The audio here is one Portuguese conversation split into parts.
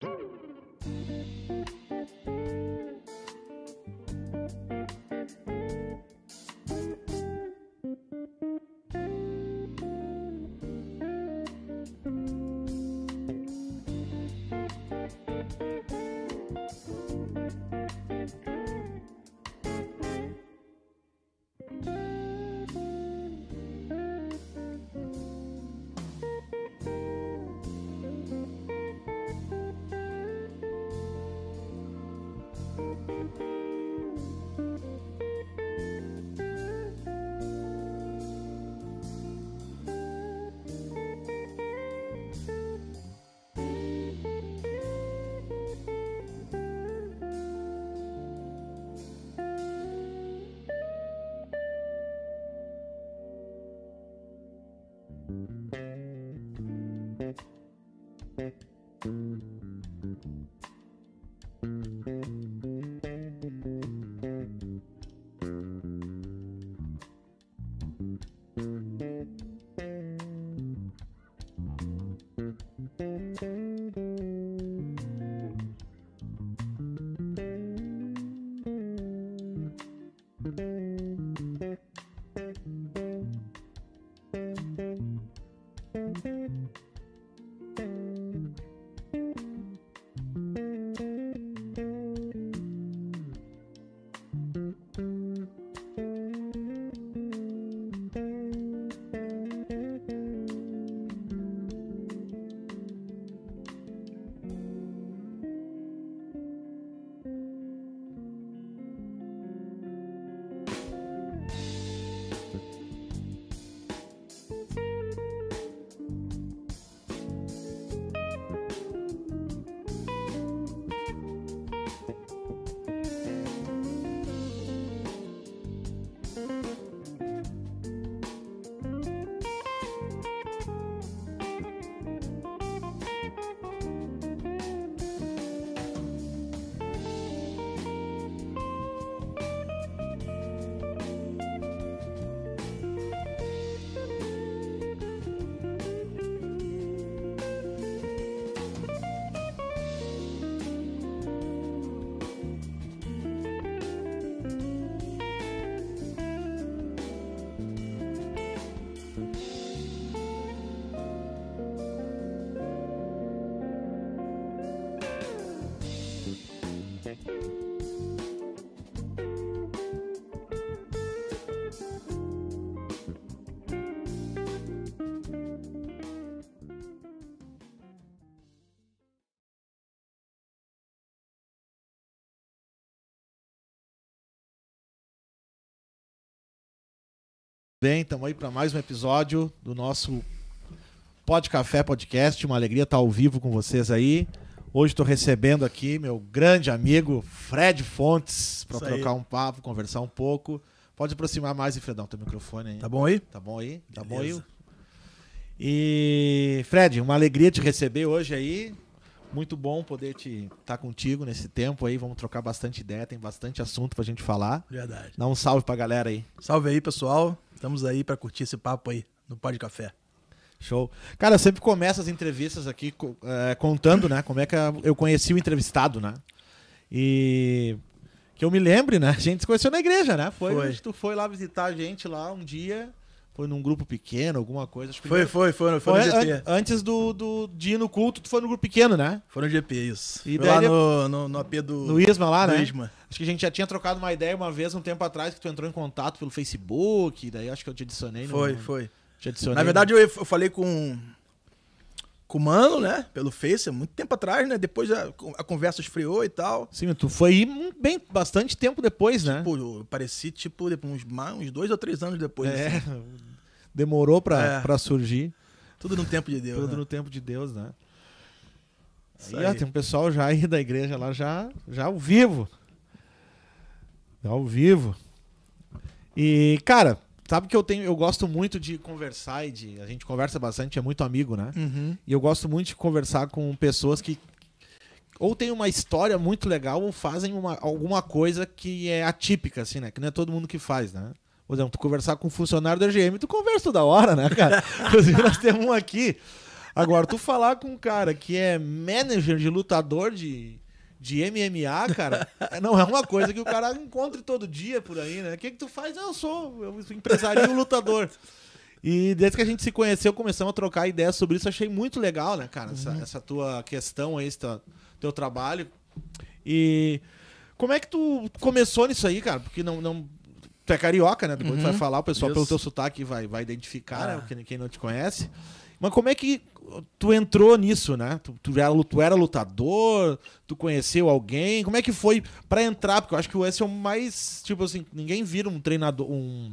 thank you Thank you. Bem, estamos aí para mais um episódio do nosso Pod Café Podcast. Uma alegria estar ao vivo com vocês aí. Hoje estou recebendo aqui meu grande amigo Fred Fontes para trocar um papo, conversar um pouco. Pode aproximar mais, Fredão, teu microfone aí. Tá bom aí? Tá bom aí? Tá Beleza. bom aí? E Fred, uma alegria te receber hoje aí. Muito bom poder te estar tá contigo nesse tempo aí. Vamos trocar bastante ideia, tem bastante assunto pra gente falar. Verdade. Dá um salve pra galera aí. Salve aí, pessoal. Estamos aí para curtir esse papo aí no Pó de Café. Show. Cara, eu sempre começo as entrevistas aqui é, contando, né, como é que eu conheci o entrevistado, né? E que eu me lembre, né? A gente se conheceu na igreja, né? Foi, foi. tu foi lá visitar a gente lá um dia. Foi num grupo pequeno, alguma coisa. Acho que foi, foi, foi, foi, foi no GP. antes do, do, de ir no culto, tu foi no grupo pequeno, né? Foi no GP, isso. E foi daí, lá no, no, no AP do... No Isma lá, né? Isma. Acho que a gente já tinha trocado uma ideia uma vez, um tempo atrás, que tu entrou em contato pelo Facebook, daí acho que eu te adicionei. No, foi, foi. Te adicionei. Na verdade, eu, eu falei com com o Mano, né? Pelo Face, há muito tempo atrás, né? Depois a, a conversa esfriou e tal. Sim, tu foi bem bastante tempo depois, né? Tipo, eu pareci, tipo, uns, uns dois ou três anos depois. É, assim. demorou pra, é. Pra surgir. Tudo no tempo de Deus. Tudo né? no tempo de Deus, né? E ó, tem um pessoal já aí da igreja lá, já, já ao vivo. Já ao vivo. E, cara, Sabe que eu tenho, eu gosto muito de conversar e de. A gente conversa bastante, é muito amigo, né? Uhum. E eu gosto muito de conversar com pessoas que ou tem uma história muito legal ou fazem uma, alguma coisa que é atípica, assim, né? Que não é todo mundo que faz, né? Por exemplo, tu conversar com um funcionário da GM, tu conversa toda hora, né, cara? Inclusive, nós temos um aqui. Agora, tu falar com um cara que é manager de lutador de, de MMA, cara, não é uma coisa que o cara encontre todo dia por aí, né? O que, que tu faz? Eu sou, eu sou empresário lutador. E desde que a gente se conheceu, começamos a trocar ideias sobre isso. Achei muito legal, né, cara? Essa, Uhum. essa tua questão aí, esse teu, teu trabalho. E como é que tu começou nisso aí, cara? Porque não. não tu é carioca, né? Depois tu vai falar, o pessoal Uhum. Isso. pelo teu sotaque vai, vai identificar, Ah. né? Quem, quem não te conhece. Mas como é que tu entrou nisso, né? Tu, tu, era, tu era lutador, tu conheceu alguém? Como é que foi pra entrar? Porque eu acho que esse é o mais. Tipo assim, ninguém vira um treinador, um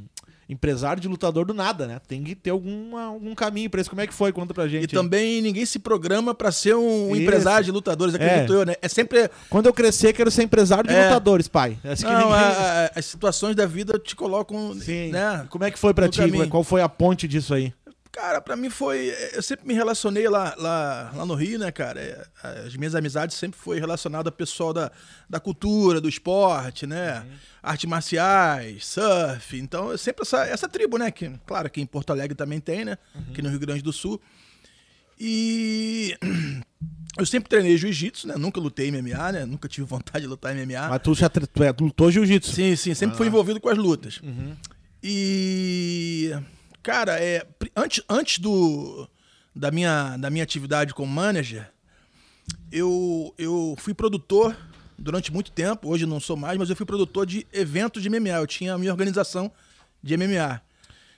empresário de lutador do nada, né? Tem que ter alguma, algum caminho pra isso. Como é que foi? Conta pra gente. E aí. também ninguém se programa pra ser um Isso. empresário de lutadores, acredito É. eu, né? É sempre. Quando eu crescer, quero ser empresário de É. lutadores, pai. É assim que Não, ninguém- a- a- as situações da vida te colocam, Sim. né? Como é que foi pra no ti? caminho. Qual foi a ponte disso aí? Cara, pra mim foi. Eu sempre me relacionei lá, lá, lá no Rio, né, cara? É, As minhas amizades sempre foi relacionada a pessoal da, da cultura, do esporte, né? Artes marciais, surf. Então, é sempre essa, essa tribo, né? Que, claro, aqui em Porto Alegre também tem, né? Aqui no Rio Grande do Sul. E. Eu sempre treinei jiu-jitsu, né? Nunca lutei MMA, né? Nunca tive vontade de lutar MMA. Mas tu já tu é- lutou jiu-jitsu? Sim, sim, sempre fui envolvido com as lutas. E. Cara, é, antes, antes do, da, minha, da minha atividade como manager, eu, eu fui produtor durante muito tempo, hoje não sou mais, mas eu fui produtor de eventos de MMA. Eu tinha a minha organização de MMA,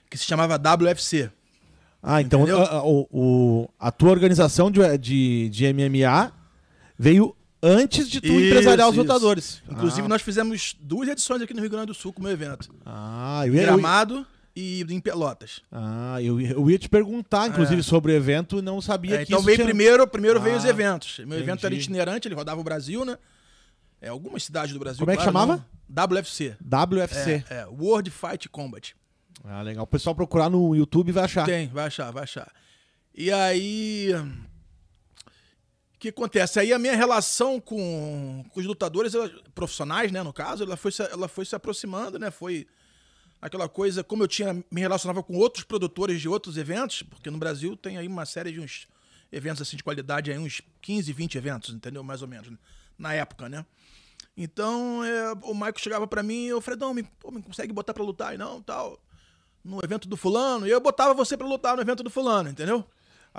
que se chamava WFC. Ah, então a, a- o, o- a tua organização de, de, de MMA veio antes de tu Isso, empresariar os isso. lutadores. Inclusive, ah. nós fizemos duas edições aqui no Rio Grande do Sul com o meu evento. Ah, eu ia, eu, Gramado e em Pelotas. ah, eu, ia- eu ia te perguntar, inclusive, sobre o evento e não sabia É, que então isso veio tinha- primeiro, primeiro veio Ah, os eventos. Meu evento era entendi. itinerante, ele rodava o Brasil, né? É, algumas cidades do Brasil. Como é que claro, chamava? não. WFC. WFC. É, é, World Fight Combat. Ah, legal. O pessoal procurar no YouTube vai achar. Tem, vai achar, vai achar. E aí. O que acontece? Aí a minha relação com, com os lutadores ela- profissionais, né, no caso, ela foi, ela foi se aproximando, né? Foi aquela coisa, como eu tinha me relacionava com outros produtores de outros eventos, porque no Brasil tem aí uma série de uns eventos assim de qualidade, aí uns 15, 20 eventos, entendeu? Mais ou menos, na época, né? Então, é, o Michael chegava pra mim e eu, Fredão, me, pô, me consegue botar pra lutar? E não, tal. No evento do fulano. E eu botava você pra lutar no evento do fulano, entendeu?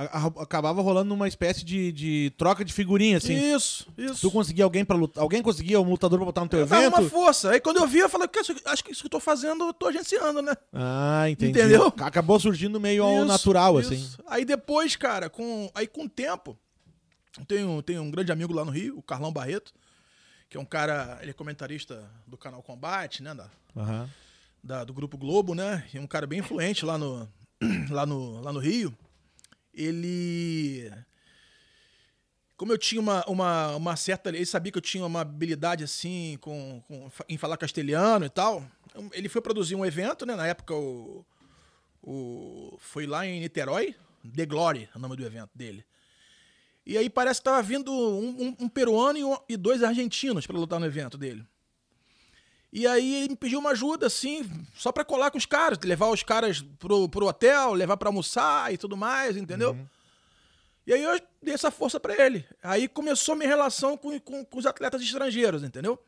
A- a- acabava rolando uma espécie de, de troca de figurinha, assim. Isso, isso. Tu conseguia alguém para lutar? Alguém conseguia um lutador pra botar no teu Eu dava evento? uma força. Aí quando eu vi, eu falei, "Cara, isso- acho que isso que eu tô fazendo, eu tô agenciando, né? Ah, entendi. Entendeu? Acabou surgindo meio ao Isso, natural, isso. assim. Aí depois, cara, com, aí com o tempo, tem um, tem um grande amigo lá no Rio, o Carlão Barreto, que é um cara, ele é comentarista do canal Combate, né? Da, Aham. da- do Grupo Globo, né? E é um cara bem influente lá no, lá no, lá no Rio. Ele. Como eu tinha uma, uma, uma certa. Ele sabia que eu tinha uma habilidade assim com, com- em falar castelhano e tal. Ele foi produzir um evento, né? Na época o. o foi lá em Niterói. The Glory é o nome do evento dele. E aí parece que tava vindo um, um- um peruano e, um- e dois argentinos para lutar no evento dele. E aí ele me pediu uma ajuda, assim, só pra colar com os caras, levar os caras pro, pro hotel, levar pra almoçar e tudo mais, entendeu? E aí eu dei essa força pra ele. Aí começou a minha relação com, com, com os atletas estrangeiros, entendeu?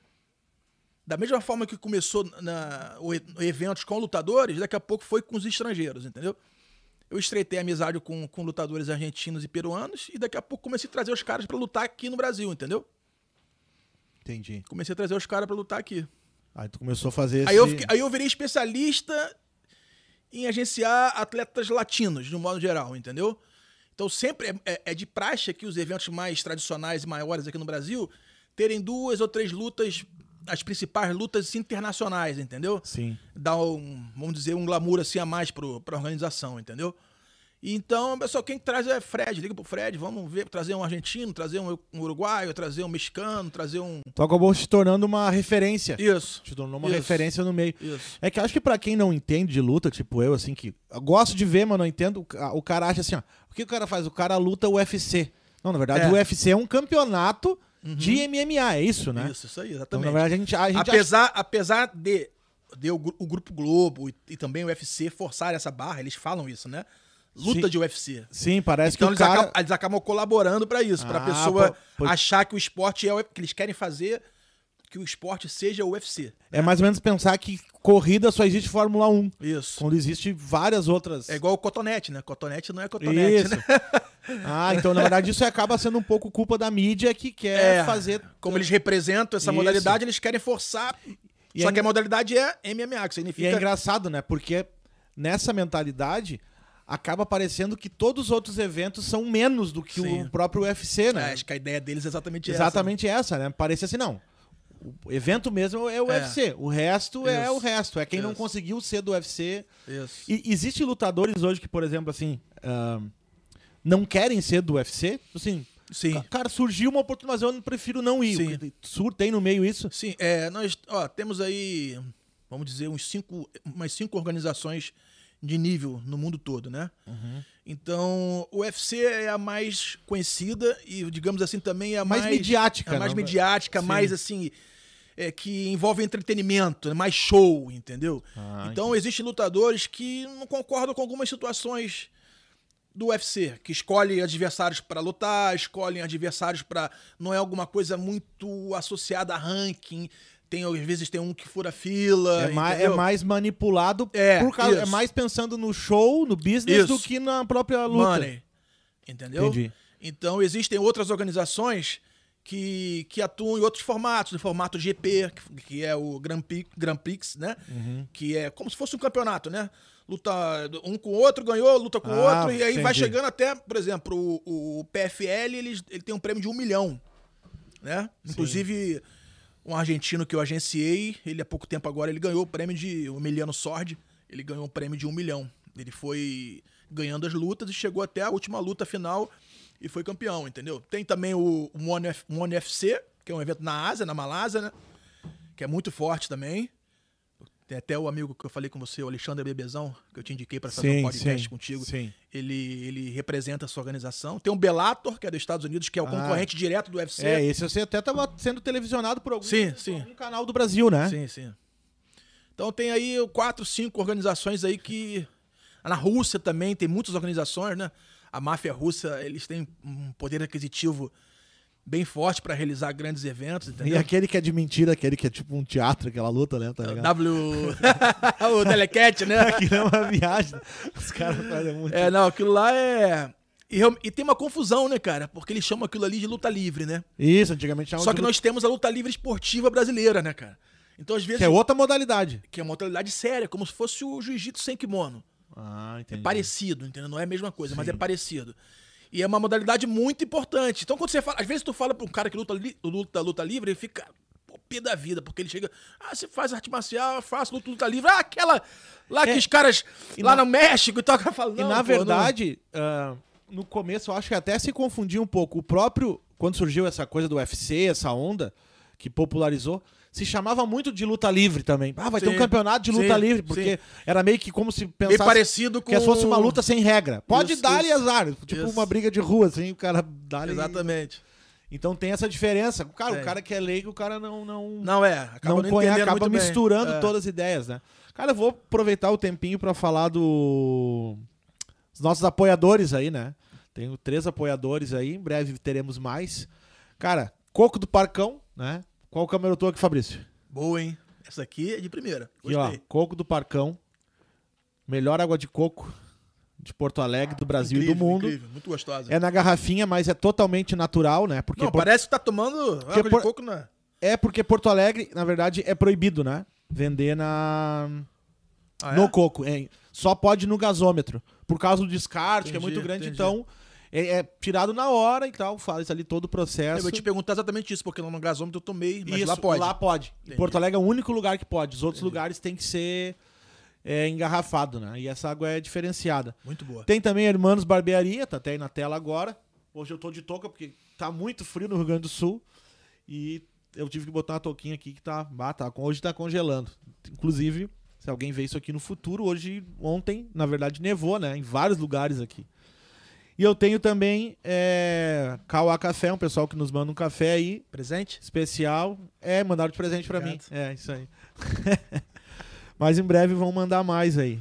Da mesma forma que começou na, o, eventos com lutadores, daqui a pouco foi com os estrangeiros, entendeu? Eu estreitei amizade com, com lutadores argentinos e peruanos e daqui a pouco comecei a trazer os caras pra lutar aqui no Brasil, entendeu? Entendi. Comecei a trazer os caras pra lutar aqui. Aí tu começou a fazer Aí eu, esse- fiquei- aí eu virei especialista em agenciar atletas latinos, de um modo geral, entendeu? Então sempre é, é- é de praxe aqui os eventos mais tradicionais e maiores aqui no Brasil terem duas ou três lutas, as principais lutas internacionais, entendeu? Sim. Dá um, vamos dizer, um glamour assim a mais pro, pra organização, entendeu? Então, pessoal, quem traz é Fred, liga pro Fred, vamos ver, trazer um argentino, trazer um, um uruguaio, trazer um mexicano, trazer um... Tu acabou se tornando uma referência. Isso, Te tornou uma Isso. referência no meio. isso. É que acho que pra quem não entende de luta, tipo eu, assim, que eu gosto de ver, mas não entendo, o ca- o cara acha assim, ó, o que o cara faz? O cara luta UFC. Não, na verdade, É. o UFC é um campeonato de MMA, é isso, né? Isso, isso aí, Então, exatamente. na verdade, a gente, a gente apesar, apesar de, de o, o Grupo Globo e, e também o UFC forçar essa barra, eles falam isso, né? Luta Sim. de UFC. Sim, parece Então que o eles, cara... acabam, eles acabam colaborando pra isso, pra Ah, pessoa pô- pô- achar que o esporte é o que eles querem fazer que o esporte seja o UFC. É mais ou menos pensar que corrida só existe Fórmula 1. Isso. Quando existe várias outras. É igual o cotonete, né? Cotonete não é cotonete, Isso. né? Ah, então na verdade isso acaba sendo um pouco culpa da mídia que quer É, fazer. Como eles representam essa Isso. modalidade, eles querem forçar. E só é que a modalidade é MMA, que E significa. é engraçado, né? Porque nessa mentalidade acaba parecendo que todos os outros eventos são menos do que Sim. o próprio UFC, né? É, acho que a ideia deles é exatamente, Exatamente essa, né? Parece assim, não. O evento mesmo é o É. UFC. O resto é Isso. o resto. É quem não Isso. conseguiu ser do UFC. essa. Isso. E existem lutadores hoje que, por exemplo, assim, ahn, não querem ser do UFC. Assim, Sim. ca- cara, surgiu uma oportunidade, mas eu prefiro não ir. Sim. Sur tem no meio isso. Sim, é, nós ó, temos aí, vamos dizer, uns cinco, umas cinco organizações de nível no mundo todo, né? Uhum. Então, o UFC é a mais conhecida e, digamos assim, também é a Mais mais, midiática, a mais não? midiática, Sim. mais assim, é, que envolve entretenimento, né? mais show, entendeu? Ah, então, existem lutadores que não concordam com algumas situações do UFC, que escolhem adversários para lutar, escolhem adversários para não é alguma coisa muito associada a ranking. Tem às vezes tem um que fura fila, É, mais, é mais manipulado É, por causa, é mais pensando no show, no business, do Isso. que na própria luta. money. Entendeu? Entendi. Então existem outras organizações que, que atuam em outros formatos, no formato GP, que, que é o Grand Prix, Grand Prix né? Uhum. Que é como se fosse um campeonato, né? Luta um com o outro, ganhou, luta com o Ah, outro, e aí vai entendi. chegando até, por exemplo, o, o PFL, ele, ele tem um prêmio de um milhão, né? Inclusive, um argentino que eu agenciei, ele há pouco tempo agora, ele ganhou o prêmio de, o Emiliano Sordi, ele ganhou um prêmio de um milhão. Ele foi ganhando as lutas e chegou até a última luta final e foi campeão, entendeu? Tem também o One, F, One FC, que é um evento na Ásia, na Malásia, né? Que é muito forte também. Tem até o amigo que eu falei com você, o Alexandre Bebezão, que eu te indiquei para fazer Sim, um podcast sim, contigo. sim. Ele, ele representa essa organização. Tem o Bellator, que é dos Estados Unidos, que é o Ah. concorrente direto do UFC. É, esse você até estava sendo televisionado por algum, Sim, sim. algum canal do Brasil, né? Sim, sim. Então tem aí quatro, cinco organizações aí que. Na Rússia também tem muitas organizações, né? A máfia russa, eles têm um poder aquisitivo bem forte para realizar grandes eventos, E entendeu? aquele que é de mentira, aquele que é tipo um teatro, aquela luta, né? Tá ligado? W. o Telecat, né? Aquilo é uma viagem. Os caras fazem muito. É, não, aquilo lá é. E, e tem uma confusão, né, cara? Porque eles chamam aquilo ali de luta livre, né? Isso, antigamente chamava Só de que luta- nós temos a luta livre esportiva brasileira, né, cara? Então, às vezes. Que é outra modalidade. que é uma modalidade séria, como se fosse o jiu-jitsu sem kimono. Ah, É entendi. parecido, entendeu? Não é a mesma coisa, mas é parecido. E é uma modalidade muito importante. Então, quando você fala. Às vezes tu fala pra um cara que luta, luta, luta livre, ele fica pô, pé da vida, porque ele chega. Ah, você faz arte marcial, faço luta, luta livre. Ah, aquela. Lá É, que os caras. Lá na- no México e tal, o cara fala. E "Não, na pô, verdade, ah, no começo eu acho que até se confundia um pouco. O próprio, quando surgiu essa coisa do UFC, essa onda que popularizou, se chamava muito de luta livre também. Ah, vai ter Sim, um campeonato de luta sim, livre, porque era meio que como se. Meio pensasse parecido com. que fosse uma luta sem regra. Pode Isso, dar e isso. azar. Tipo Isso. uma briga de rua, assim, o cara dá Exatamente. Então tem essa diferença. Cara, o cara que é leigo, o cara não. não... Não é. Acaba não não, entendendo acaba misturando É. todas as ideias, né? Cara, eu vou aproveitar o tempinho pra falar do os nossos apoiadores aí, né? Tenho três apoiadores aí, em breve teremos mais. Cara, Coco do Parcão, né? Qual câmera eu tô aqui, Fabrício? Boa, hein? Essa aqui é de primeira. Aqui, ó, Gostei. Coco do Parcão. Melhor água de coco de Porto Alegre, do Brasil e Incrível, do mundo. Incrível, muito gostosa. É na garrafinha, mas é totalmente natural, né? Porque não, Por- parece que tá tomando água por- de coco na. É porque Porto Alegre, na verdade, é proibido, né? Vender na Ah, é? no coco. é. Só pode no gasômetro. Por causa do descarte, que é Entendi, muito grande. entendi. Então, é, é tirado na hora e tal. Faz ali todo o Eu processo. vou te perguntar exatamente isso, porque lá no gasômetro eu tomei, mas Isso, lá pode. Lá pode. Entendi. Porto Alegre é o único lugar que pode. Os outros Entendi. lugares tem que ser é, engarrafado, né? E essa água é diferenciada. Muito boa. Tem também Hermanos Barbearia, tá até aí na tela agora. Hoje eu tô de touca porque tá muito frio no Rio Grande do Sul. E eu tive que botar uma touquinha aqui que tá, ah, tá hoje tá congelando. Inclusive, se alguém vê isso aqui no futuro, hoje, ontem, na verdade, nevou, né? Em vários lugares aqui. E eu tenho também é, Café, um pessoal que nos manda um café aí, Presente? especial. É, mandaram de presente pra mim. É, isso aí. Mas em breve vão mandar mais aí.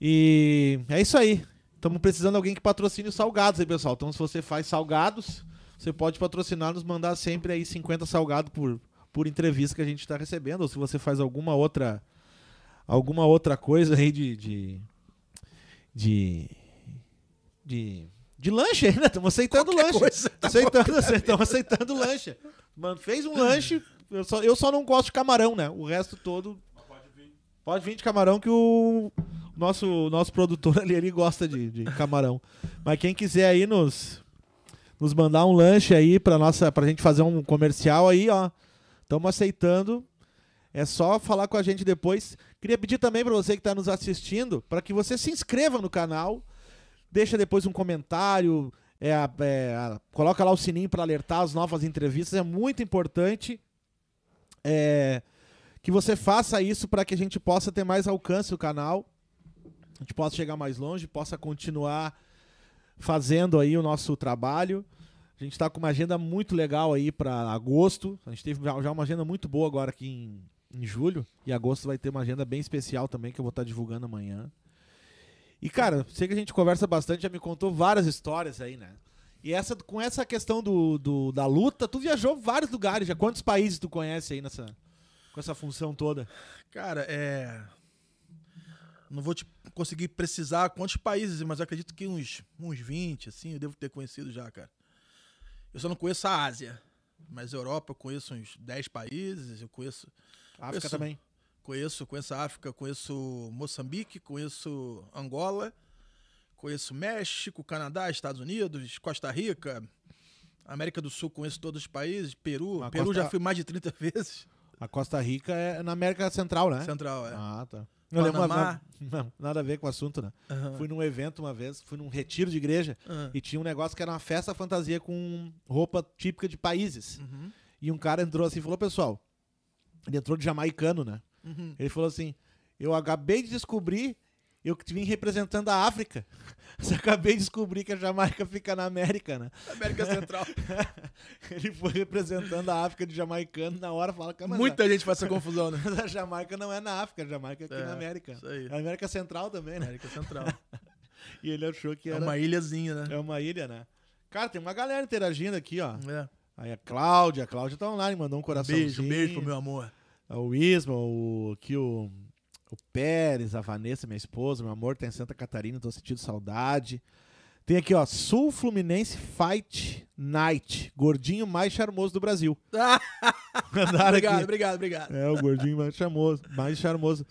E é isso aí. Estamos precisando de alguém que patrocine os salgados aí, pessoal. Então, se você faz salgados, você pode patrocinar, nos mandar sempre aí 50 salgados por, por entrevista que a gente está recebendo. Ou se você faz alguma outra alguma outra coisa aí de. de. de, de, de lanche ainda. Estamos aceitando Qualquer lanche. coisa, tá aceitando, estamos aceitando lanche. Mano, fez um lanche. Eu só, eu só não gosto de camarão, né? O resto todo. Pode vir de camarão que o nosso, nosso produtor ali ele gosta de, de camarão. Mas quem quiser aí nos, nos mandar um lanche aí pra, nossa, pra gente fazer um comercial aí, ó. Estamos aceitando. É só falar com a gente depois. Queria pedir também para você que está nos assistindo para que você se inscreva no canal. Deixa depois um comentário. É, é, coloca lá o sininho para alertar as novas entrevistas. É muito importante é, que você faça isso para que a gente possa ter mais alcance no canal. A gente possa chegar mais longe, possa continuar fazendo aí o nosso trabalho. A gente está com uma agenda muito legal aí para agosto. A gente teve já uma agenda muito boa agora aqui em, em julho. E agosto vai ter uma agenda bem especial também que eu vou estar tá divulgando amanhã. E, cara, sei que a gente conversa bastante, já me contou várias histórias aí, né? E essa, com essa questão do, do, da luta, tu viajou vários lugares. Já quantos países tu conhece aí nessa, com essa função toda? Cara, é. Não vou te conseguir precisar quantos países, mas acredito que uns, uns 20, assim, eu devo ter conhecido já, cara. Eu só não conheço a Ásia, mas a Europa eu conheço uns 10 países, eu conheço. África conheço, também. Conheço, conheço a África, conheço Moçambique, conheço Angola, conheço México, Canadá, Estados Unidos, Costa Rica, América do Sul, conheço todos os países, Peru. A Peru Costa... já fui mais de 30 vezes. A Costa Rica é na América Central, né? Central, é. Ah, tá. Eu lembro uma, não, nada a ver com o assunto, né? Uhum. Fui num evento uma vez, fui num retiro de igreja uhum. e tinha um negócio que era uma festa fantasia com roupa típica de países. Uhum. E um cara entrou assim e falou, pessoal, ele entrou de jamaicano, né? Uhum. Ele falou assim, eu acabei de descobrir eu que vim representando a África. Você acabei de descobrir que a Jamaica fica na América, né? América Central. Ele foi representando a África de jamaicano, na hora fala que Muita a... gente faz essa confusão, né? Mas a Jamaica não é na África, a Jamaica é aqui é, na América. Isso aí. A América Central também, né? América Central. e ele achou que era. É uma ilhazinha, né? É uma ilha, né? Cara, tem uma galera interagindo aqui, ó. É. Aí a Cláudia, a Cláudia tá online, mandou um coraçãozinho. Beijo, beijo pro meu amor. O Isma, o, aqui o o Pérez, a Vanessa, minha esposa, meu amor, tá em Santa Catarina, tô sentindo saudade. Tem aqui, ó, Sul Fluminense Fight Night, gordinho mais charmoso do Brasil. obrigado, aqui. obrigado, obrigado. É, o gordinho mais charmoso, mais charmoso.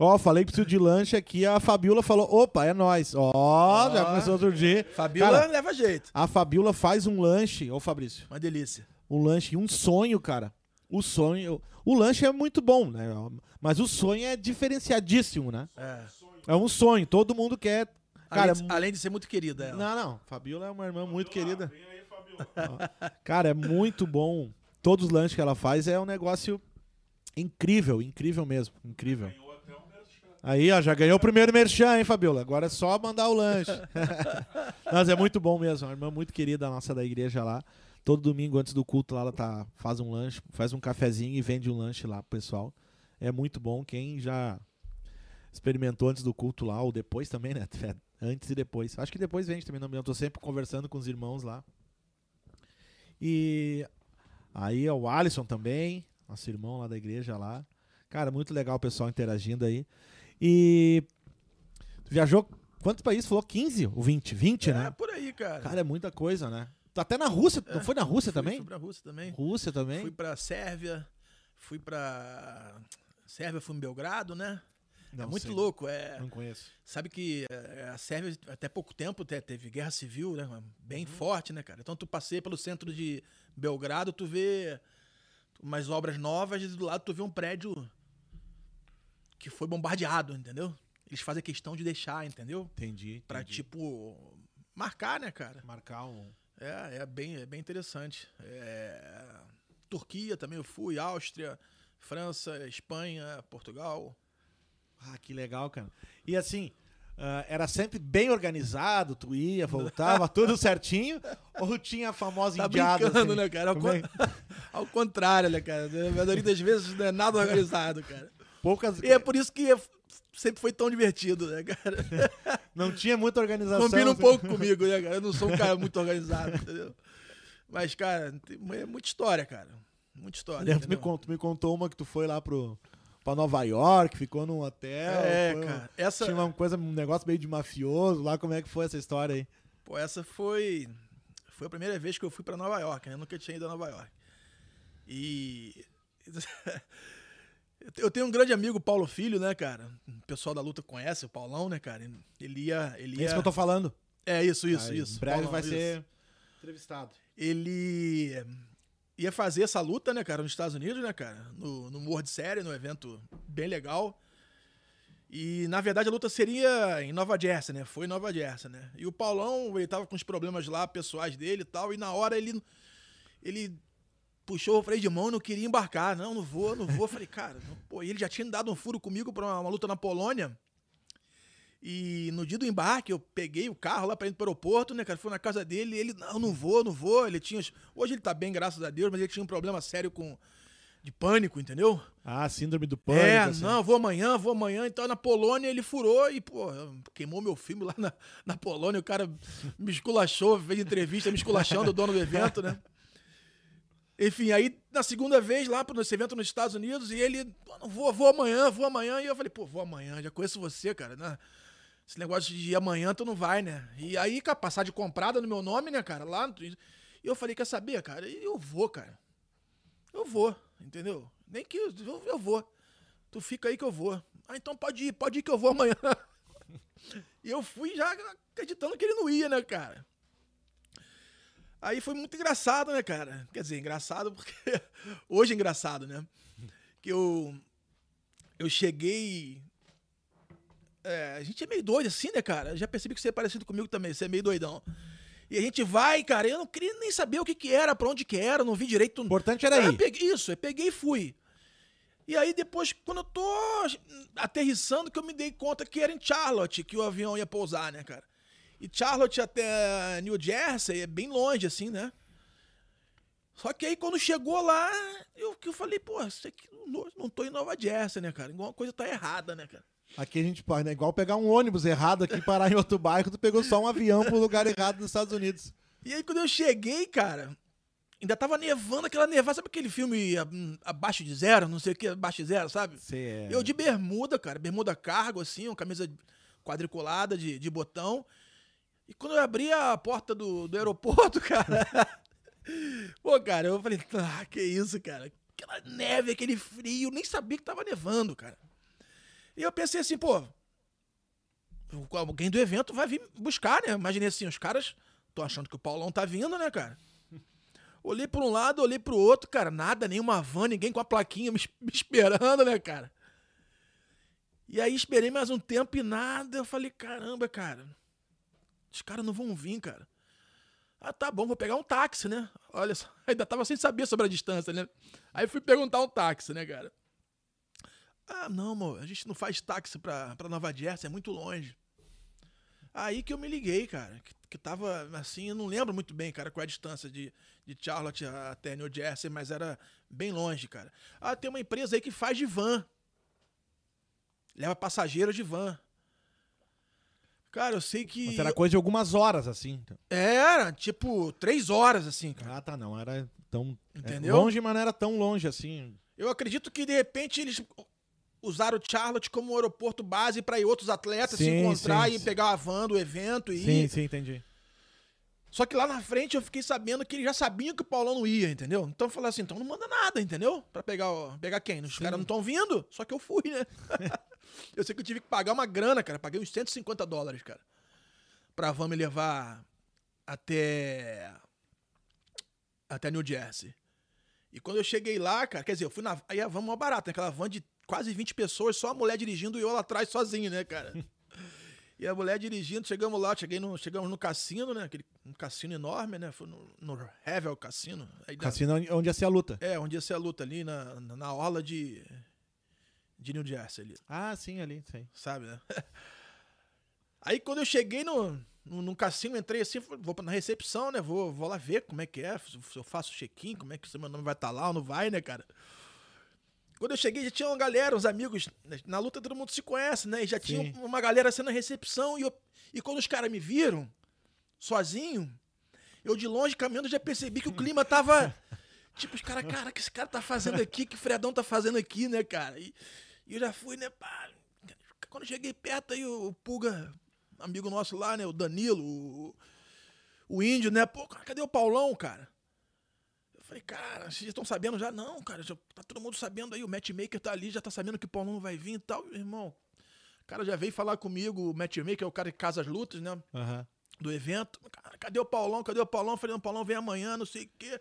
Ó, falei preciso de lanche aqui, a Fabiola falou, opa, é nós. Ó, já começou a surgir. Fabiola cara, leva jeito. A Fabiola faz um lanche, ô Fabrício. Uma delícia. Um lanche, um sonho, cara. O sonho, o lanche é muito bom, né? Mas o sonho é diferenciadíssimo, né? É. É um sonho, todo mundo quer. Cara, além, de, além de ser muito querida. Ela. Não, não. Fabiola é uma irmã muito querida. Cara, é muito bom. Todos os lanches que ela faz é um negócio incrível, incrível mesmo. Incrível. Aí, ó, já ganhou o primeiro merchan, hein, Fabiola? Agora é só mandar o lanche. Mas é muito bom mesmo. Uma irmã muito querida nossa da igreja lá. Todo domingo antes do culto lá ela tá, faz um lanche, faz um cafezinho e vende um lanche lá pro pessoal. É muito bom. Quem já experimentou antes do culto lá, ou depois também, né? Antes e depois. Acho que depois vende também, não Eu tô sempre conversando com os irmãos lá. E aí é o Alisson também, nosso irmão lá da igreja lá. Cara, muito legal o pessoal interagindo aí. E viajou quantos países? Falou 15 ou 20? 20, é, né? É, por aí, cara. Cara, é muita coisa, né? Até na Rússia. É, não foi na Rússia fui, também? Fui pra Rússia também. Rússia também? Fui pra Sérvia. Fui pra. Sérvia, fui em Belgrado, né? É não, é muito sei. louco. É, não conheço. Sabe que é, a Sérvia, até pouco tempo, teve guerra civil, né? Bem uhum. forte, né, cara? Então tu passei pelo centro de Belgrado, tu vê umas obras novas e do lado tu vê um prédio que foi bombardeado, entendeu? Eles fazem questão de deixar, entendeu? Entendi. entendi. Pra, tipo, marcar, né, cara? Marcar um. É, é bem, é bem interessante. É... Turquia também eu fui, Áustria, França, Espanha, Portugal. Ah, que legal, cara. E assim, uh, era sempre bem organizado, tu ia, voltava, tudo certinho, ou tinha a famosa tá indiada? Brincando, assim, né, cara? Ao, con... Ao, contrário, né, cara? A maioria das vezes não é nada organizado, cara. Poucas... E é por isso que sempre foi tão divertido, né, cara? Não tinha muita organização. Combina um assim. pouco comigo, né, cara? Eu não sou um cara muito organizado, entendeu? Mas, cara, é muita história, cara. Muita história. Lembro, me, contou, me contou uma que tu foi lá pro, pra Nova York, ficou num hotel. É, foi- cara. Essa, Tinha uma coisa, um negócio meio de mafioso lá, como é que foi essa história aí? pô, essa foi. Foi a primeira vez que eu fui pra Nova York, né? Eu nunca tinha ido a Nova York. E. Eu tenho um grande amigo, Paulo Filho, né, cara? O pessoal da luta conhece, o Paulão, né, cara? Ele ia. Ele É ia... isso que eu tô falando. É isso, isso, Aí, isso. Em breve Paulão, vai isso. ser entrevistado. ele ia fazer essa luta, né, cara, nos Estados Unidos, né, cara, no, no World Series, no evento bem legal. E, na verdade, a luta seria em Nova Jersey, né? Foi em Nova Jersey, né? E o Paulão, ele tava com os problemas lá, pessoais dele e tal, e na hora ele, ele puxou o freio de mão não queria embarcar. Não, não vou, não vou. Falei, cara, não- pô, ele já tinha dado um furo comigo pra uma, uma luta na Polônia. E no dia do embarque, eu peguei o carro lá pra ir pro aeroporto, né, cara? Fui na casa dele e ele, não, não vou, não vou. Ele tinha. Hoje ele tá bem, graças a Deus, mas ele tinha um problema sério com. de pânico, entendeu? Ah, síndrome do pânico. é, assim. não, vou amanhã, vou amanhã. Então na Polônia ele furou e, pô, queimou meu filme lá na, na Polônia. O cara me esculachou, fez entrevista me esculachando, o dono do evento, né? Enfim, aí na segunda vez lá pro esse evento nos Estados Unidos e ele, "Pô, não vou, vou amanhã, vou amanhã. E eu falei, pô, vou amanhã, já conheço você, cara, né? Esse negócio de amanhã tu não vai, né? E aí, cara, passar de comprada no meu nome, né, cara? Lá. E eu falei, quer saber, cara? Eu vou, cara. Eu vou, entendeu? Nem que eu, eu vou. Tu fica aí que eu vou. Ah, então pode ir, pode ir que eu vou amanhã. e eu fui já acreditando que ele não ia, né, cara? Aí foi muito engraçado, né, cara? Quer dizer, engraçado porque. Hoje é engraçado, né? Que eu. Eu cheguei. É, a gente é meio doido assim, né, cara? Eu já percebi que você é parecido comigo também, você é meio doidão. E a gente vai, cara, eu não queria nem saber o que que era, pra onde que era, não vi direito. O importante era Ah, ir. peguei- isso, eu peguei e fui. E aí depois, quando eu tô aterrissando, que eu me dei conta que era em Charlotte que o avião ia pousar, né, cara? E Charlotte até New Jersey é bem longe, assim, né? Só que aí quando chegou lá, eu, eu falei, pô, isso aqui não, não tô em Nova Jersey, né, cara? Alguma coisa tá errada, né, cara? Aqui a gente pode, né? Igual pegar um ônibus errado aqui e parar em outro bairro, tu pegou só um avião pro lugar errado dos Estados Unidos. E aí quando eu cheguei, cara, ainda tava nevando aquela nevada, sabe aquele filme abaixo de zero, não sei o que, abaixo de zero, sabe? É... Eu de bermuda, cara, bermuda cargo, assim, uma camisa quadriculada de, de botão. E quando eu abri a porta do, do aeroporto, cara. pô, cara, eu falei, ah, que isso, cara. Aquela neve, aquele frio, nem sabia que tava nevando, cara. E eu pensei assim, pô. Alguém do evento vai vir buscar, né? Imaginei assim, os caras. Tô achando que o Paulão tá vindo, né, cara? Olhei pra um lado, olhei pro outro, cara, nada, nenhuma van, ninguém com a plaquinha me esperando, né, cara? E aí esperei mais um tempo e nada. Eu falei, caramba, cara. Os caras não vão vir, cara. Ah, tá bom, vou pegar um táxi, né? Olha só, ainda tava sem saber sobre a distância, né? Aí fui perguntar um táxi, né, cara? Ah, não, amor, a gente não faz táxi pra, pra Nova Jersey, é muito longe. Aí que eu me liguei, cara, que, que tava assim, eu não lembro muito bem, cara, qual é a distância de, de Charlotte até New Jersey, mas era bem longe, cara. Ah, tem uma empresa aí que faz de van. Leva passageiros de van. Cara, eu sei que. Mas era coisa de algumas horas, assim. Era, tipo, três horas, assim, cara. Ah, tá, não. Era tão... é, Entendeu? longe, mas não era tão longe, assim. Eu acredito que, de repente, eles usaram Charlotte como um aeroporto base para ir outros atletas se Sim, encontrar sim, e sim. pegar a van do evento e Sim, ir. sim, entendi. Só que lá na frente eu fiquei sabendo que eles já sabiam que o Paulão não ia, entendeu? Então eu falei assim, então não manda nada, entendeu? Pra pegar, o- pegar quem? Os caras não estão vindo, só que eu fui, né? eu sei que eu tive que pagar uma grana, cara. Paguei uns 150 dólares, cara. Pra van me levar até. Até New Jersey. E quando eu cheguei lá, cara, quer dizer, eu fui na. Aí a van mó barata, né? aquela van de quase 20 pessoas, só a mulher dirigindo e eu lá atrás sozinho, né, cara? E a mulher dirigindo, chegamos lá, cheguei no, chegamos no cassino, né? Aquele um cassino enorme, né? Foi no, no Havel Cassino. Aí da- Cassino onde ia ser a luta. é, onde ia ser a luta ali na, na, na orla de, de New Jersey ali, Ah, sim, ali, sim. sabe, né? Aí quando eu cheguei no, no, no cassino, entrei assim, vou na recepção, né? Vou, vou lá ver como é que é, se eu faço check-in, como é que se meu nome vai estar lá ou não vai, né, cara? Quando eu cheguei, já tinha uma galera, uns amigos. Na luta todo mundo se conhece, né? E já tinha Sim. uma galera sendo na recepção. E, eu- e quando os caras me viram, sozinho, eu de longe caminhando já percebi que o clima tava. Tipo, os caras, cara, o que esse cara tá fazendo aqui? Que o Fredão tá fazendo aqui, né, cara? E, e eu já fui, né, pá. Quando cheguei perto, aí o, Pulga, amigo nosso lá, né, o Danilo, o, o Índio, né, pô, cara, cadê o Paulão, cara? Eu falei, cara, vocês estão sabendo já? Não, cara, já tá todo mundo sabendo aí, o matchmaker tá ali, já tá sabendo que o Paulão vai vir e tal, meu irmão. O cara já veio falar comigo, o matchmaker é o cara que casa as lutas, né? Aham. do evento. Cara, cadê o Paulão? Cadê o Paulão? Eu Falei, não, o Paulão vem amanhã, não sei o quê.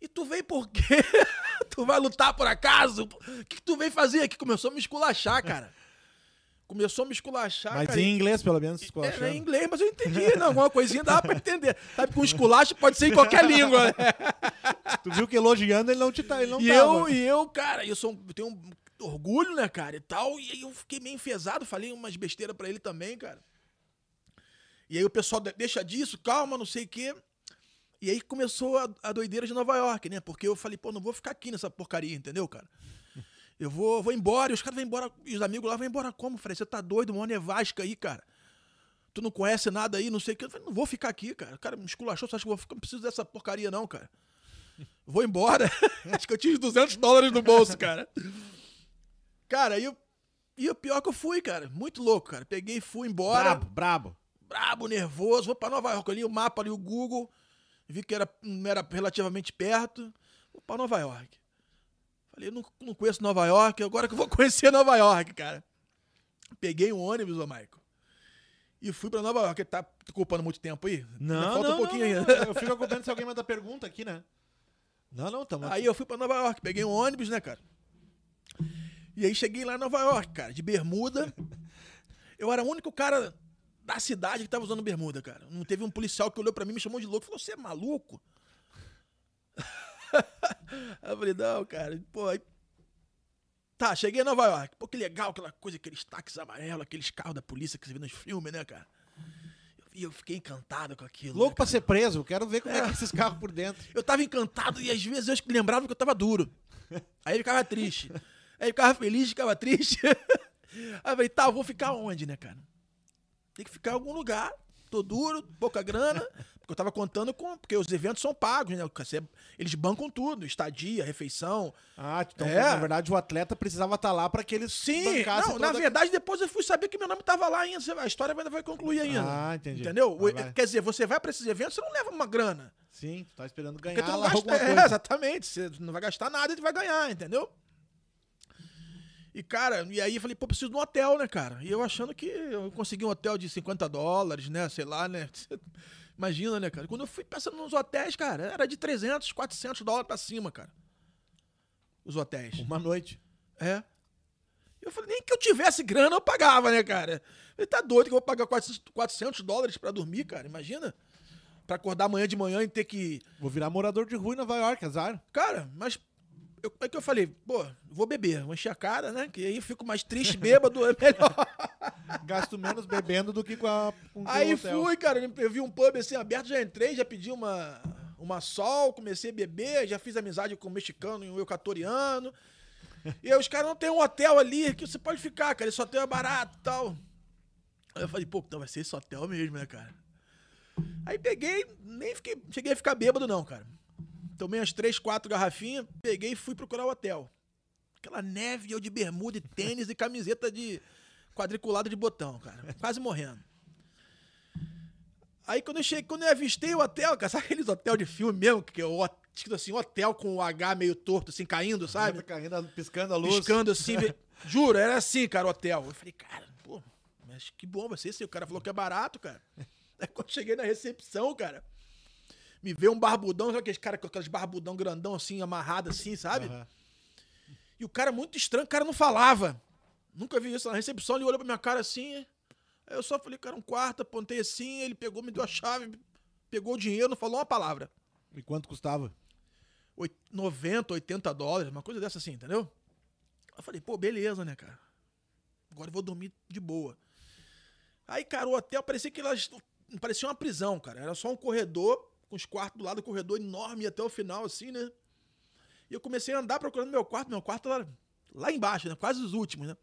E tu vem por quê? tu vai lutar por acaso? O que, que tu vem fazer aqui? Começou a me esculachar, cara. Começou a me esculachar, Mas cara. em inglês, pelo menos, É, esculachando. é em inglês, mas eu entendi. Não, alguma coisinha dá pra entender. Sabe que um esculacho pode ser em qualquer língua, né? Tu viu que elogiando ele não te tá, ele não E tava. eu, e eu, cara, eu sou, um- eu tenho um orgulho, né, cara, e tal. E aí eu fiquei meio enfesado, falei umas besteiras pra ele também, cara. E aí o pessoal de- deixa disso, calma, não sei o quê. E aí começou a, a doideira de Nova York, né? Porque eu falei, pô, não vou ficar aqui nessa porcaria, entendeu, cara? Eu vou, vou embora, e os caras vão embora, e os amigos lá vão embora como? Falei, você tá doido, uma nevasca aí, cara. Tu não conhece nada aí, não sei o que. Eu falei, não vou ficar aqui, cara. O cara me esculachou, você acha que eu vou ficar? Não preciso dessa porcaria, não, cara. Vou embora. Acho que eu tinha uns 200 dólares no bolso, cara. Cara, e, o- e o pior que eu fui, cara. Muito louco, cara. Peguei e fui embora. Brabo, brabo. Brabo, nervoso. Vou pra Nova York. Ali o mapa, ali o Google. Vi que era, era relativamente perto. Vou pra Nova York. Falei, não, não conheço Nova York. Agora que eu vou conhecer Nova York, cara. Peguei um ônibus, ô Maico. E fui pra Nova York. Tá culpando muito tempo aí? Ainda Não, Falta não, um pouquinho ainda. Eu fico acompanhando se alguém manda pergunta aqui, né? Não, não, tamo Aí eu fui pra Nova York, peguei um ônibus, né, cara? E aí cheguei lá em Nova York, cara, de bermuda. Eu era o único cara da cidade que tava usando bermuda, cara. Não teve um policial que olhou pra mim, me chamou de louco, falou: "Você é maluco?" Aí eu falei: "Não, cara, pô, aí Tá, cheguei em Nova York. Pô, que legal aquela coisa, aqueles táxis amarelos, aqueles carros da polícia que você vê nos filmes, né, cara? E eu fiquei encantado com aquilo. Louco né, pra ser preso. Eu quero ver como é, que é esses carros por dentro. eu tava encantado e às vezes eu lembrava que eu tava duro. Aí eu ficava triste. Aí eu ficava feliz, ficava triste. Aí eu falei, tá, eu vou ficar onde, né, cara? Tem que ficar em algum lugar. Tô duro, pouca grana. Porque eu tava contando com. Porque os eventos são pagos, né? Você- Eles bancam tudo, estadia, refeição. Ah, então, É. na verdade, o atleta precisava estar lá pra que eles Sim, não, na verdade, depois eu fui saber que meu nome tava lá ainda. A história ainda vai concluir ainda. Ah, entendi. Entendeu? Quer dizer, você vai pra esses eventos, você não leva uma grana. Sim, tu tá esperando Porque ganhar tu não gasta, é, exatamente. Você não vai gastar nada e tu vai ganhar, entendeu? E, cara, e aí eu falei, pô, preciso de um hotel, né, cara? E eu achando que eu consegui um hotel de 50 dólares, né? Sei lá, né? Imagina, né, cara? Quando eu fui pensando nos hotéis, cara, era de 300, 400 dólares pra cima, cara. Os hotéis. Uma noite. É. Eu falei, nem que eu tivesse grana eu pagava, né, cara? Ele tá doido que eu vou pagar 400, 400 dólares pra dormir, cara? Imagina. Pra acordar amanhã de manhã e ter que Vou virar morador de rua em Nova York, azar. Cara, mas eu, é que eu falei, pô, vou beber, vou encher a cara, né? Que aí eu fico mais triste, bêbado, é melhor. Gasto menos bebendo do que com, a, com Aí hotel. fui, cara, eu vi um pub assim aberto, já entrei, já pedi uma, uma sol, comecei a beber, já fiz amizade com um mexicano e um equatoriano. E aí os caras não tem um hotel ali que você pode ficar, cara, esse hotel é barato e tal. Aí eu falei, pô, então vai ser esse hotel mesmo, né, cara? Aí peguei, nem fiquei, cheguei a ficar bêbado não, cara. Tomei umas três, quatro garrafinhas, peguei e fui procurar o hotel. Aquela neve, eu de bermuda e tênis e camiseta de quadriculada de botão, cara. Quase morrendo. Aí quando eu cheguei, quando eu avistei o hotel, cara, sabe aqueles hotel de filme mesmo, que é o escrito assim, hotel com o H meio torto, assim, caindo, sabe? Caindo, piscando a luz. Piscando assim, juro, era assim, cara, o hotel. Eu falei, cara, pô, mas que bom vai ser esse. O cara falou que é barato, cara. Aí quando eu cheguei na recepção, cara, me veio um barbudão, sabe aqueles caras com aqueles barbudão grandão assim, amarrado assim, sabe? Aham. E o cara muito estranho, o cara não falava. Nunca vi isso na recepção, ele olhou pra minha cara assim. Aí eu só falei, cara, um quarto, apontei assim, ele pegou, me deu a chave, pegou o dinheiro, não falou uma palavra. E quanto custava? Oit- 90, 80 dólares, uma coisa dessa assim, entendeu? Eu falei, pô, beleza, né, cara? Agora eu vou dormir de boa. Aí, cara, o hotel parecia que elas. Parecia uma prisão, cara. Era só um corredor, com os quartos do lado do corredor enorme até o final, assim, né? E eu comecei a andar procurando meu quarto. Meu quarto era lá embaixo, né? Quase os últimos, né?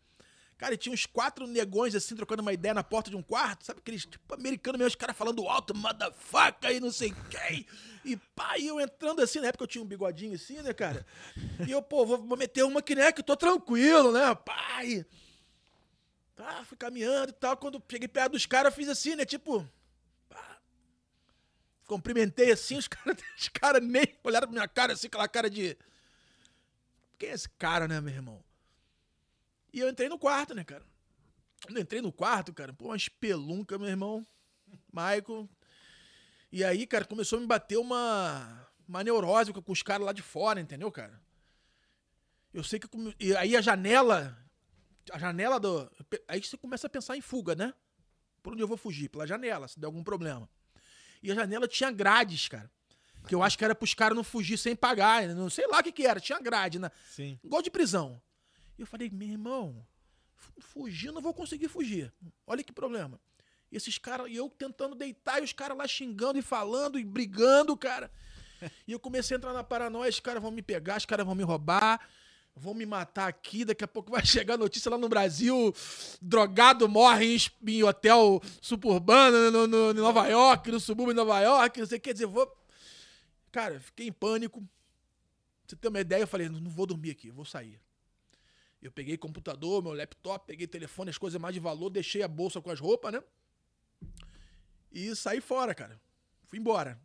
Cara, e tinha uns quatro negões assim, trocando uma ideia na porta de um quarto, sabe? Aqueles tipo americano mesmo, os caras falando alto, motherfucker e não sei quem. E e eu entrando assim, na época eu tinha um bigodinho assim, né, cara? E eu, pô, vou, vou meter uma que, né, que eu tô tranquilo, né, pai? Tá, fui caminhando e tal. Quando cheguei perto dos caras, fiz assim, né, tipo. Cumprimentei assim, os caras os cara nem olharam pra minha cara assim, aquela cara de. Quem é esse cara, né, meu irmão? E eu entrei no quarto, né, cara? Quando entrei no quarto, cara, pô, uma espelunca, meu irmão. Michael. E aí, cara, começou a me bater uma, uma neurose com os caras lá de fora, entendeu, cara? Eu sei que. E aí a janela. A janela do. Aí você começa a pensar em fuga, né? Por onde eu vou fugir? Pela janela, se der algum problema. E a janela tinha grades, cara. Que eu acho que era pros caras não fugir sem pagar. Não sei lá o que, que era. Tinha grade, né? Sim. Igual de prisão. E eu falei, meu irmão, fugir não vou conseguir fugir. Olha que problema. E esses caras, e eu tentando deitar, e os caras lá xingando e falando e brigando, cara. E eu comecei a entrar na paranoia, os caras vão me pegar, os caras vão me roubar, vão me matar aqui, daqui a pouco vai chegar notícia lá no Brasil, drogado morre em, hotel suburbano no, no, em Nova York, no subúrbio de Nova York, não sei o que, dizer, vou... Cara, fiquei em pânico. Você ter uma ideia, eu falei, não vou dormir aqui, vou sair. Eu peguei computador, meu laptop, peguei telefone, as coisas mais de valor, deixei a bolsa com as roupas, né? E saí fora, cara. Fui embora.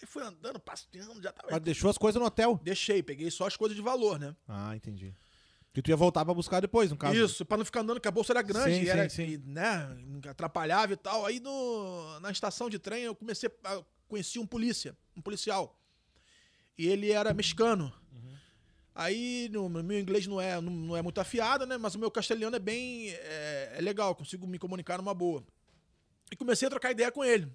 Aí fui andando, passeando, já tava. Mas deixou as coisas no hotel? Deixei, peguei só as coisas de valor, né? Ah, entendi. Que tu ia voltar pra buscar depois, no caso. Isso, pra não ficar andando, que a bolsa era grande, Sim, e era, sim, sim. e, né, atrapalhava e tal. Aí no, na estação de trem eu comecei a conheci um polícia, um policial. E ele era mexicano. Aí no, no meu inglês não é, não, não é muito afiado, né? Mas o meu castelhano é bem. É, é legal, consigo me comunicar numa boa. E comecei a trocar ideia com ele.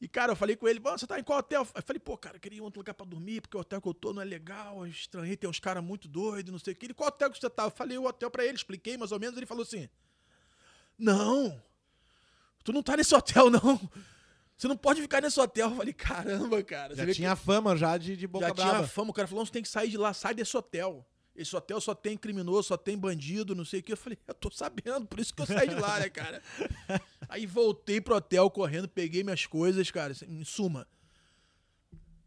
E, cara, eu falei com ele, "Mano, você tá em qual hotel? Eu falei, pô, cara, eu queria outro lugar pra dormir, porque o hotel que eu tô não é legal, eu estranhei, tem uns caras muito doidos, não sei o que. Ele, qual hotel que você tá? Eu falei o hotel pra ele, expliquei mais ou menos, ele falou assim: Não, tu não tá nesse hotel, não. Você não pode ficar nesse hotel. Eu falei, caramba, cara. Já tinha fama já de, de que boca já brava. tinha fama. O cara falou, você tem que sair de lá, sai desse hotel. Esse hotel só tem criminoso, só tem bandido, não sei o que. Eu falei, eu tô sabendo, por isso que eu saí de lá, né, cara? Aí voltei pro hotel correndo, peguei minhas coisas, cara, assim, em suma.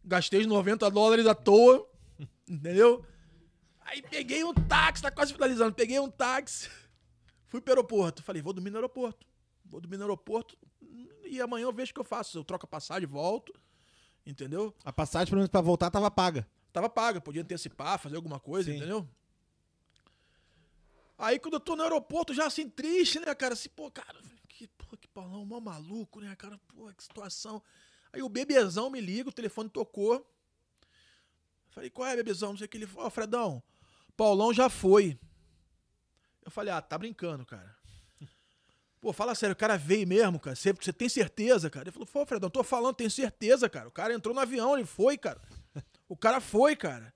Gastei os 90 dólares à toa, entendeu? Aí peguei um táxi, tá quase finalizando. Peguei um táxi, fui pro aeroporto. Falei, vou dormir no aeroporto. Vou dormir no aeroporto e amanhã eu vejo o que eu faço. Eu troco a passagem, volto, entendeu? A passagem, pelo menos, pra voltar, tava paga. Tava paga, podia antecipar, fazer alguma coisa, Sim. entendeu? Aí quando eu tô no aeroporto, já assim, triste, né, cara? Assim, pô, cara, Paulão, mó maluco, né, cara? Pô, que situação. Aí o bebezão me liga, o telefone tocou. Falei, qual é, bebezão? Não sei o que ele falou. Ó, Fredão, Paulão já foi. Eu falei, ah, tá brincando, cara. Pô, fala sério, o cara veio mesmo, cara. Você, você tem certeza, cara? Ele falou, pô, Fredão, tô falando, tenho certeza, cara. O cara entrou no avião, ele foi, cara. O cara foi, cara.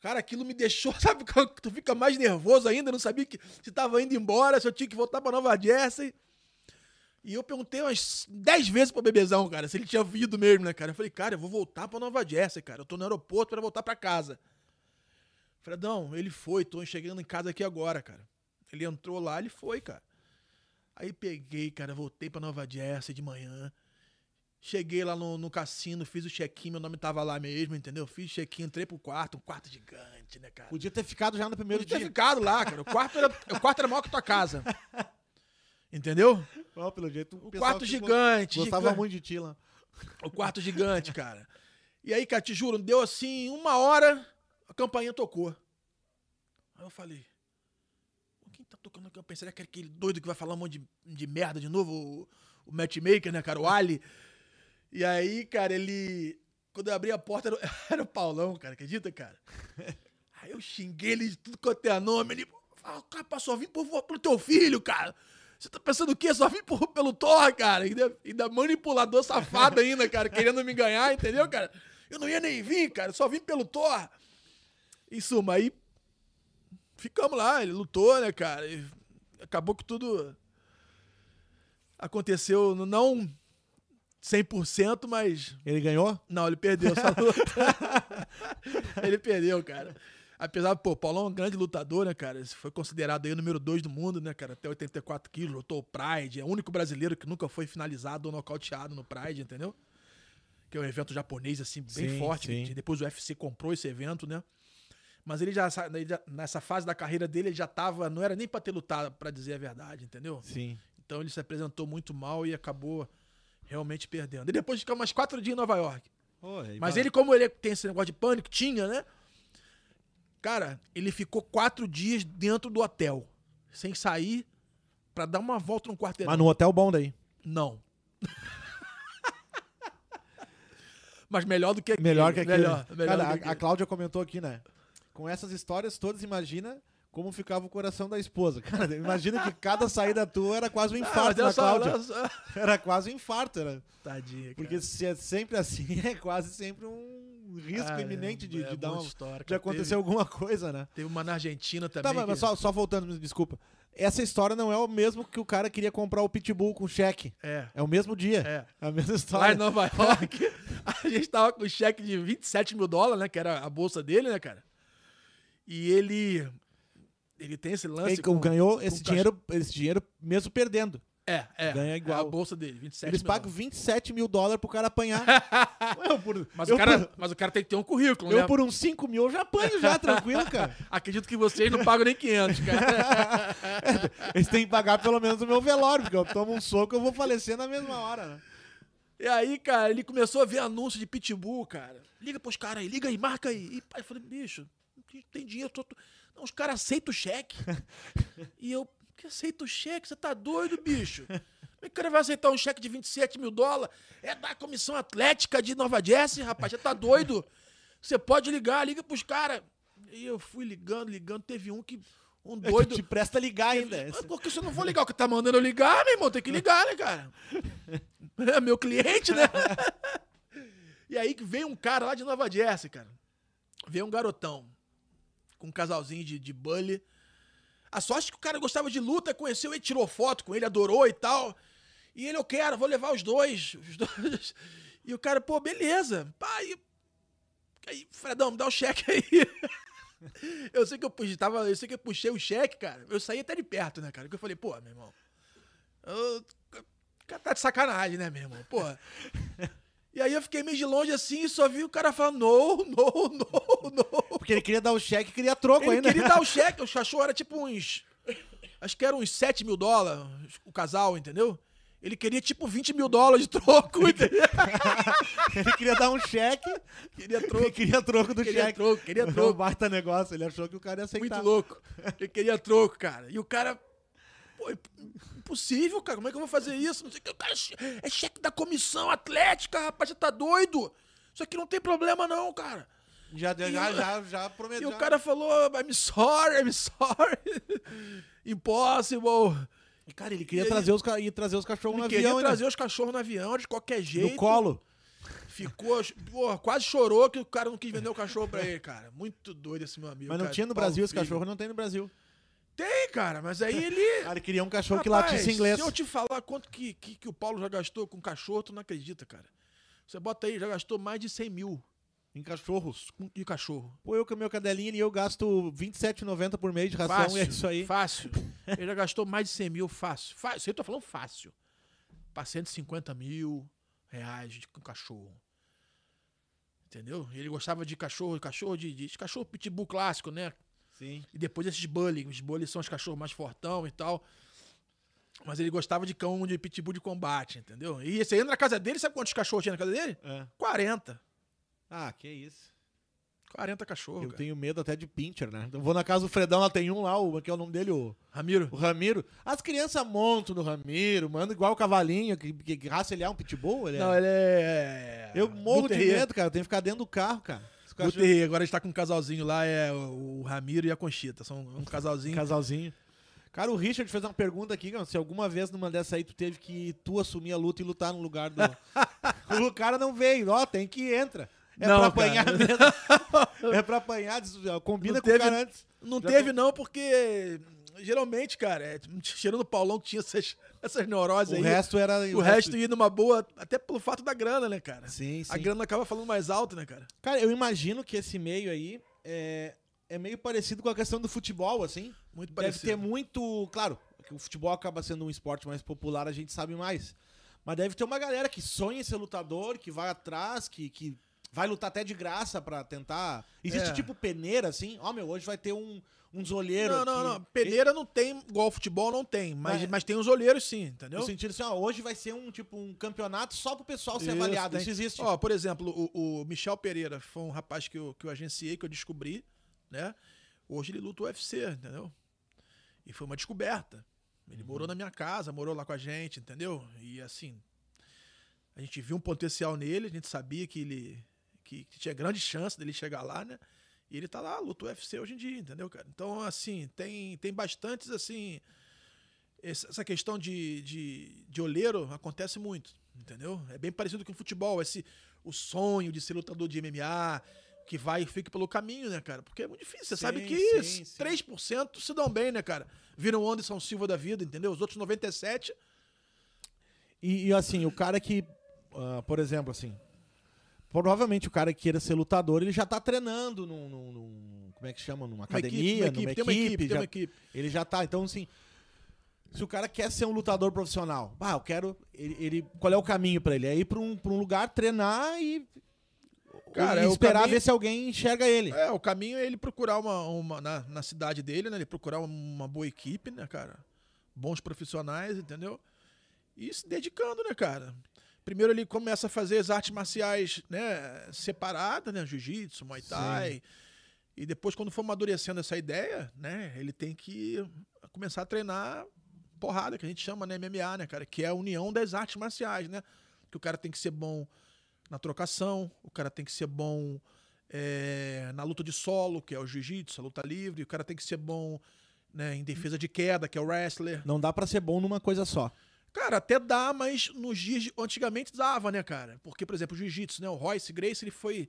Cara, aquilo me deixou, sabe? Tu fica mais nervoso ainda, não sabia que se tava indo embora, se eu tinha que voltar pra Nova Jersey. E eu perguntei umas 10 vezes pro bebezão, cara, se ele tinha vindo mesmo, né, cara? Eu falei, cara, eu vou voltar pra Nova Jersey, cara. Eu tô no aeroporto pra voltar pra casa. Fredão, ele foi, tô chegando em casa aqui agora, cara. Ele entrou lá, ele foi, cara. Aí peguei, cara, voltei pra Nova Jersey de manhã. Cheguei lá no, no cassino, fiz o check-in, meu nome tava lá mesmo, entendeu? Fiz check-in, entrei pro quarto, um quarto gigante, né, cara? Podia ter ficado já no primeiro Podia ter dia. ficado lá, cara. O quarto era, o quarto era maior que tua casa. Entendeu? Ó, pelo jeito, O quarto gigante. Gostava gigante. muito de ti lá. O quarto gigante, cara. E aí, cara, te juro, deu assim, uma hora, a campainha tocou. Aí eu falei, "Pô, quem tá tocando a campainha? Será que é aquele doido que vai falar um monte de, de merda de novo? O, o matchmaker, né, cara? O Ali. E aí, cara, ele... Quando eu abri a porta, era, o- era o Paulão, cara. Acredita, cara? Aí eu xinguei ele de tudo quanto é nome. Ele falou, cara, pá, só vim por, pelo teu filho, cara. Você tá pensando o quê? Só vim por, pelo Thor, cara. Ainda, ainda manipulador safado ainda, cara, querendo me ganhar, entendeu, cara? Eu não ia nem vir, cara, só vim pelo Thor. Em suma, aí ficamos lá, ele lutou, né, cara? E acabou que tudo aconteceu não 100%, mas Ele ganhou? não, ele perdeu essa luta. ele perdeu, cara. Apesar, pô, o Paulão é um grande lutador, né, cara? Ele foi considerado aí o número 2 do mundo, né, cara? Até 84 quilos, lutou o Pride. É o único brasileiro que nunca foi finalizado ou nocauteado no Pride, entendeu? Que é um evento japonês, assim, bem Sim, forte. sim. Depois o UFC comprou esse evento, né? Mas ele já, ele já- nessa fase da carreira dele, ele já tava. Não era nem pra ter lutado, pra dizer a verdade, entendeu? Sim. Então ele se apresentou muito mal e acabou realmente perdendo. E depois ficou mais quatro dias em Nova York. Mas vai- ele, como ele tem esse negócio de pânico, tinha, né? Cara, ele ficou quatro dias dentro do hotel, sem sair, pra dar uma volta no quarteirão. Mas no hotel bom daí. Não. Mas melhor do que aquele. Melhor que aquele. Melhor, melhor Cara, a, a Cláudia comentou aqui, né? Com essas histórias todas, imagina como ficava o coração da esposa. Cara, imagina que cada saída tua era quase um Ah, infarto só, Cláudia. só. Era quase um infarto, era. Tadinha, Porque cara. se é sempre assim, é quase sempre um risco Ah, é, iminente de, é de dar muita uma, história, de acontecer Teve- alguma coisa, né? Teve uma na Argentina também. Tá, mas, que- mas só, só voltando, desculpa. Essa história não é o mesmo que o cara queria comprar o Pitbull com cheque. É. É o mesmo dia. É. a mesma Lá história. em Nova York, a gente tava com um cheque de 27 mil dólares, né? Que era a bolsa dele, né, cara? E ele. Ele tem esse lance. Ele ganhou esse com dinheiro, esse dinheiro mesmo perdendo. É, é. ganha igual. É a bolsa dele, 27 Eles mil pagam dólares. 27 mil dólares pro cara apanhar. eu, por, Mas, eu, o cara, por, mas o cara tem que ter um currículo, eu né? por uns 5 mil eu já apanho já, tranquilo, cara. Acredito que vocês não pagam nem 500, cara. Eles têm que pagar pelo menos o meu velório, porque eu tomo um soco eu vou falecer na mesma hora, né? E aí, cara, ele começou a ver anúncio de pitbull, cara. Liga pros caras aí, liga aí, marca aí. E pai, eu falei, bicho, não tem dinheiro. Tô, tô... Não, os caras aceitam o cheque. e eu, que aceita o cheque? Você tá doido, bicho? Como é que o cara vai aceitar um cheque de 27 mil dólares? É da Comissão Atlética de Nova Jersey, rapaz. Você tá doido? Você pode ligar, liga pros caras. E eu fui ligando, ligando. Teve um que. Um doido. Te presta ligar ainda. Mas por que você não vou ligar? O que tá mandando eu ligar, meu irmão? Tem que ligar, né, cara? É meu cliente, né? E aí que veio um cara lá de Nova Jersey, cara. Veio um garotão com um casalzinho de, de bully. A sorte é que o cara gostava de luta, conheceu ele, tirou foto com ele, adorou e tal. E ele, eu quero, vou levar os dois. Os dois. E o cara, pô, beleza. Pai, aí, Fredão, me dá o cheque aí. Eu sei que eu puxei, tava, eu sei que eu puxei o cheque, cara. Eu saí até de perto, né, cara? Porque eu falei, pô, meu irmão. eu- tá de sacanagem, né, meu irmão? Porra. E aí eu fiquei meio de longe assim e só vi o cara falando, no, no, no, no. Porque ele queria dar o cheque e queria troco Ele ainda. queria dar o cheque, o cachorro era tipo uns. Acho que era uns 7 mil dólares o casal, entendeu? Ele queria tipo 20 mil dólares de troco, entendeu? Ele queria dar um cheque. Queria Ele troco. queria troco do Queria cheque. troco, queria troco. Baita negócio. Ele achou que o cara ia aceitar. Muito louco. Ele queria troco, cara. E o cara. Pô, é impossível, cara. Como é que eu vou fazer isso? Não sei o que. O cara é cheque da comissão atlética, rapaz. Você tá doido? Isso aqui não tem problema, não, cara. Já, E já, já, já prometeu. E o cara falou, I'm sorry, I'm sorry. Impossible. E, Cara, ele queria E aí- trazer os, ia trazer os cachorros Ele no queria avião, trazer os cachorros no avião de qualquer né? jeito. No colo. Ficou, porra, quase chorou que o cara não quis vender o cachorro pra ele, cara. Muito doido esse meu amigo. Mas não cara. tinha no Brasil esse Filho. cachorro, não tem no Brasil. Tem, cara, mas aí ele. Cara, ele queria um cachorro que Rapaz, latisse inglês. Se eu te falar quanto que, que, que o Paulo já gastou com cachorro, tu não acredita, cara. Você bota aí, já gastou mais de 100 mil Em cachorros. de cachorro. Pô, eu com o meu cadelinho ali, eu gasto R$27,90 por mês de ração Fácil, e é isso aí. Fácil. Ele já gastou mais de 100 mil fácil. Fácil, isso aí eu tô falando fácil. Pra 150 mil reais de, com cachorro. Entendeu? Ele gostava de cachorro, cachorro de, de, de cachorro pitbull clássico, né? Sim. E depois esses bully. Os bully são os cachorros mais fortão e tal. Mas ele gostava de cão de pitbull de combate, entendeu? E você entra na casa dele, sabe quantos cachorros tinha na casa dele? É. 40. Ah, que isso. 40 cachorros. Eu cara. tenho medo até de pincher, né? Eu vou na casa do Fredão, lá tem um lá, o, que é o nome dele, o, Ramiro. o Ramiro. As crianças montam no Ramiro, manda igual o cavalinho, que, que, que raça ele é um pitbull? Ele é... Não, ele é. Eu morro Bull de medo, cara. Eu tenho que ficar dentro do carro, cara. Cachorro- Terrier. Agora a gente tá com um casalzinho lá, é o o Ramiro e a Conchita. São um casalzinho. Casalzinho. Cara, o Richard fez uma pergunta aqui, cara, se alguma vez numa dessa aí tu teve que tu assumir a luta e lutar no lugar do. o cara não veio, ó, tem que entra. É Não, pra apanhar cara. mesmo. é pra apanhar, combina Não com o teve- cara antes. Não Já teve, não, porque geralmente, cara, é, tirando o Paulão que tinha essas, essas neuroses O aí. resto era. o resto ia numa boa, até pelo fato da grana, né, cara? Sim, sim. A grana acaba falando mais alto, né, cara? Cara, eu imagino que esse meio aí é, é meio parecido com a questão do futebol, assim. Muito Deve parecido. ter muito. Claro, que o futebol acaba sendo um esporte mais popular, a gente sabe mais. Mas deve ter uma galera que sonha em ser lutador, que vai atrás, que, que vai lutar até de graça pra tentar. Existe É. tipo peneira, assim. Ó, meu, hoje vai ter um, uns olheiros. Não, não, não. Peneira não tem, igual futebol não tem. Mas, Mas- mas tem os olheiros sim, entendeu? No sentido assim, ó, hoje vai ser um tipo um campeonato só pro pessoal ser Isso, avaliado. tem. Isso existe. Ó, por exemplo, o, o Michel Pereira foi um rapaz que eu, que eu agenciei, que eu descobri, né? Hoje ele luta UFC, entendeu? E foi uma descoberta. Ele morou na minha casa, morou lá com a gente, entendeu? E assim, a gente viu um potencial nele, a gente sabia que ele que, que tinha grande chance dele chegar lá, né? E ele tá lá, luta UFC hoje em dia, entendeu, cara? Então, assim, tem, tem bastantes, assim, essa questão de, de, de olheiro acontece muito, entendeu? É bem parecido com o futebol, esse o sonho de ser lutador de MMA, que vai e fica pelo caminho, né, cara? Porque é muito difícil. Você Sim, sabe que sim, sim. 3% se dão bem, né, cara? Viram o Anderson Silva da vida, entendeu? Os outros 97, E, e, assim, o cara que, ah, por exemplo, assim, provavelmente o cara que queira ser lutador, ele já tá treinando num, num- num- como é que chama, numa uma academia, equipe, numa tem uma equipe, tem já- uma equipe. ele já tá, então assim, se o cara quer ser um lutador profissional, ah, eu quero, ele, ele- qual é o caminho pra ele? É ir pra um, pra um lugar, treinar e, Cara, e é esperar caminho- ver se alguém enxerga ele. É, o caminho é ele procurar uma, uma na, na cidade dele, né? Ele procurar uma boa equipe, né, cara? Bons profissionais, entendeu? E se dedicando, né, cara? Primeiro ele começa a fazer as artes marciais, né, separadas, né, jiu-jitsu, muay thai. E depois quando for amadurecendo essa ideia, né, ele tem que começar a treinar porrada, que a gente chama, né, MMA, né, cara, que é a união das artes marciais, né? Que o cara tem que ser bom na trocação, o cara tem que ser bom é, na luta de solo, que é o jiu-jitsu, a luta livre, o cara tem que ser bom né, em defesa de queda, que é o wrestler. Não dá pra ser bom numa coisa só. Cara, até dá, mas nos dias de... antigamente dava, né, cara? Porque, por exemplo, o jiu-jitsu, né, o Royce Grace, ele foi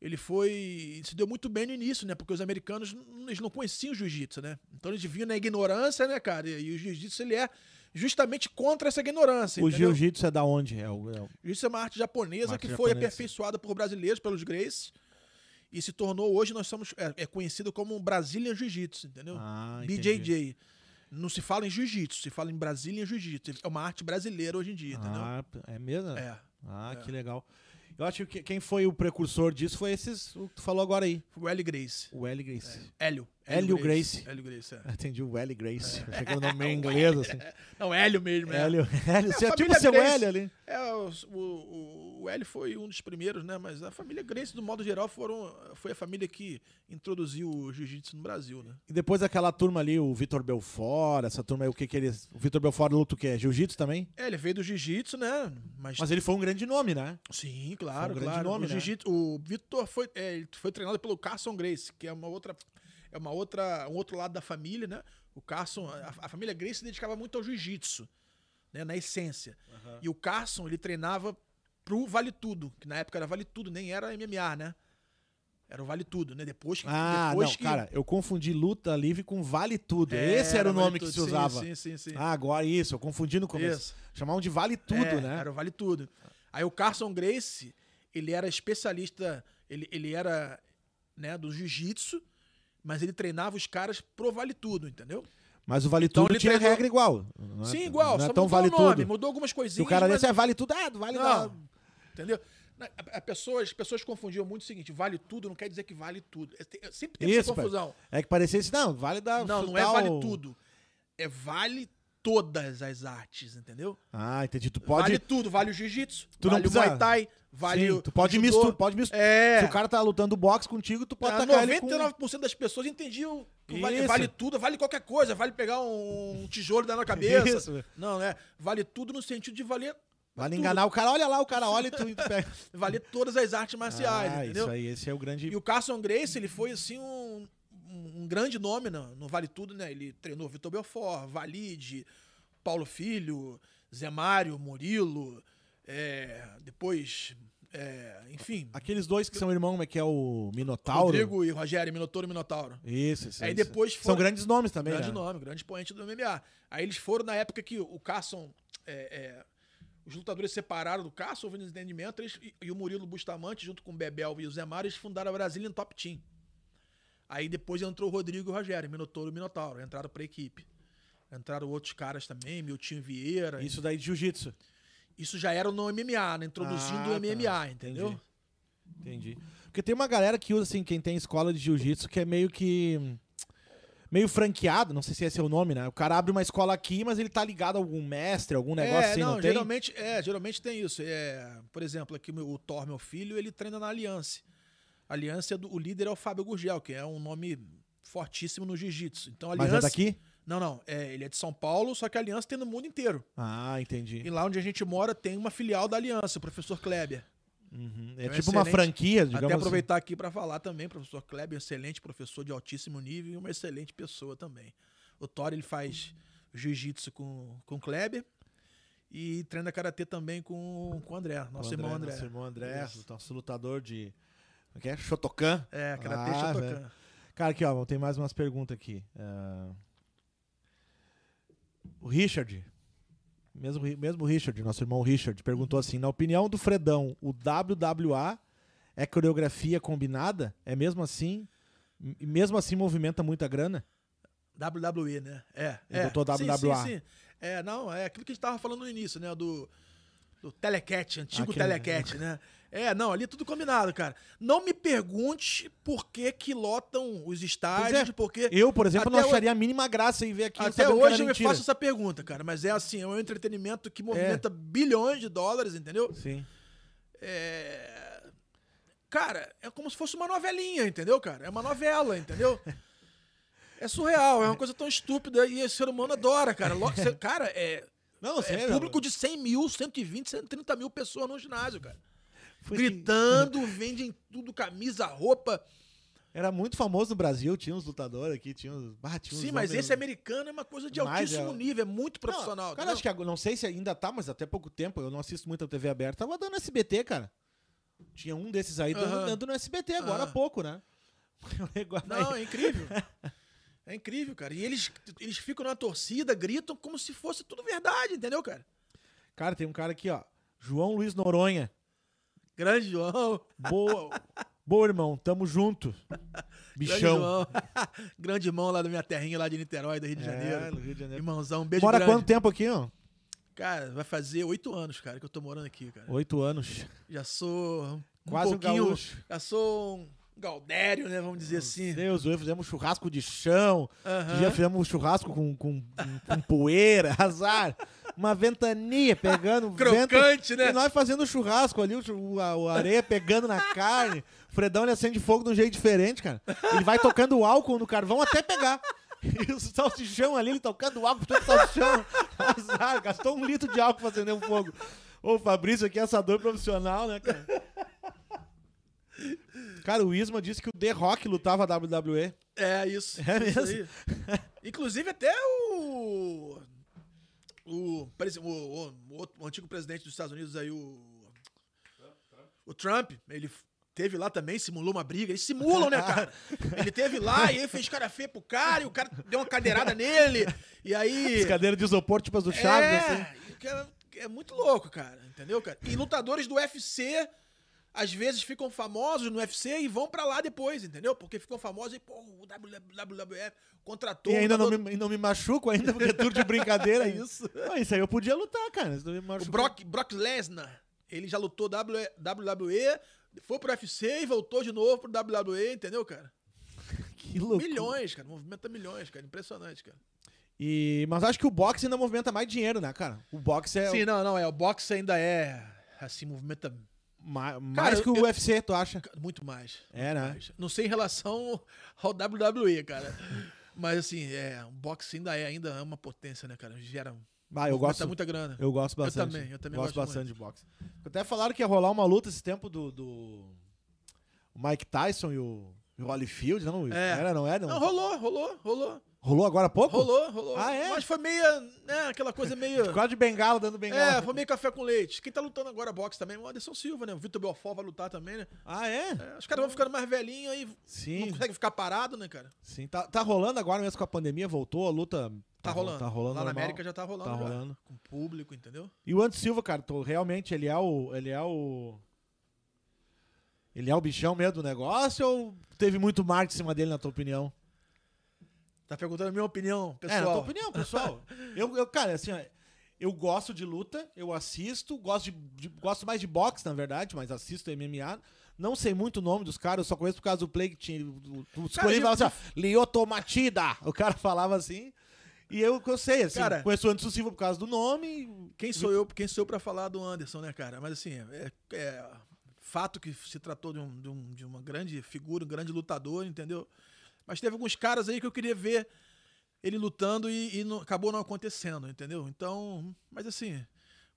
ele foi se deu muito bem no início, né? Porque os americanos eles não conheciam o jiu-jitsu, né? Então eles vinham na ignorância, né, cara? E o jiu-jitsu ele é justamente contra essa ignorância, O entendeu? jiu-jitsu é da onde? É o, é o- Isso é uma arte japonesa Uma arte que foi japonesa. aperfeiçoada por brasileiros, pelos Grace, e se tornou hoje nós somos é, é conhecido como Brazilian Jiu-Jitsu, entendeu? Ah, entendi. Não se fala em jiu-jitsu, se fala em Brazilian Jiu-Jitsu. É uma arte brasileira hoje em dia, entendeu? Ah, é mesmo? É. Ah, É. que legal. Eu acho que quem foi o precursor disso foi esses, o que tu falou agora aí, O L. Grace. o L. Grace. Hélio. Hélio Grace. Hélio Grace, é. Entendi o L. Grace. Que era o nome meio inglês, assim. Não, Hélio mesmo, é. Hélio, Hélio. É a tipo família seu Grace. Hélio ali. É, o, o, o Hélio foi um dos primeiros, né? Mas a família Grace, do modo geral, foram, foi a família que introduziu o jiu-jitsu no Brasil, né? E depois aquela turma ali, o Vitor Belfort, essa turma aí, o que que eles... O Vitor Belfort luta o quê? Jiu-jitsu também? É, ele veio do jiu-jitsu, né? Mas, Mas ele foi um grande nome, né? sim, claro, Foi um grande claro. nome, o né? jiu-jitsu, o Vitor foi, é, ele foi treinado pelo Carson Grace, que é uma outra é uma outra um outro lado da família, né? O Carson, a, a família Grace se dedicava muito ao jiu-jitsu, né, na essência. E o Carson, ele treinava pro Vale Tudo, que na época era Vale Tudo, nem era MMA, né? Era o Vale Tudo, né? Depois que Ah, depois não, que cara, eu confundi luta livre com vale tudo. É, Esse era o Vale nome que Tudo, se sim, usava. Sim, sim, sim. Ah, agora isso, eu confundi no começo. Isso. Chamavam de vale tudo, É, né? Era o Vale Tudo. Aí o Carson Grace, ele era especialista, ele, ele era né, do jiu-jitsu, mas ele treinava os caras pro Vale Tudo, entendeu? Mas o vale Então tudo tinha treinou- regra igual. Não é- Sim, igual, Não é só tão mudou vale o nome, tudo. mudou algumas Se coisinhas. o cara mas- desse é vale tudo, é, vale. Não, entendeu? Na- a- a pessoa- as pessoas confundiam muito o seguinte, vale tudo não quer dizer que vale tudo. É, sempre tem essa Isso, pai. confusão. É que parecia assim, não, vale da... Não, não é vale tudo. É vale todas as artes, entendeu? Ah, entendi. Tu pode... Vale tudo, vale o jiu-jitsu, vale precisa- o Muay Thai, vale Sim, tu pode misturar, pode misturar. É. Se o cara tá lutando boxe contigo, tu pode Ah, tacar ele com... 99% das pessoas entendiam que vale, vale tudo, vale qualquer coisa, vale pegar um tijolo dar na cabeça. Isso. Não, né? Vale tudo no sentido de valer. Vale tudo. enganar o cara, olha lá, o cara olha e tu, tu pega. Valer todas as artes marciais, ah, entendeu? isso aí, esse é o grande... E o Carson Grace, ele foi assim um, um, um grande nome no, no Vale Tudo, né? Ele treinou Vitor Belfort, Valide, Paulo Filho, Zé Mário, Murilo, é, depois, é, enfim, Aqueles dois que são irmãos, como é que é o Minotauro? Rodrigo e Rogério, Minotouro e Minotauro. Isso, isso. Aí isso. depois São foram- grandes nomes também, grande né? nome, grande expoente do MMA. Aí eles foram na época que o Carson. é, é, os lutadores separaram do Carson, houve um desentendimento, eles- e, e o Murilo Bustamante, junto com o Bebel e o Zé Mário, eles fundaram a Brazilian Top Team. Aí depois entrou o Rodrigo e o Rogério, Minotouro e Minotauro. Entraram pra equipe. Entraram outros caras também, Miltinho Vieira. Isso daí de jiu-jitsu. Isso já era no MMA, né? Introduzindo Ah, o tá. MMA, entendeu? Entendi. Entendi. Porque tem uma galera que usa, assim, quem tem escola de jiu-jitsu, que é meio que. Meio franqueado, não sei se esse é o nome, né? O cara abre uma escola aqui, mas ele tá ligado a algum mestre, algum negócio é, assim, não, não, tem? geralmente, é, geralmente tem isso. É, por exemplo, aqui o meu- o Thor, meu filho, ele treina na Aliança. Aliança, é do, o líder é o Fábio Gurgel, que é um nome fortíssimo no jiu-jitsu. Então, a Mas Aliança... é daqui? Não, não. É, ele é de São Paulo, só que a Aliança tem no mundo inteiro. Ah, entendi. E lá onde a gente mora tem uma filial da Aliança, o professor Kleber. Uhum. É É tipo uma franquia, digamos Até assim. aproveitar aqui para falar também, professor Kleber, excelente professor de altíssimo nível e uma excelente pessoa também. O Thor, ele faz jiu-jitsu com, com o Kleber e treina karatê também com, com o André, nosso O irmão André. Nosso irmão André, Isso. nosso lutador de. Como é que é? Shotokan. É, karatê Ah, Shotokan. velho. Cara, aqui, ó, tem mais umas perguntas aqui. Ah, O Richard, mesmo, mesmo o Richard, nosso irmão Richard, perguntou assim: na opinião do Fredão, o WWA é coreografia combinada? É mesmo assim? Mesmo assim movimenta muita grana? WWE, né? É. Ele é. botou Sim, WWA. Sim, sim. É, não, é aquilo que a gente tava falando no início, né? Do, do Telecat, antigo Aquele- Telecat, né? É, não, ali é tudo combinado, cara. Não me pergunte por que que lotam os estádios, é. porque... Eu, por exemplo, não acharia a mínima graça em ver aqui Até hoje eu me faço essa pergunta, cara. Mas é assim, é um entretenimento que movimenta bilhões de dólares, entendeu? Sim. É... Cara, é como se fosse uma novelinha, entendeu, cara? É uma novela, entendeu? É surreal, é uma coisa tão estúpida e o ser humano adora, cara. Cara, é, Não, é sério. público de 100 mil, 120, 130 mil pessoas no ginásio, cara. Foi Gritando, vendem tudo, camisa, roupa. Era muito famoso no Brasil, tinha uns lutadores aqui, tinha uns. Ah, tinha uns Sim, mas esse americano é uma coisa de altíssimo é- nível, é muito profissional. Não, cara, acho que não sei se ainda tá, mas até pouco tempo, eu não assisto muito a TV aberta. Tava dando SBT, cara. Tinha um desses aí dando, Aham. dando no SBT agora há Aham. pouco, né? Não, é incrível. É incrível, cara. E eles, eles ficam na torcida, gritam como se fosse tudo verdade, entendeu, cara? Cara, tem um cara aqui, ó. João Luiz Noronha. Grande João. Boa, boa irmão. Tamo junto. Grande Bichão. João. Grande irmão lá da minha terrinha, lá de Niterói, do Rio de É, Janeiro. no Rio de Janeiro. Irmãozão, um beijo Mora grande. quanto tempo aqui, ó? Cara, vai fazer oito anos, cara, que eu tô morando aqui, cara. Oito anos. Já sou um Quase um pouquinho... gaúcho. já sou um galdério, né, vamos dizer assim. Deus, hoje fizemos churrasco de chão. Aham. Já fizemos churrasco com, com, com, poeira, azar. Uma ventania pegando Crocante, vento, né? E nós fazendo churrasco ali, o, a, o areia pegando na carne. O Fredão ele acende fogo de um jeito diferente, cara. Ele vai tocando álcool no carvão até pegar. E o salsichão ali, ele tocando álcool, todo salsichão. Azar, gastou um litro de álcool pra acender um fogo. Ô, Fabrício aqui é assador profissional, né, cara? Cara, o Isma disse que o The Rock lutava a WWE. É isso. É isso mesmo? Inclusive até o o, o, o- o antigo presidente dos Estados Unidos aí o o Trump, ele teve lá também, simulou uma briga. Eles simulam, né, cara? Ele teve lá e aí fez cara feia pro cara e o cara deu uma cadeirada nele. E aí As cadeiras de isopor, tipo as do Chaves, é, assim. e que é, é muito louco, cara. Entendeu, cara? E lutadores do UFC às vezes ficam famosos no UFC e vão pra lá depois, entendeu? Porque ficam famosos e, pô, o WWF contratou. E ainda não me, não me machuco ainda, porque é tudo de brincadeira. isso. Ah, isso aí eu podia lutar, cara. Não O. Brock, Brock Lesnar, ele já lutou WWE, foi pro UFC e voltou de novo pro WWE, entendeu, cara? Que louco. Milhões, cara. Movimenta milhões, cara. Impressionante, cara. E, mas acho que o boxe ainda movimenta mais dinheiro, né, cara? O boxe é Sim, não, não, é. O boxe ainda é, assim, movimenta ma- mais Cara, que o eu- UFC, tu acha? Muito mais. É, né? Mais. Não sei em relação ao WWE, cara. Mas assim, é, o boxe ainda é, ainda é uma potência, né, cara? Gera Ah, eu gosto, muita grana. eu gosto Eu bastante. também, eu também gosto, gosto bastante de boxe. Até falaram que ia rolar uma luta esse tempo do, do Mike Tyson e o, e o Holyfield, não? É. Era, não era? Não, rolou, rolou, rolou. Rolou agora há pouco? Rolou, rolou. Ah, é? Mas foi meio, né, aquela coisa meio... Quase de bengala, dando bengala. É, foi meio café com leite. Quem tá lutando agora boxe também é o Anderson Silva, né? O Vitor Belfort vai lutar também, né? Ah, é? É, os caras vão ficando mais velhinhos aí. Sim. Não consegue ficar parado, né, cara? Sim, tá, tá rolando agora mesmo com a pandemia, voltou a luta. Tá rolando. Tá rolando Lá na normal. América já tá rolando. Tá já. rolando. Com público, entendeu? E o Anderson Silva, cara, tô- realmente ele é o. Ele é o. Ele é o bichão mesmo do negócio ou teve muito marketing em cima dele, na tua opinião? Tá perguntando a minha opinião, É, na tua pessoal. opinião, pessoal. eu, eu, cara, assim, ó, eu gosto de luta, eu assisto, gosto, de, de- gosto mais de boxe, na verdade, mas assisto MMA. Não sei muito o nome dos caras, eu só conheço por causa do play que o escolhi eu- falava assim, ó, Lioto Matida. O cara falava assim. E eu, eu sei, assim, Cara- conheço o Anderson Silva por causa do nome. Quem sou eu, quem sou eu pra falar do Anderson, né, cara? Mas assim, é, é fato que se tratou de, um, de, um- de uma grande figura, um grande lutador, entendeu? Mas teve alguns caras aí que eu queria ver ele lutando e, e não- acabou não acontecendo, entendeu? Então, mas assim,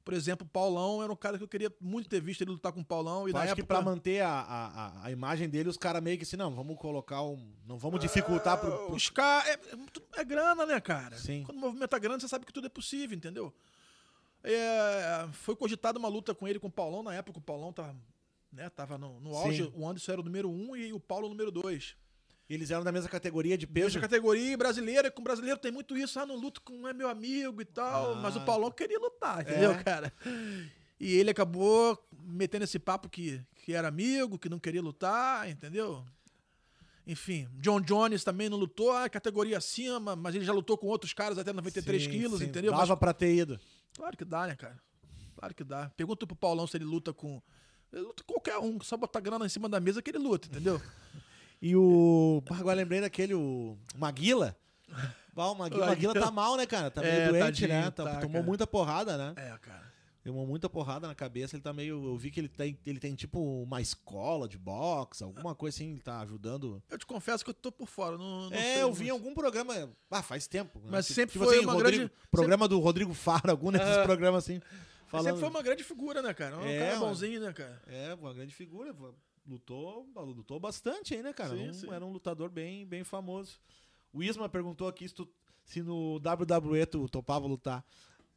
por exemplo, o Paulão era um cara que eu queria muito ter visto ele lutar com o Paulão e Eu acho época que pra manter a, a, a- imagem dele, os caras meio que assim, não, vamos colocar um. Não vamos dificultar pro. pro- Os caras. É, é é grana, né, cara? Sim. Quando movimenta grana, você sabe que tudo é possível, entendeu? É, foi cogitada uma luta com ele com o Paulão. Na época, o Paulão tava, né, tava no, no auge. Sim. O Anderson era o número um e o Paulo o número dois. Eles eram da mesma categoria de peso. Mesma categoria brasileira. Com brasileiro tem muito isso. Ah, não luto com é meu amigo e tal. Ah. Mas o Paulão queria lutar, entendeu, É. cara? E ele acabou metendo esse papo que, que era amigo, que não queria lutar, entendeu? Enfim, John Jones também não lutou, ah, categoria acima, mas ele já lutou com outros caras até 93 Sim, quilos, sim, entendeu? Dava Mas, pra ter ido. claro que dá, né, cara? Claro que dá. Pergunta pro Paulão se ele luta com. Ele luta com qualquer um, só botar grana em cima da mesa que ele luta, entendeu? E o. Agora lembrei daquele, o Maguila. Bah, o Maguila, O Maguila Maguila tá mal, né, cara? Tá meio É, doente, tadinho, né? Tá- tá, tomou cara. muita porrada, né? É, cara. Tomou muita porrada na cabeça. Ele tá meio. Eu vi que ele tem, ele tem tipo uma escola de boxe, alguma coisa assim, ele tá ajudando. Eu te confesso que eu tô por fora. Não, não é, sei eu vi em algum programa. Ah, faz tempo. né? Mas Tipo- sempre tipo foi assim, uma Rodrigo- grande- Programa do Rodrigo Faro, algum desses programas assim. Falando. sempre foi uma grande figura, né, cara? Um É, cara bonzinho, né, cara? É, uma grande figura. Lutou, lutou bastante aí, né, cara? Sim, Um- sim. Era um lutador bem, bem famoso. O Isma perguntou aqui se, tu- se no WWE tu topava lutar.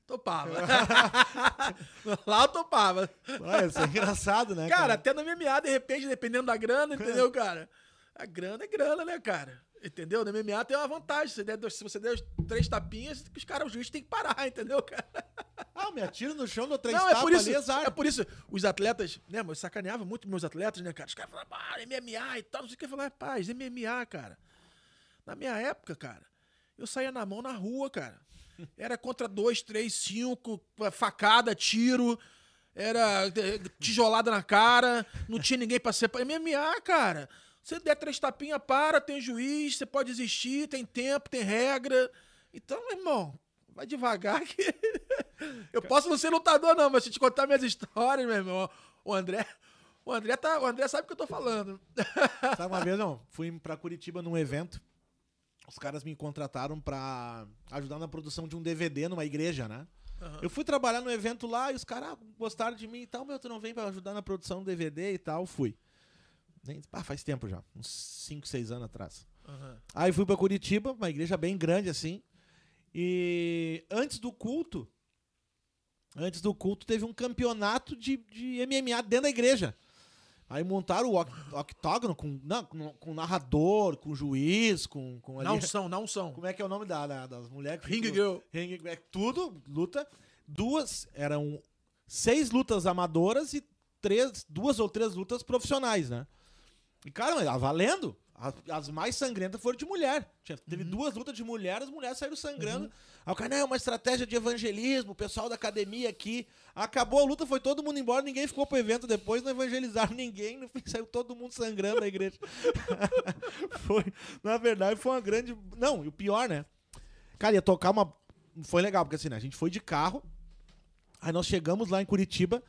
Topava. Lá eu topava. Olha, isso é engraçado, né? Cara, até no MMA, de repente, dependendo da grana, entendeu, cara? A grana é grana, né, cara? Entendeu? No MMA tem uma vantagem. Se, der se você der três tapinhas, os caras, o juiz tem que parar, entendeu, cara? Ah, me atiro no chão, dou três Não, é tapas por isso. ali, azar. É por isso. Os atletas, né, eu sacaneava muito meus atletas, né, cara? Os caras falavam, ah, MMA e tal, não sei o que. Eu falava, rapaz, MMA, cara. Na minha época, cara, eu saía na mão na rua, cara. Era contra dois, três, cinco, facada, tiro, era eh, tijolada na cara, não tinha ninguém pra ser. MMA, cara. Você der três tapinhas, para, tem juiz, você pode desistir, tem tempo, tem regra. Então, irmão, vai devagar que. Eu posso não ser lutador, não, mas se te contar minhas histórias, meu irmão, o André. O André, tá, o André sabe o que eu tô falando. Sabe uma vez, não? Fui pra Curitiba num evento. Os caras me contrataram pra ajudar na produção de um DVD numa igreja, né? Eu fui trabalhar no evento lá e os caras ah, gostaram de mim e tal, meu, tu não vem pra ajudar na produção do DVD e tal, fui. Nem- Ah, faz tempo já, uns 5, 6 anos atrás. Aí fui pra Curitiba, uma igreja bem grande assim. E antes do culto, antes do culto teve um campeonato de, de MMA dentro da igreja. Aí montaram o oct- octógono com, não, com, com narrador, com juiz, com, com ali- Não são, não são. como é que é o nome da, da- das mulheres? que Ring Girl. Ring é tudo, luta. Duas, eram seis lutas amadoras e três, duas ou três lutas profissionais, né? E, cara, ah, valendo. As, as mais sangrentas foram de mulher. Tinha- teve Uhum. duas lutas de mulher, as mulheres saíram sangrando. Aí o cara, não, é uma estratégia de evangelismo, o pessoal da academia aqui. Acabou a luta, foi todo mundo embora, ninguém ficou pro evento depois, não evangelizaram ninguém, no fim saiu todo mundo sangrando da igreja. foi, na verdade, foi uma grande. Não, e o pior, né? Cara, ia tocar uma. Foi legal, porque assim, né? A gente foi de carro. Aí nós chegamos lá em Curitiba.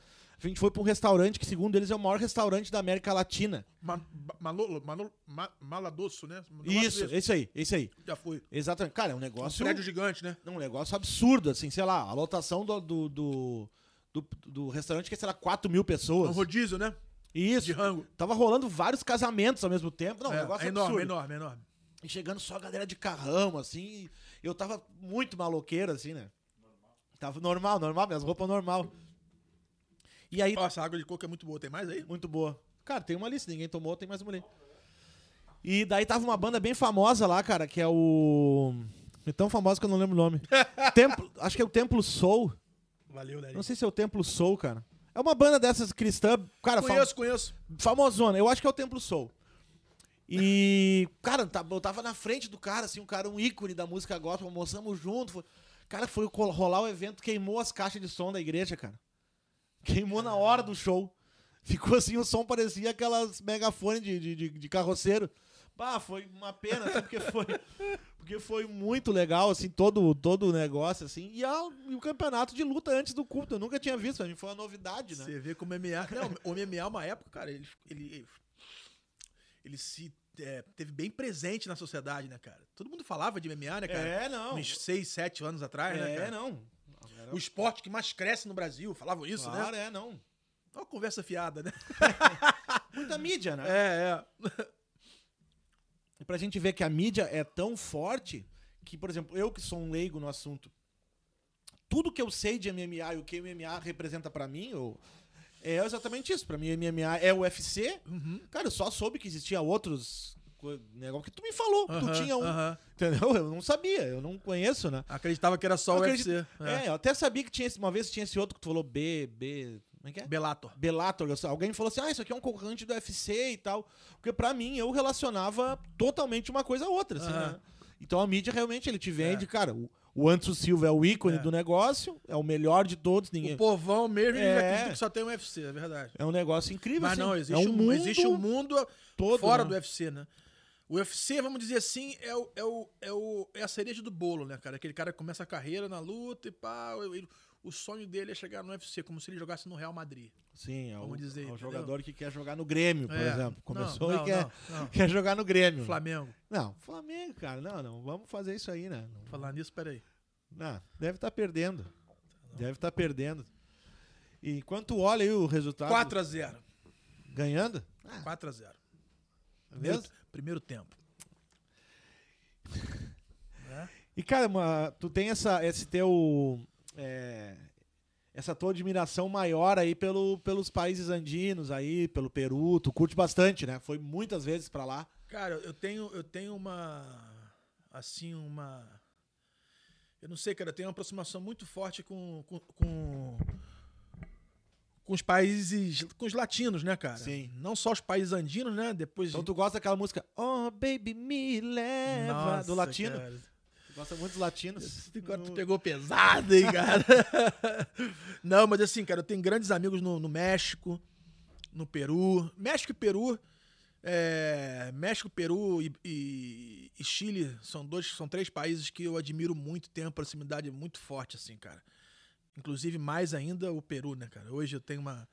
A gente foi pra um restaurante que, segundo eles, é o maior restaurante da América Latina. Ma, Manolo, Manolo, ma, Maladosso, né? Isso, esse aí, esse aí. Já fui. Exatamente. Cara, é um Um negócio. prédio gigante, né? Um negócio absurdo, assim, sei lá, a lotação do, do, do, do, do restaurante que é, sei lá, 4 mil Um pessoas. rodízio, né? Isso. De rango. Tava rolando vários casamentos ao mesmo tempo. Não, um é, negócio é enorme, absurdo. enorme, enorme. E chegando só a galera de carrão, assim. Eu tava muito maloqueiro, assim, né? Tava normal, normal, minhas roupas normal. E aí, Nossa, a água de coco é muito boa. Tem mais aí? muito boa. Cara, tem uma lista, ninguém tomou, tem mais uma ali. E daí tava uma banda bem famosa lá, cara, que é o. É tão famosa que eu não lembro o nome. Templo, acho que é o Templo Soul. Valeu, Léo. Não sei se é o Templo Soul, cara. É uma banda dessas cristã, cara, fam- Conheço, conheço. famosona. Eu acho que é o Templo Soul. E, cara, eu tava na frente do cara, assim, um cara, um ícone da música gospel, almoçamos junto. Foi, cara, foi rolar o evento, queimou as caixas de som da igreja, cara. Queimou na hora do show. Ficou assim, o som parecia aquelas megafones de, de, de, de carroceiro. Bah, foi uma pena, assim, porque foi, porque foi muito legal, assim, todo, todo o negócio, assim. E, a- e o campeonato de luta antes do culto, eu nunca tinha visto, pra mim foi uma novidade, né? Você vê como o MMA. Não, o MMA, uma época, cara, ele, ele, ele se é, teve bem presente na sociedade, né, cara? Todo mundo falava de MMA, né, cara? É, não. Uns 6, 7 anos atrás, né, É, cara? não. O esporte que mais cresce no Brasil, falavam isso, claro, né? é, não. Uma conversa fiada, né? Muita mídia, né? É, é. E pra gente ver que a mídia é tão forte que, por exemplo, eu que sou um leigo no assunto, tudo que eu sei de MMA e o que o MMA representa pra mim, eu, é exatamente isso. Pra mim, MMA é o UFC. Uhum. Cara, eu só soube que existia outros negócio que tu me falou, que tu Aham, tinha um. aham. Entendeu? Eu não sabia, eu não conheço, né? Acreditava que era só Eu o acredito- UFC. É. eu até sabia que tinha esse, uma vez tinha esse outro que tu falou B, B, como é que é? Bellator, eu- alguém falou assim, ah, isso aqui é um concorrente do UFC e tal. Porque pra mim, eu relacionava totalmente uma coisa a outra, assim, Aham. né? Então a mídia realmente, ele te vende, É. cara, o, o Anderson Silva é o ícone É. do negócio, é o melhor de todos, ninguém... O povão mesmo, É. acredita que só tem o UFC, é verdade. É um negócio incrível, Mas assim. não, é existe, um um, mundo existe um mundo todo, fora né? do UFC, né? O UFC, vamos dizer assim, é, o, é, o, é, o, é a cereja do bolo, né, cara? Aquele cara que começa a carreira na luta e pá. ele- o sonho dele é chegar no UFC, como se ele jogasse no Real Madrid. Sim, é o, dizer, é o jogador que quer jogar no Grêmio, por É. exemplo. Começou Não, e não, quer, não, quer jogar no Grêmio. Flamengo. Não, Flamengo, cara, não, não, vamos fazer isso aí, né? Não, Falar nisso, peraí. Não, deve estar perdendo. Deve estar perdendo. E enquanto olha aí o resultado. 4x0. Ganhando? Ah, 4x0. mesmo? Primeiro, primeiro tempo. Né? E, cara, uma- tu tem essa, esse teu. é, essa tua admiração maior aí pelo, pelos países andinos aí, pelo Peru. Tu curte bastante, né? Foi muitas vezes pra lá. Cara, eu tenho, eu tenho uma. Assim, uma. Eu não sei, cara, eu tenho uma aproximação muito forte com. com, com com os países, com os latinos, né, cara? Sim. Não só os países andinos, né? Depois. Então tu gosta daquela música Oh, baby, me leva. Nossa, do latino. cara. Tu gosta muito dos latinos. Agora tu pegou pesado, hein, cara? Não, mas assim, cara, eu tenho grandes amigos no, no México, no Peru. México e Peru. é, México, Peru e, e- e Chile são dois, são três países que eu admiro muito, tenho uma proximidade muito forte, assim, cara. Inclusive, mais ainda o Peru, né, cara? Hoje eu tenho uma,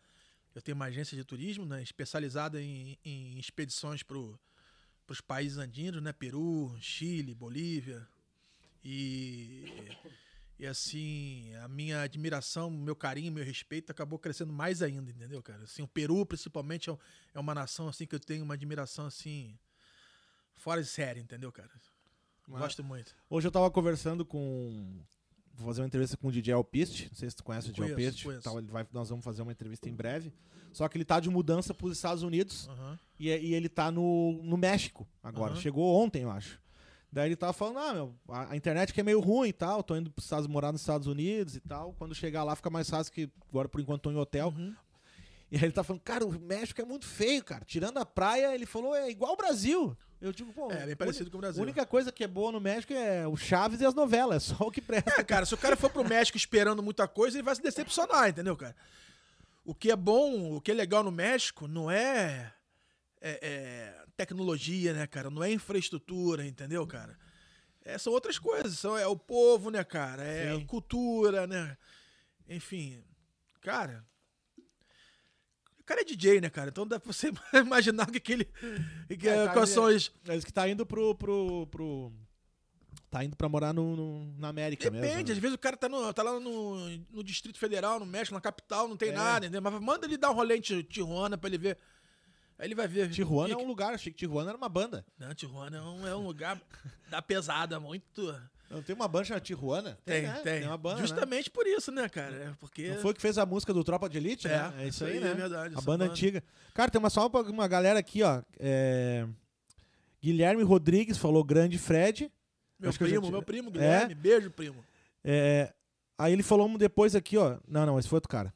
eu tenho uma agência de turismo, né, especializada em, em expedições para os países andinos, né? Peru, Chile, Bolívia. E, e assim, a minha admiração, meu carinho, meu respeito acabou crescendo mais ainda, entendeu, cara? Assim, o Peru, principalmente, é é uma nação assim que eu tenho uma admiração assim fora de série, entendeu, cara? Gosto muito. Hoje eu tava conversando com. Vou fazer uma entrevista com o DJ Alpiste. Não sei se tu conhece o DJ Alpiste. Tal, ele vai, nós vamos fazer uma entrevista em breve. Só que ele tá de mudança pros Estados Unidos e, e ele tá no, no México agora. Chegou ontem, eu acho. Daí ele tava falando, ah, meu, a, a internet que é meio ruim e tal, tô indo pros Estados morar nos Estados Unidos e tal. Quando chegar lá fica mais fácil que agora por enquanto tô em hotel. Uhum. E aí ele tá falando, cara, o México é muito feio, cara. Tirando a praia, ele falou, é igual o Brasil. Eu digo, pô, É, bem parecido com o Brasil. A única coisa que é boa no México é o Chaves e as novelas, só o que presta. É, cara, se o cara for pro México esperando muita coisa, ele vai se decepcionar, entendeu, cara? O que é bom, o que é legal no México não é, é- é tecnologia, né, cara? Não é infraestrutura, entendeu, cara? É, são outras coisas. São, é o povo, né, cara? É Sim. cultura, né? Enfim, cara. O cara é DJ, né, cara? Então dá pra você imaginar que, que ele. Que, É, tá quais ali- são os. Eles que tá indo pro. pro, pro- tá indo pra morar no, no- na América Depende, mesmo. às né? vezes o cara tá, no, tá lá no, no Distrito Federal, no México, na capital, não tem É. nada, entendeu? Mas manda ele dar um rolê em Ti- Tijuana pra ele ver. Aí ele vai ver. Tijuana é um lugar, achei que Tijuana era uma banda. Não, Tijuana é um, é um lugar da pesada, muito. Não tem uma banda chamada Tijuana? Tem, né? tem. uma banda. né? Justamente por isso, né, cara? É porque. Não foi que fez a música do Tropa de Elite? É, né? É isso isso aí, né? é verdade, A banda banda. antiga. Cara, tem uma, só uma, galera aqui, ó. é, Guilherme Rodrigues falou grande Fred. Meu Acho primo, meu primo, Guilherme. Beijo, primo. É, aí ele falou um depois aqui, ó. Não, não, esse foi outro cara.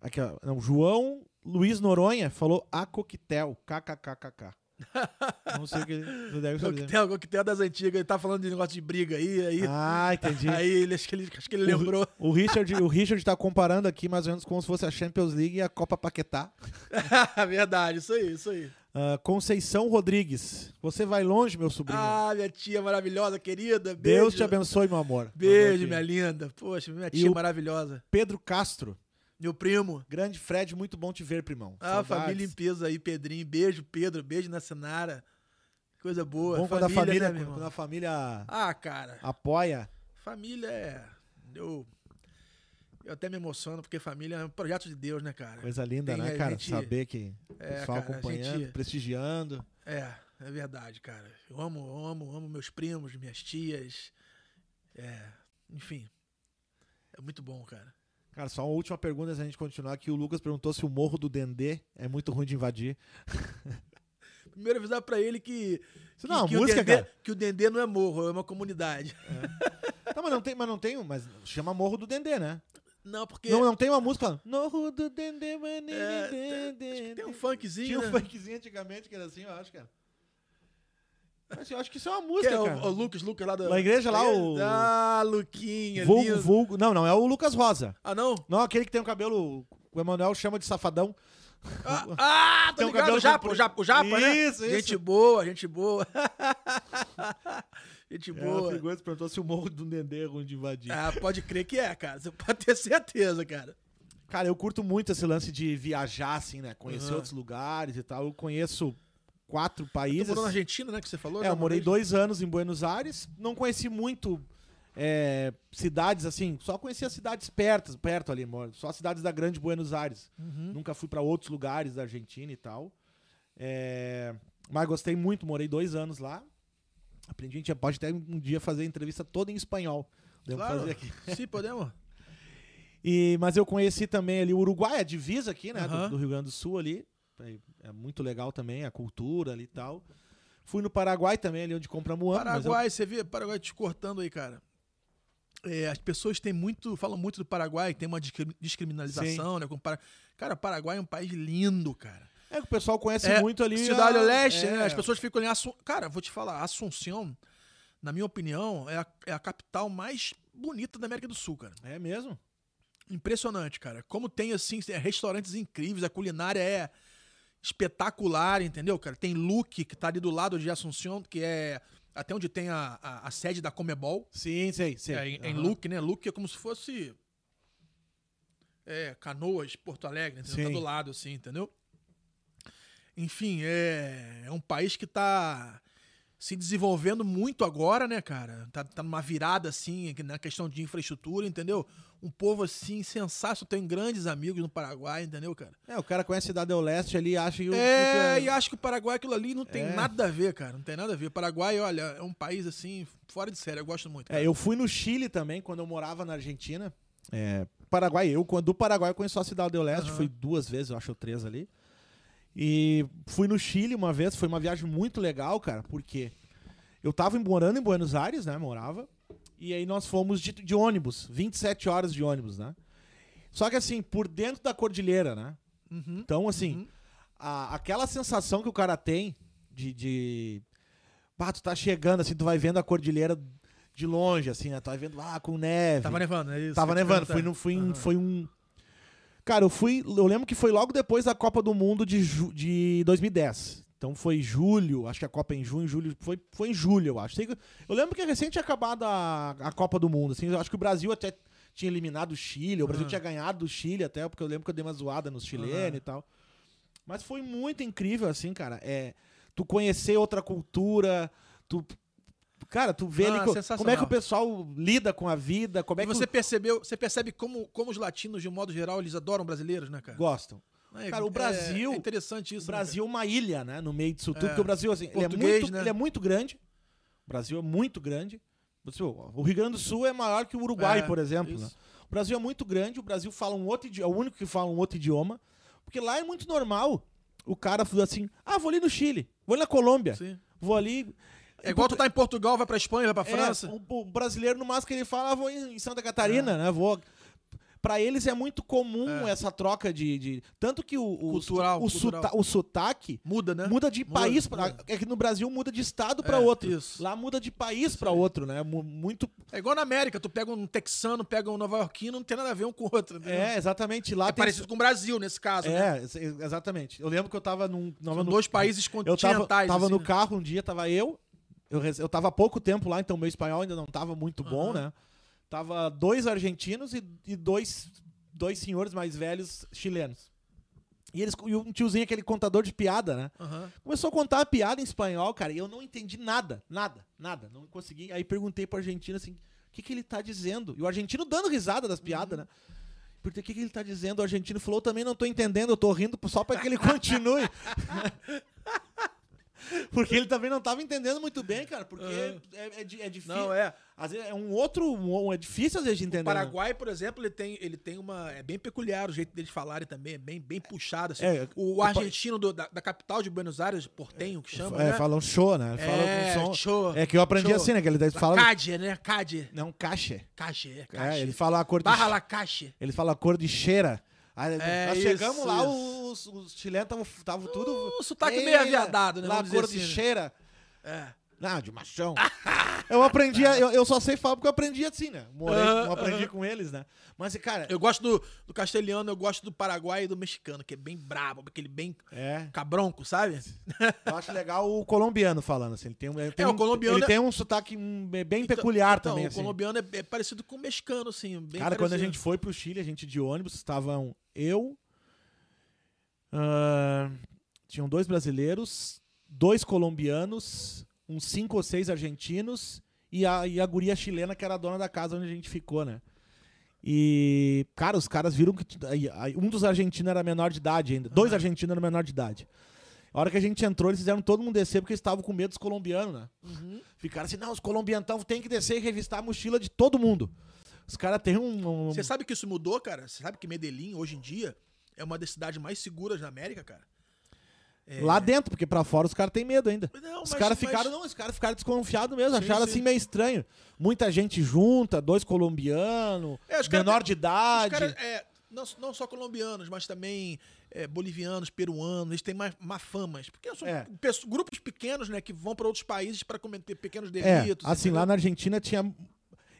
Aqui, ó. Não, João Luiz Noronha falou a coquetel. KKKKK. Não sei o que ele deve saber. Coquetel, coquetel das antigas. Ele tá falando de negócio de briga aí. Aí, Ah, entendi. aí ele, acho, que ele, acho que ele lembrou. O Richard, o Richard tá comparando aqui mais ou menos como se fosse a Champions League e a Copa Paquetá. Verdade, isso aí, isso aí. Ah, Conceição Rodrigues. Você vai longe, meu sobrinho. Ah, minha tia maravilhosa, querida. Beijo. Deus te abençoe, meu amor. Beijo, Mandou minha aqui. linda. Poxa, minha E tia o- maravilhosa. Pedro Castro. Meu primo. Grande Fred, muito bom te ver, primão. Ah, Saudades. família em peso aí, Pedrinho. Beijo, Pedro. Beijo na Sinara. Coisa boa. Bom quando a família, né, irmão? quando a família Ah, cara. apoia. Família é. Eu. Eu até me emociono, porque família é um projeto de Deus, né, cara? Coisa linda, Tem né, cara? gente- Saber que o É, pessoal cara, acompanhando, gente- prestigiando. É, é verdade, cara. Eu amo, amo, amo meus primos, minhas tias. É, enfim. É muito bom, cara. Cara, só uma última pergunta antes da gente continuar aqui. O Lucas perguntou se o morro do Dendê é muito ruim de invadir. Primeiro avisar pra ele que. Que, não é que música, o Dendê, cara. que o Dendê não é morro, é uma comunidade. Tá, mas não tem, mas não tem, mas chama Morro do Dendê, né? Não, porque. Não, não tem uma música Morro do Dendê, é, mané, Dendê. que tem um funkzinho. Tinha um né? funkzinho antigamente que era assim, eu acho, cara. Mas eu acho que isso é uma Que música, é o, cara. o Lucas, Lucas lá da. Na igreja lá, o- Ah, Luquinha, vulgo, lindo. vulgo. Não, não, é o Lucas Rosa. Ah, não? Não, aquele que tem o cabelo. O Emanuel chama de safadão. Ah, ah tô Tem um ligado, cabelo o Japa, o Japa, o Japa, né? Isso, isso. Gente boa, gente boa. gente É, boa. a figura perguntou se o Morro do Dendê é ruim de invadir. Ah, pode crer que é, cara. Você pode ter certeza, cara. Cara, eu curto muito esse lance de viajar, assim, né? Conhecer Aham. outros lugares e tal. Eu conheço quatro Você países. morou na Argentina, né, que você falou? É, eu morei vez? dois anos em Buenos Aires. Não conheci muito é, cidades assim, só conheci as cidades perto, perto ali. Só as cidades da grande Buenos Aires. Uhum. Nunca fui pra outros lugares da Argentina e tal. É, mas gostei muito, morei dois anos lá. Aprendi, a gente pode até um dia fazer a entrevista toda em espanhol. Devo Claro. fazer aqui. Sim, podemos. E, mas eu conheci também ali o Uruguai, a divisa aqui, né? do- Aham. Do, Rio Grande do Sul ali. É, é muito legal também, a cultura ali e tal. Fui no Paraguai também, ali onde compramos o ano. mas eu- Paraguai, você vê, Paraguai te cortando aí, cara. É, as pessoas têm muito, falam muito do Paraguai, tem uma descriminalização, né? com Para- Cara, Paraguai é um país lindo, cara. É que o pessoal conhece É, muito ali. Cidade a- Leste, é, né? As pessoas ficam ali. Assun... Cara, vou te falar, Assunção, na minha opinião, é a, é a capital mais bonita da América do Sul, cara. É mesmo? Impressionante, cara. Como tem, assim, restaurantes incríveis, a culinária é espetacular, entendeu, cara? Tem Luque, que tá ali do lado de Assunção, que é até onde tem a, a, a sede da Comebol. Sim, sei, sei. É, em, em Aham. Luque, né? Luque é como se fosse. É, Canoas, Porto Alegre, entendeu? Tá Sim. do lado, assim, entendeu? Enfim, é, é um país que tá se desenvolvendo muito agora, né, cara? Tá, tá numa virada, assim, na questão de infraestrutura, entendeu? Um povo, assim, sensato. Tem grandes amigos no Paraguai, entendeu, cara? É, o cara conhece a Cidade do Leste ali, acha que o. É, que e acho que o Paraguai, aquilo ali, não tem É. nada a ver, cara. Não tem nada a ver. O Paraguai, olha, é um país, assim, fora de série. Eu gosto muito. cara. É, eu fui no Chile também, quando eu morava na Argentina. É, Paraguai, eu, quando do Paraguai, eu conheço a Cidade do Leste, Aham. fui duas vezes, eu acho, três ali. E fui no Chile uma vez, foi uma viagem muito legal, cara, porque eu tava morando em Buenos Aires, né, morava, e aí nós fomos de, de ônibus, 27 horas de ônibus, né. Só que assim, por dentro da cordilheira, né. Uhum. Então, assim, Uhum. a- aquela sensação que o cara tem de. de... Pá, tu tá chegando, assim, tu vai vendo a cordilheira de longe, assim, né? Tu vai vendo lá com neve. Tava nevando, é isso. Tava nevando. Fui, no, fui, Aham. foi um. Cara, eu fui. Eu lembro que foi logo depois da Copa do Mundo de, ju- de 2010. Então foi julho, acho que a Copa é em junho, julho. Foi, foi em julho, eu acho. Eu lembro que recente tinha acabado a, a Copa do Mundo. Assim, eu acho que o Brasil até tinha eliminado o Chile. O Brasil Aham. tinha ganhado do Chile até, porque eu lembro que eu dei uma zoada nos chilenos Aham. e tal. Mas foi muito incrível, assim, cara. É, tu conhecer outra cultura, tu. Cara, tu vê Ah, ali co- como é que o pessoal lida com a vida, como é E que você o- percebeu, você percebe como, como os latinos, de um modo geral, eles adoram brasileiros, né, cara? gostam. É, Cara, o Brasil- É interessante isso. O né, Brasil é uma ilha, né? No meio disso tudo, É. porque o Brasil, assim, ele é, muito, né? ele é muito grande. O Brasil é muito grande. O Rio Grande do Sul é maior que o Uruguai, É, por exemplo. né? O Brasil é muito grande, o Brasil fala um outro idioma, é o único que fala um outro idioma. Porque lá é muito normal o cara falar assim: ah, vou ali no Chile, vou ali na Colômbia, Sim. vou ali. É igual tu tá em Portugal, vai pra Espanha, vai pra É, França. o, o brasileiro, no máximo que ele fala, ah, vou em Santa Catarina, né? Vou. Pra eles é muito comum essa troca de, de- Tanto que o, o, Cultural, o, cultural. suta- o sotaque Muda, né? muda de Muda, país pra. muda. É que no Brasil muda de estado pra É, outro. isso. Lá muda de país pra outro, né? Mu- Muito. É igual na América, tu pega um texano, pega um nova-iorquino, não tem nada a ver um com o outro. É, exatamente. Lá É tem- parecido com o Brasil nesse caso, né? É, ex- exatamente. Eu lembro que eu tava num. tava São no- dois países Eu tava, continentais. tava assim, no né? carro um dia, tava eu. Eu, eu tava há pouco tempo lá, então meu espanhol ainda não tava muito bom, Aham. né? Tava dois argentinos e, e dois, dois senhores mais velhos chilenos. E, eles, e um tiozinho, aquele contador de piada, né? Aham. Começou a contar uma piada em espanhol, cara, e eu não entendi nada, nada, nada. Não consegui. Aí perguntei pro argentino assim: o que, que ele tá dizendo? E o argentino dando risada das piadas, né? Porque o que, que ele tá dizendo? O argentino falou: eu também não tô entendendo, eu tô rindo só pra que ele continue. Porque ele também não tava entendendo muito bem, cara. Porque Aham. é, é, di- é difícil. Não, é. Às vezes é um outro. um- é difícil às vezes de entender. O Paraguai, por exemplo, ele tem, ele tem uma. É bem peculiar o jeito deles falarem também, é bem, bem puxado. Assim. É, o, o argentino do- da, da capital de Buenos Aires, portenho, que chama. É, né? falam show, né? Falam É, com som. show, É que eu aprendi show. assim, né? Que ele daí fala. Cade, né? Cade. Não, caixa. Caixa, é, É, ele fala a cor de Barra la caixa. Ele fala cor de cheira. Aí, É, nós isso, chegamos lá, isso. os, os chilenos estavam tudo. O sotaque meio aviadado, né? Lá, cor de assim, né? cheira. É. Não, de machão. eu aprendi, eu, eu só sei falar porque eu aprendi assim, né? Morei, não aprendi com eles, né? Mas, cara, Eu gosto do, do castelhano, eu gosto do paraguai e do mexicano, que é bem brabo, aquele bem é, cabronco, sabe? eu acho legal o colombiano falando assim. Ele tem, um- ele tem É, o um- colombiano Ele é- tem um sotaque hum, bem Então- peculiar então, também, O assim. colombiano é, é parecido com o mexicano, assim. Cara, quando a parecido. gente foi pro Chile, a gente de ônibus, estavam eu. ah, tinham dois brasileiros, dois colombianos, uns cinco ou seis argentinos e a, e a guria chilena, que era a dona da casa onde a gente ficou, né? E, cara, os caras viram que. Um dos argentinos era menor de idade ainda. Dois argentinos eram menor de idade. A hora que a gente entrou, eles fizeram todo mundo descer porque eles estavam com medo dos colombianos, né? Ficaram assim, não, os colombianos tem que descer e revistar a mochila de todo mundo. Os caras têm um. um- Você sabe que isso mudou, cara? Você sabe que Medellín, hoje em dia, é uma das cidades mais seguras da América, cara? É. Lá dentro, porque pra fora os caras têm medo ainda. Não, os mas- caras mas- ficaram, não, os caras ficaram desconfiados mesmo, Sim, acharam sim. assim meio estranho. Muita gente junta, dois colombianos, É, menor de idade. caras, é, não, não só colombianos, mas também é, bolivianos, peruanos, eles têm mais, má famas. Porque são É. pesso- grupos pequenos, né, que vão para outros países para cometer pequenos É, delitos. assim, entendeu? lá na Argentina tinha.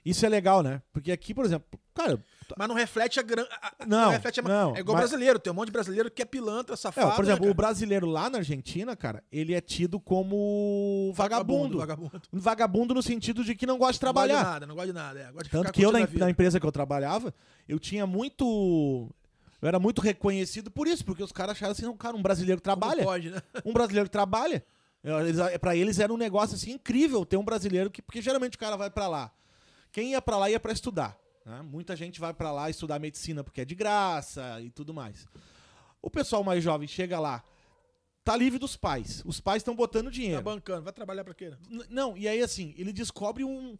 Isso é legal, né? Porque aqui, por exemplo, cara. Mas não reflete a grande. Não, reflete a- não, É igual mas- brasileiro, tem um monte de brasileiro que é pilantra, É, safado. por exemplo, né, o brasileiro lá na Argentina, cara, ele é tido como vagabundo. Vagabundo. Um vagabundo no sentido de que não gosta de Não gosta trabalhar. de nada, não gosta de nada. É, gosta de Tanto que eu, na, na empresa que eu trabalhava, eu tinha muito. Eu era muito reconhecido por isso, porque os caras acharam assim, não, cara, um brasileiro que Como trabalha. pode, né? Um brasileiro que trabalha. Eles, pra eles era um negócio assim incrível ter um brasileiro que. Porque geralmente o cara vai pra lá. Quem ia pra lá ia pra estudar. Né? Muita gente vai pra lá estudar medicina porque é de graça e tudo mais. O pessoal mais jovem chega lá, tá livre dos pais. Os pais estão botando Tá dinheiro. bancando, vai trabalhar pra quê? N- Não, e aí assim, ele descobre um,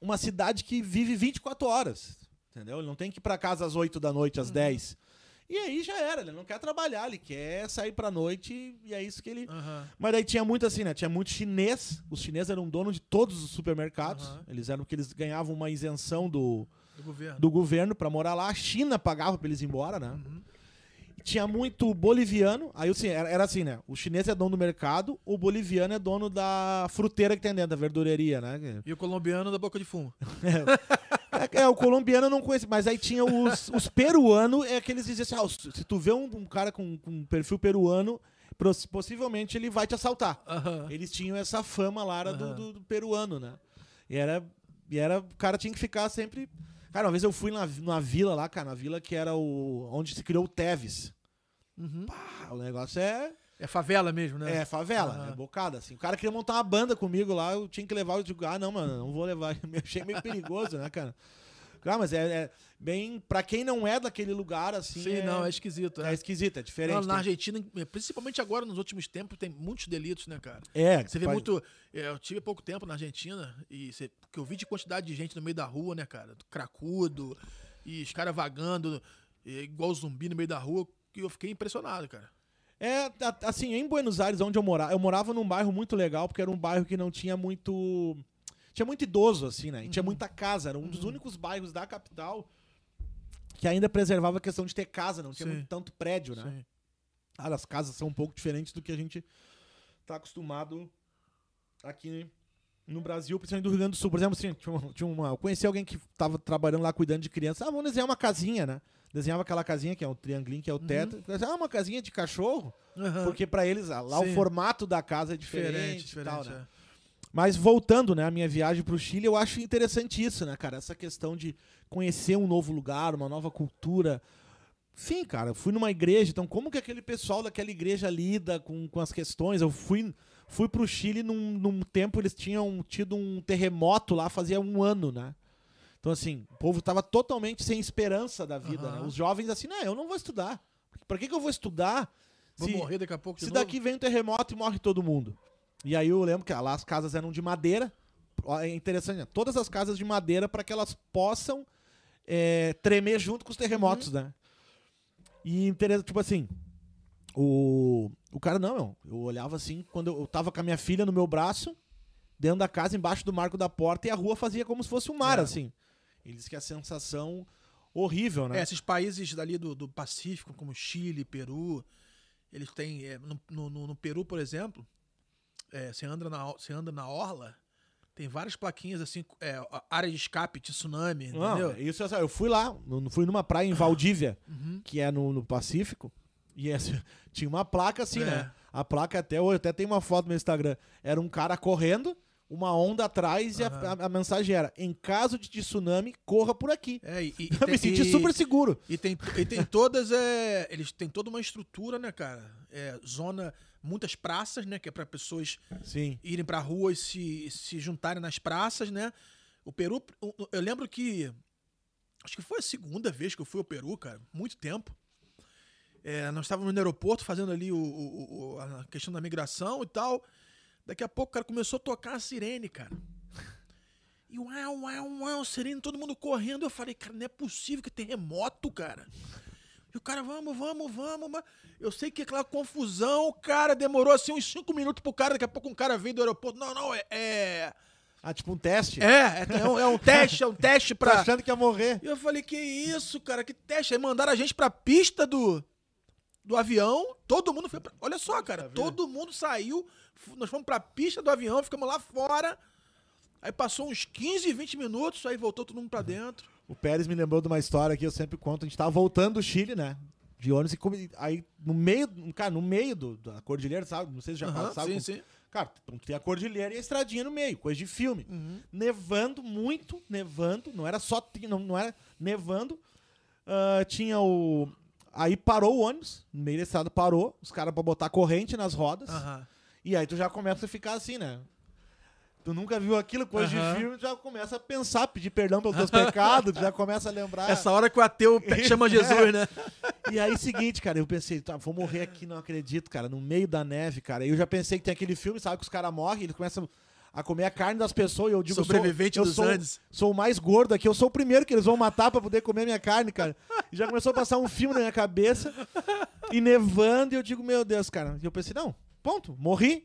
uma cidade que vive 24 horas. Entendeu? Ele não tem que ir pra casa às 8 da noite, às 10. E aí já era, ele não quer trabalhar, ele quer sair pra noite e é isso que ele. Aham. Mas daí tinha muito assim, né? Tinha muito chinês. Os chineses eram donos de todos os supermercados. Aham. Eles eram porque eles ganhavam uma isenção do, Do governo. do governo pra morar lá. A China pagava pra eles ir embora, né? Uhum. Tinha muito boliviano. Aí assim, era, era assim, né? O chinês é dono do mercado, o boliviano é dono da fruteira que tem dentro, da verdureria, né? E o colombiano da boca de fumo. É, é, o colombiano eu não conheço, mas aí tinha os, os peruanos, é que eles diziam assim: ah, se tu vê um, um cara com, com um perfil peruano, possivelmente ele vai te assaltar. Aham. Eles tinham essa fama lá era do, Aham. do- do peruano, né? E era, e era. O cara tinha que ficar sempre. Cara, uma vez eu fui na, numa vila lá, cara, na vila que era o. onde se criou o Teves. Uhum. Pá, o negócio é. É favela mesmo, né? É favela, Aham. é bocada, assim. O cara queria montar uma banda comigo lá, eu tinha que levar, eu digo, ah, não, mano, não vou levar. Eu achei meio perigoso, né, cara? Ah, mas é, é bem. Pra quem não é daquele lugar, assim. Sim, é, não, é esquisito. é É. esquisito, é diferente. Não, na tem- Argentina, principalmente agora, nos últimos tempos, tem muitos delitos, né, cara? É, Você vê faz- muito. é, Eu tive pouco tempo na Argentina e você, que eu vi de quantidade de gente no meio da rua, né, cara? Cracudo e os caras vagando igual zumbi no meio da rua, que eu fiquei impressionado, cara. É, assim, em Buenos Aires, onde eu morava, eu morava num bairro muito legal, porque era um bairro que não tinha muito. Tinha muito idoso, assim, né? E tinha muita casa. Era um dos únicos bairros da capital que ainda preservava a questão de ter casa, não tinha muito tanto prédio, né? Sim. Ah, as casas são um pouco diferentes do que a gente tá acostumado aqui no Brasil, principalmente do Rio Grande do Sul. Por exemplo, assim, tinha uma, tinha uma- eu conheci alguém que tava trabalhando lá cuidando de crianças. Ah, vamos desenhar uma casinha, né? Desenhava aquela casinha que é o triangulinho, que é o teto. Ah, uma casinha de cachorro. Aham. Porque pra eles ah, lá Sim. o formato da casa é diferente, diferente, diferente. tal, né? é. Mas voltando, né, a minha viagem pro Chile, eu acho interessante isso, né, cara? Essa questão de conhecer um novo lugar, uma nova cultura. Sim, cara, eu fui numa igreja, então como que aquele pessoal daquela igreja lida com, com as questões? Eu fui, fui pro Chile num, num tempo, eles tinham tido um terremoto lá fazia um ano, né? Então, assim, o povo tava totalmente sem esperança da vida, Aham. né? Os jovens, assim, não, eu não vou estudar. Pra que, que eu vou estudar? Vou se- morrer daqui a pouco se novo. daqui vem um terremoto e morre todo mundo. E aí eu lembro que lá as casas eram de madeira. É interessante, né? todas as casas de madeira para que elas possam é, tremer junto com os terremotos, né? E interessante, tipo assim, o, o cara não, meu, eu olhava assim, quando eu, eu tava com a minha filha no meu braço, dentro da casa, embaixo do marco da porta, e a rua fazia como se fosse um mar, É. assim. Ele disse que a sensação horrível, né? É, esses países dali do, do Pacífico, como Chile, Peru, eles têm. é, no, no- no- Peru, por exemplo, é, você, anda na, você anda na orla, tem várias plaquinhas assim, é, área de escape de tsunami, Não, entendeu? é isso eu fui lá, fui numa praia em Valdívia, Uhum. que é no, no Pacífico, e essa- tinha uma placa assim, É. né? A placa até hoje, até tem uma foto no meu Instagram. Era um cara correndo, uma onda atrás, e a, a- a mensagem era: em caso de tsunami, corra por aqui. É, e, e, Eu me senti e- super seguro. E tem, e tem todas, é, eles têm toda uma estrutura, né, cara? É, zona, muitas praças, né, que é para pessoas Sim. irem pra rua e se, se juntarem nas praças, né? O Peru, eu lembro que acho que foi a segunda vez que eu fui ao Peru, cara, muito tempo. É, nós estávamos no aeroporto fazendo ali o, o- o- a questão da migração e tal. Daqui a pouco, cara, começou a tocar a sirene, cara. E uau, uau, uau, sirene, todo mundo correndo. Eu falei, cara, não é possível que terremoto, cara. E o cara, vamos, vamos, vamos. mas Eu sei que aquela confusão, cara, demorou assim uns cinco minutos pro cara. Daqui a pouco um cara veio do aeroporto. Não, não, é. É, Ah, tipo um teste. é, é, um, é um teste, é um teste Tá pra. achando que ia morrer. E eu falei, que isso, cara, que teste. Aí mandaram a gente pra pista do, do avião. Todo mundo foi pra... Olha só, cara, todo mundo saiu. Nós fomos pra pista do avião, ficamos lá fora. Aí passou uns 15, 20 minutos, aí voltou todo mundo pra dentro. O Pérez me lembrou de uma história que eu sempre conto. A gente tava voltando do Chile, né? De ônibus e aí no meio, cara, no meio do, da cordilheira, sabe? Não sei se já Aham, passaram. sim, sim. Cara, tem a cordilheira e a estradinha no meio, coisa de filme. Nevando muito, nevando, não era só, não, não era nevando. Ah, tinha o. Aí parou o ônibus, no meio da estrada parou, os caras pra botar corrente nas rodas. Aham. E aí tu já começa a ficar assim, né? Tu nunca viu aquilo, coisa Aham. de filme, tu já começa a pensar, pedir perdão pelos teus pecados, tu já começa a lembrar. Essa hora que o ateu pe- chama Jesus, né? E aí, seguinte, cara, eu pensei, tá, vou morrer aqui, não acredito, cara, no meio da neve, cara. E eu já pensei que tem aquele filme, sabe, que os caras morrem, eles começam a comer a carne das pessoas, e eu digo, eu sou- Sobrevivente eu dos sou, Andes. Sou o mais gordo aqui, eu sou o primeiro que eles vão matar pra poder comer minha carne, cara. E já começou a passar um filme na minha cabeça, e nevando, e eu digo, meu Deus, cara. E eu pensei, não, ponto, morri.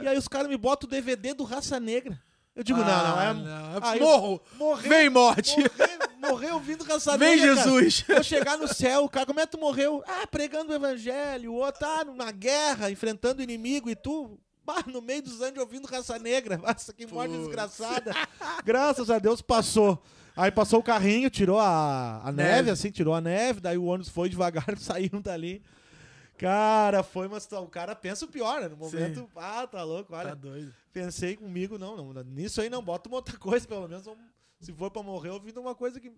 E aí os caras me botam o DVD do Raça Negra. Eu digo, não, não, é. Ah, não. Aí, Morro. morrer- Vem morte. Morrer, morrer ouvindo Raça Vem, Negra, cara. Jesus. Vou chegar no céu, o cara, como é que tu morreu? Ah, pregando o evangelho, o outro, ah, numa guerra, enfrentando o inimigo, e tu, bah, no meio dos anos ouvindo raça negra. Nossa, que morte Putz. desgraçada. Graças a Deus passou. Aí passou o carrinho, tirou a, a neve, Neve. assim, tirou a neve, daí o ônibus foi devagar, saíram dali. Cara, foi uma situação. O cara pensa o pior, né? No momento, Sim. ah, tá louco, olha. Tá doido. Pensei comigo, não, não, nisso aí não, bota uma outra coisa, pelo menos. vamos- se for pra morrer, ouvindo uma coisa que.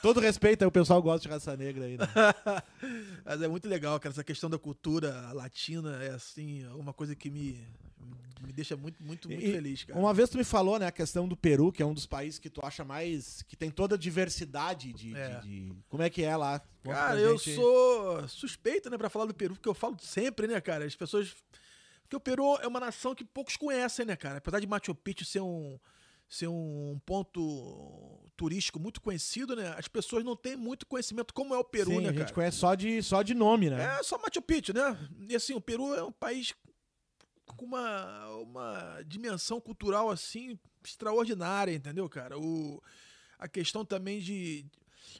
Todo respeito, aí o pessoal gosta de raça negra aí, né? Mas é muito legal, cara. Essa questão da cultura latina é assim, uma coisa que me, me deixa muito, muito, muito E- feliz, cara. Uma vez tu me falou, né, a questão do Peru, que é um dos países que tu acha mais. que tem toda a diversidade de. de- É. de- como é que é lá? Conta Cara, eu sou suspeito, né, pra falar do Peru, porque eu falo sempre, né, cara? As pessoas. Porque o Peru é uma nação que poucos conhecem, né, cara? Apesar de Machu Picchu ser um, ser um ponto turístico muito conhecido, né? As pessoas não têm muito conhecimento como é o Peru, Sim, né, a gente cara? conhece só de, só de nome, né? É só Machu Picchu, né? E assim, o Peru é um país com uma, uma dimensão cultural assim extraordinária, entendeu, cara? O, a questão também de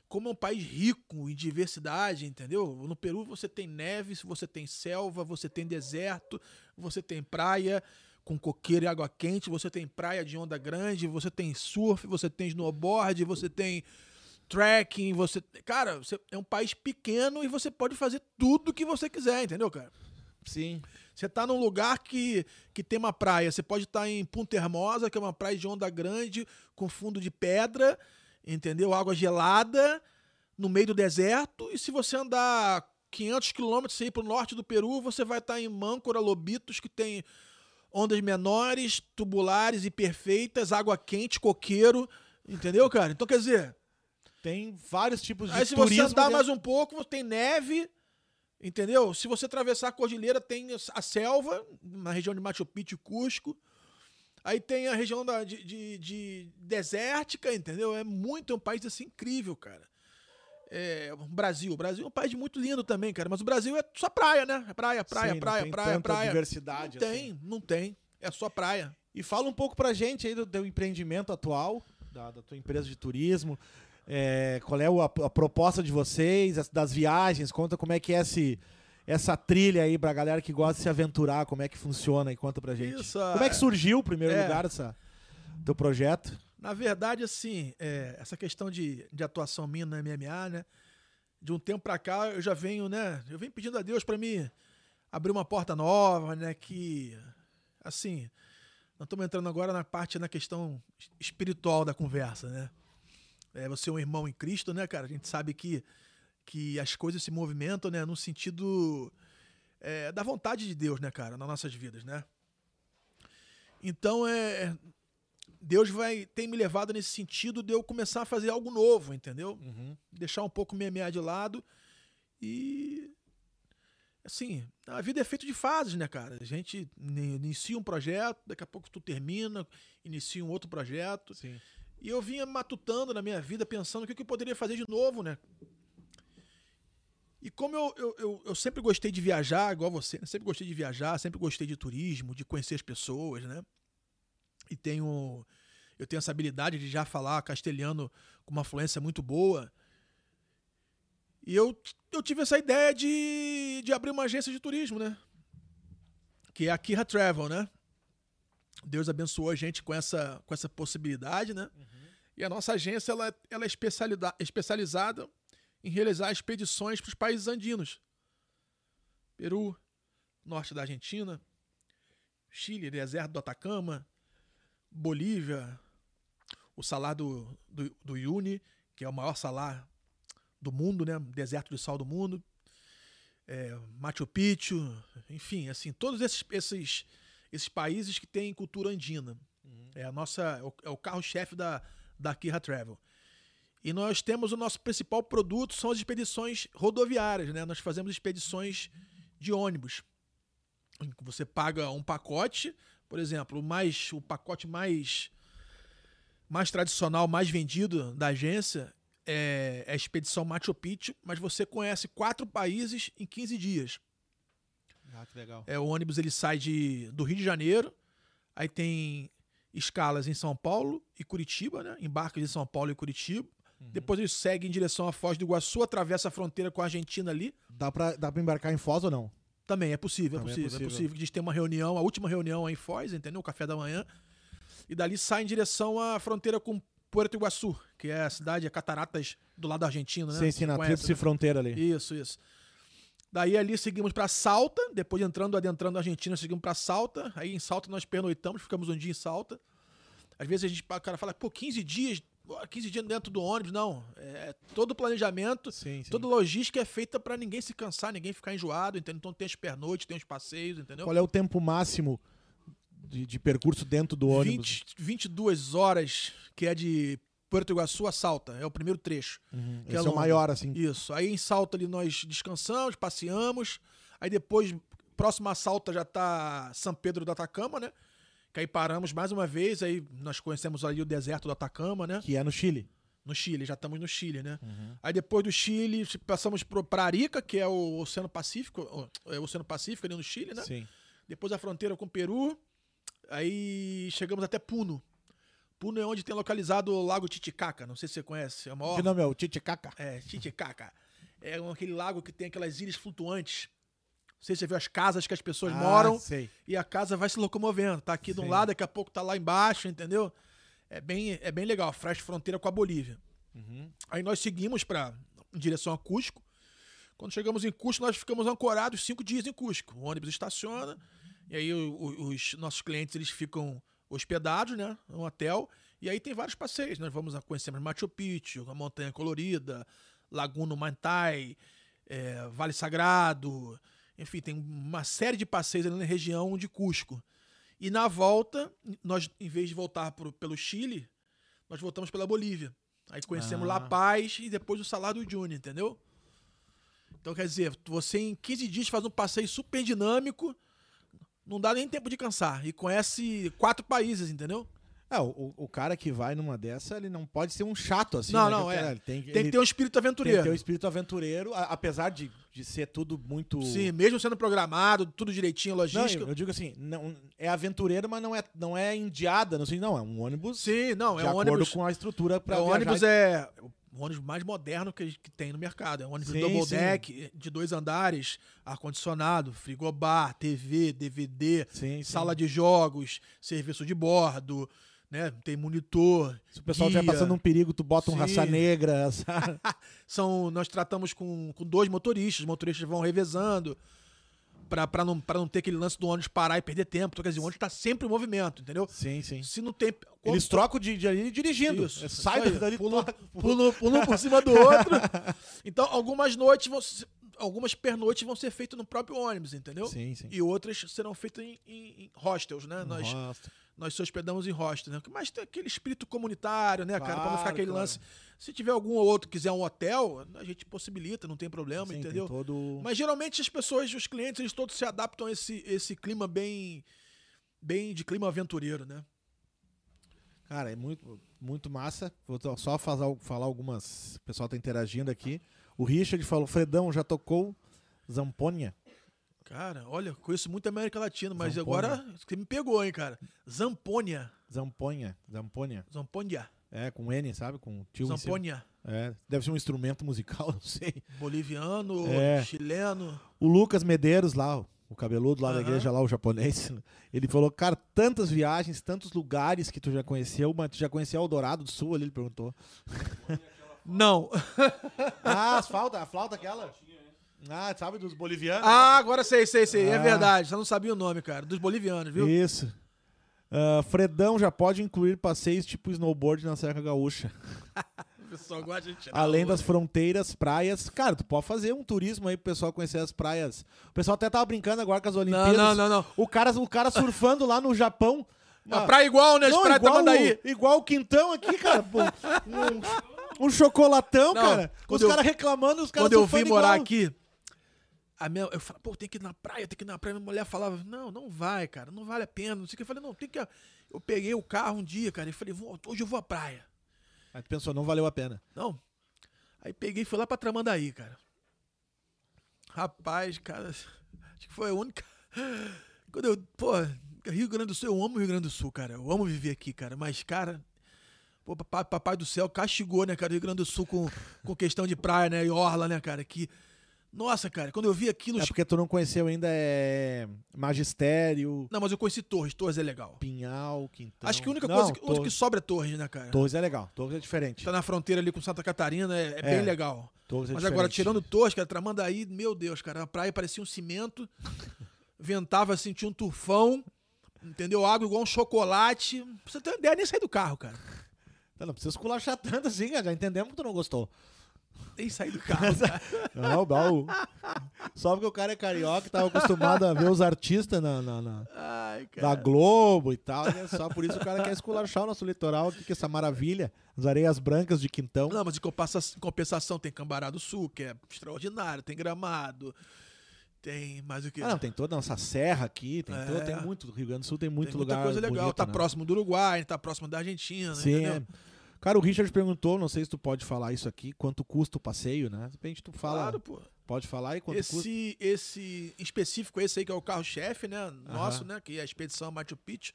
como é um país rico em diversidade, entendeu? No Peru você tem neve, você tem selva, você tem deserto, você tem praia com coqueiro e água quente, você tem praia de onda grande, você tem surf, você tem snowboard, você tem trekking, você. Cara, você é um país pequeno e você pode fazer tudo que você quiser, entendeu, cara? Sim. Você tá num lugar que, que tem uma praia. Você pode estar tá em Punta Hermosa, que é uma praia de onda grande, com fundo de pedra, entendeu? Água gelada, no meio do deserto. E se você andar 500 quilômetros ir pro norte do Peru, você vai estar tá em Mâncora, Lobitos, que tem ondas menores, tubulares e perfeitas, água quente, coqueiro, entendeu, cara? Então, quer dizer... Tem vários tipos de Aí se você andar mais um pouco, tem neve, entendeu? Se você atravessar a cordilheira, tem a selva, na região de Machu Picchu e Cusco. Aí tem a região da, de, de, de desértica, entendeu? É muito, é um país assim incrível, cara. É, Brasil. O Brasil é um país muito lindo também, cara. Mas o Brasil é só praia, né? É praia, praia, Sim, praia, tem praia, praia. diversidade. Não tem, assim. não tem. É só praia. E fala um pouco pra gente aí do teu empreendimento atual, da, da tua empresa de turismo. É, qual é a, a, proposta de vocês, das viagens? Conta como é que é esse, essa trilha aí pra galera que gosta de se aventurar, como é que funciona e conta pra gente. Isso, como é que surgiu, em primeiro é, lugar, essa, teu projeto? Na verdade, assim, é, essa questão de, de atuação minha no MMA, né? De um tempo pra cá, eu já venho, né? Eu venho pedindo a Deus para me abrir uma porta nova, né? Que, assim, nós estamos entrando agora na parte, na questão espiritual da conversa, né? é, você é um irmão em Cristo, né, cara? A gente sabe que, que as coisas se movimentam, né, no sentido é, da vontade de Deus, né, cara, nas nossas vidas, né? Então, é, Deus vai tem me levado nesse sentido de eu começar a fazer algo novo, entendeu? Uhum. Deixar um pouco o MMA de lado e assim, a vida é feita de fases, né, cara? A gente inicia um projeto, daqui a pouco tu termina, inicia um outro projeto. Sim. E eu vinha matutando na minha vida, pensando o que eu poderia fazer de novo, né? E como eu, eu, eu, eu, sempre gostei de viajar, igual você, né? sempre gostei de viajar, sempre gostei de turismo, de conhecer as pessoas, né? E tenho. Eu tenho essa habilidade de já falar castelhano com uma fluência muito boa. E eu, eu tive essa ideia de, de abrir uma agência de turismo, né? Que é a Kira Travel, né? Deus abençoou a gente com essa, com essa possibilidade, né? Uhum. E a nossa agência ela, ela é especializada em realizar expedições para os países andinos. Peru, norte da Argentina, Chile, deserto do Atacama, Bolívia, o salar do, do, do Uyuni, que é o maior salar do mundo, né? Deserto de sal do mundo. É, Machu Picchu, enfim, assim, todos esses, esses esses países que têm cultura andina. Uhum. É a nossa é o, é carro-chefe da da Kira Travel. E nós temos o nosso principal produto são as expedições rodoviárias, né? Nós fazemos expedições de ônibus. Você paga um pacote, por exemplo, mais o pacote mais mais tradicional, mais vendido da agência é, é a expedição Machu Picchu, mas você conhece quatro países em 15 dias. Ah, que legal. É, o ônibus ele sai de, do Rio de Janeiro, aí tem escalas em São Paulo e Curitiba, né? Embarca de São Paulo e Curitiba. Uhum. Depois ele segue em direção à Foz do Iguaçu, atravessa a fronteira com a Argentina ali. Dá pra, dá pra embarcar em Foz ou não? Também é possível, é Também é possível, é possível. É possível. A gente tem uma reunião, a última reunião aí em Foz, entendeu? O café da manhã. E dali sai em direção à fronteira com Puerto Iguaçu, que é a cidade, a Cataratas do lado argentino, né? Sim, sim, na tríplice né? fronteira ali. Isso, isso. Daí ali seguimos para Salta, depois entrando, adentrando a Argentina, seguimos para Salta. Aí em Salta nós pernoitamos, ficamos um dia em Salta. Às vezes a gente, o cara fala, pô, 15 dias, 15 dias dentro do ônibus. Não, é todo o planejamento, sim, sim. toda logística é feita para ninguém se cansar, ninguém ficar enjoado, entendeu? Então tem as pernoites, tem os passeios, entendeu? Qual é o tempo máximo de, de percurso dentro do ônibus? 20, 22 horas, que é de Porto Iguaçu a Salta, é o primeiro trecho. Uhum. Esse é, é, o maior, assim. Isso. Aí em Salta ali nós descansamos, passeamos. Aí depois, próximo a Salta já tá São Pedro do Atacama, né? Que aí paramos mais uma vez, aí nós conhecemos ali o deserto do Atacama, né? Que é no Chile. No Chile, já estamos no Chile, né? Uhum. Aí depois do Chile, passamos para Arica, que é o Oceano Pacífico, é o Oceano Pacífico ali no Chile, né? Sim. Depois a fronteira com o Peru. Aí chegamos até Puno. Puno é onde tem localizado o Lago Titicaca. Não sei se você conhece. É o maior. Que nome é o Titicaca? É, Titicaca. É aquele lago que tem aquelas ilhas flutuantes. Não sei se você viu as casas que as pessoas Ah, moram sei. e a casa vai se locomovendo. Tá aqui de um lado, daqui a pouco tá lá embaixo, entendeu? É bem, é bem legal. Faz fronteira com a Bolívia. Uhum. Aí nós seguimos para em direção a Cusco. Quando chegamos em Cusco, nós ficamos ancorados cinco dias em Cusco. O ônibus estaciona e aí o- o- os nossos clientes eles ficam hospedados, né, no hotel. E aí tem vários passeios. Nós vamos a conhecer Machu Picchu, a Montanha Colorida, Laguna Mantai, é, Vale Sagrado. Enfim, tem uma série de passeios ali na região de Cusco. E na volta, nós, em vez de voltar pro, pelo Chile, nós voltamos pela Bolívia. Aí conhecemos Ah. La Paz e depois o Salar do Uyuni, entendeu? Então, quer dizer, você em 15 dias faz um passeio super dinâmico, não dá nem tempo de cansar. E conhece quatro países, entendeu? É, o, o- cara que vai numa dessa, ele não pode ser um chato assim. Não, né? não, é. Tem, Tem que ter um espírito tem aventureiro. que ter um espírito aventureiro, a- apesar de, de ser tudo muito. Sim, mesmo sendo programado, tudo direitinho, Não, logística. eu, eu digo assim, não, é aventureiro, mas não é, não é indiada, não sei, não, é um ônibus Sim, não, de é um acordo ônibus. com a estrutura para É, o ônibus é o ônibus mais moderno que, que tem no mercado. É um ônibus Sim, double sim. deck, de dois andares, ar-condicionado, frigobar, TV, DVD, Sim, sala de jogos, serviço de bordo, né? Tem monitor. Se o pessoal estiver passando um perigo, tu bota um raça negra? São, nós tratamos com, com dois motoristas, os motoristas vão revezando pra, pra, não, pra não ter aquele lance do ônibus parar e perder tempo. Então, quer dizer, o ônibus tá sempre em movimento, entendeu? sim, sim. Se não tem. Eles trocam de, de ali dirigindo. Isso, É, isso sai aí. dali, um por cima do outro. Então, algumas noites vão. Algumas pernoites vão ser feitas no próprio ônibus, entendeu? Sim, sim. E outras serão feitas em, em- em hostels, né? Nós, Nossa. Nós se hospedamos em hostels, né? Mas tem aquele espírito comunitário, né, cara? Pra não ficar Claro, aquele claro. lance. Se tiver algum ou outro que quiser um hotel, a gente possibilita, não tem problema, Sim, tem entendeu? todo... Mas geralmente as pessoas, os clientes, eles todos se adaptam a esse, esse clima bem. bem de clima aventureiro, né? Cara, é muito, muito massa. Vou só falar, falar algumas. O pessoal tá interagindo aqui. O Richard falou: Fredão já tocou Zamponia. Cara, olha, conheço muito a América Latina, mas Zamponia. agora você me pegou, hein, cara. Zampônia. Zamponia. Zamponia. Zampônia. É, com N, sabe? Com tio. Zampônia. É, deve ser um instrumento musical, não sei. Boliviano, É. chileno. O Lucas Medeiros lá, o- o cabeludo lá da Aham. igreja lá, o japonês, ele falou, cara, tantas viagens, tantos lugares que tu já conheceu, mas tu já conheceu Eldorado do Sul ali, ele perguntou. Não. Ah, as flauta, a flauta aquela? Ah, sabe, dos bolivianos? ah, agora sei, sei, sei. É Ah. verdade. Só não sabia o nome, cara. Dos bolivianos, viu? Isso. Ah, Fredão já pode incluir passeios tipo snowboard na Serra Gaúcha. O pessoal gosta de tirar Além das fronteiras, praias. Cara, tu pode fazer um turismo aí pro pessoal conhecer as praias. O pessoal até tava brincando agora com as Não, Olimpíadas. não, não, não. O cara, o cara surfando lá no Japão. A praia igual, né? As Não, praias igual, Tamandaí. o, igual o Quintão aqui, cara. um, um chocolatão, Não, cara. Os caras reclamando, os caras Quando eu vim morar igual. aqui, a minha, eu falava, pô, tem que ir na praia, tem que ir na praia. Minha mulher falava, não, não vai, cara, não vale a pena. Não sei o que. Eu falei, não, tem que. Eu peguei o carro um dia, cara, e falei, vou- hoje eu vou à praia. Aí tu pensou, não valeu a pena. Não. Aí peguei e fui lá pra Tramandaí, cara. Rapaz, cara, acho que foi a única. Quando eu, pô, Rio Grande do Sul, eu amo o Rio Grande do Sul, cara. Eu amo viver aqui, cara. Mas, cara, pô, papai, papai do céu castigou, né, cara, o Rio Grande do Sul com, com questão de praia, né, e orla, né, cara, que... Nossa, cara, quando eu vi aquilo... É porque tu não conheceu ainda é Magistério, Não, mas eu conheci Torres, Torres é legal. Pinhal, Quintão. Acho que a única Não, coisa que, onde que Torres, sobra é Torres, né, cara? Torres é legal. Torres é diferente. Tá na fronteira ali com Santa Catarina, é, é É. bem legal. Torres é Mas diferente. agora, tirando Torres, cara, Tramandaí, meu Deus, cara, a praia parecia um cimento, ventava assim, tinha um tufão, entendeu? Água igual um chocolate. Pra você ter uma ideia, nem sair do carro, cara. Não, não precisa esculachar tanto assim, cara. Já entendemos que tu não gostou. Nem sair do carro. Não, não. Só porque o cara é carioca e tava acostumado a ver os artistas na, na- na- Ai, da. Globo e tal, né? Só por isso o cara quer esculachar o nosso litoral aqui, que é essa maravilha. As areias brancas de Quintão. Não, mas em compensa- em compensação tem Cambará do Sul, que é extraordinário, tem Gramado, tem mais o que? Ah, não, tem toda a nossa serra aqui, tem, É. todo- tem muito, o Rio Grande do Sul tem muito tem muita lugar coisa legal. bonito, tá né? próximo do Uruguai, tá próximo da Argentina, Sim, entendeu? é. Cara, o Richard perguntou, não sei se tu pode falar isso aqui, quanto custa o passeio, né? De repente tu fala, Claro, pô. pode falar e quanto custa. Esse, esse em específico, esse aí que é o carro-chefe, né? Nosso, né? Que é a expedição Machu Picchu.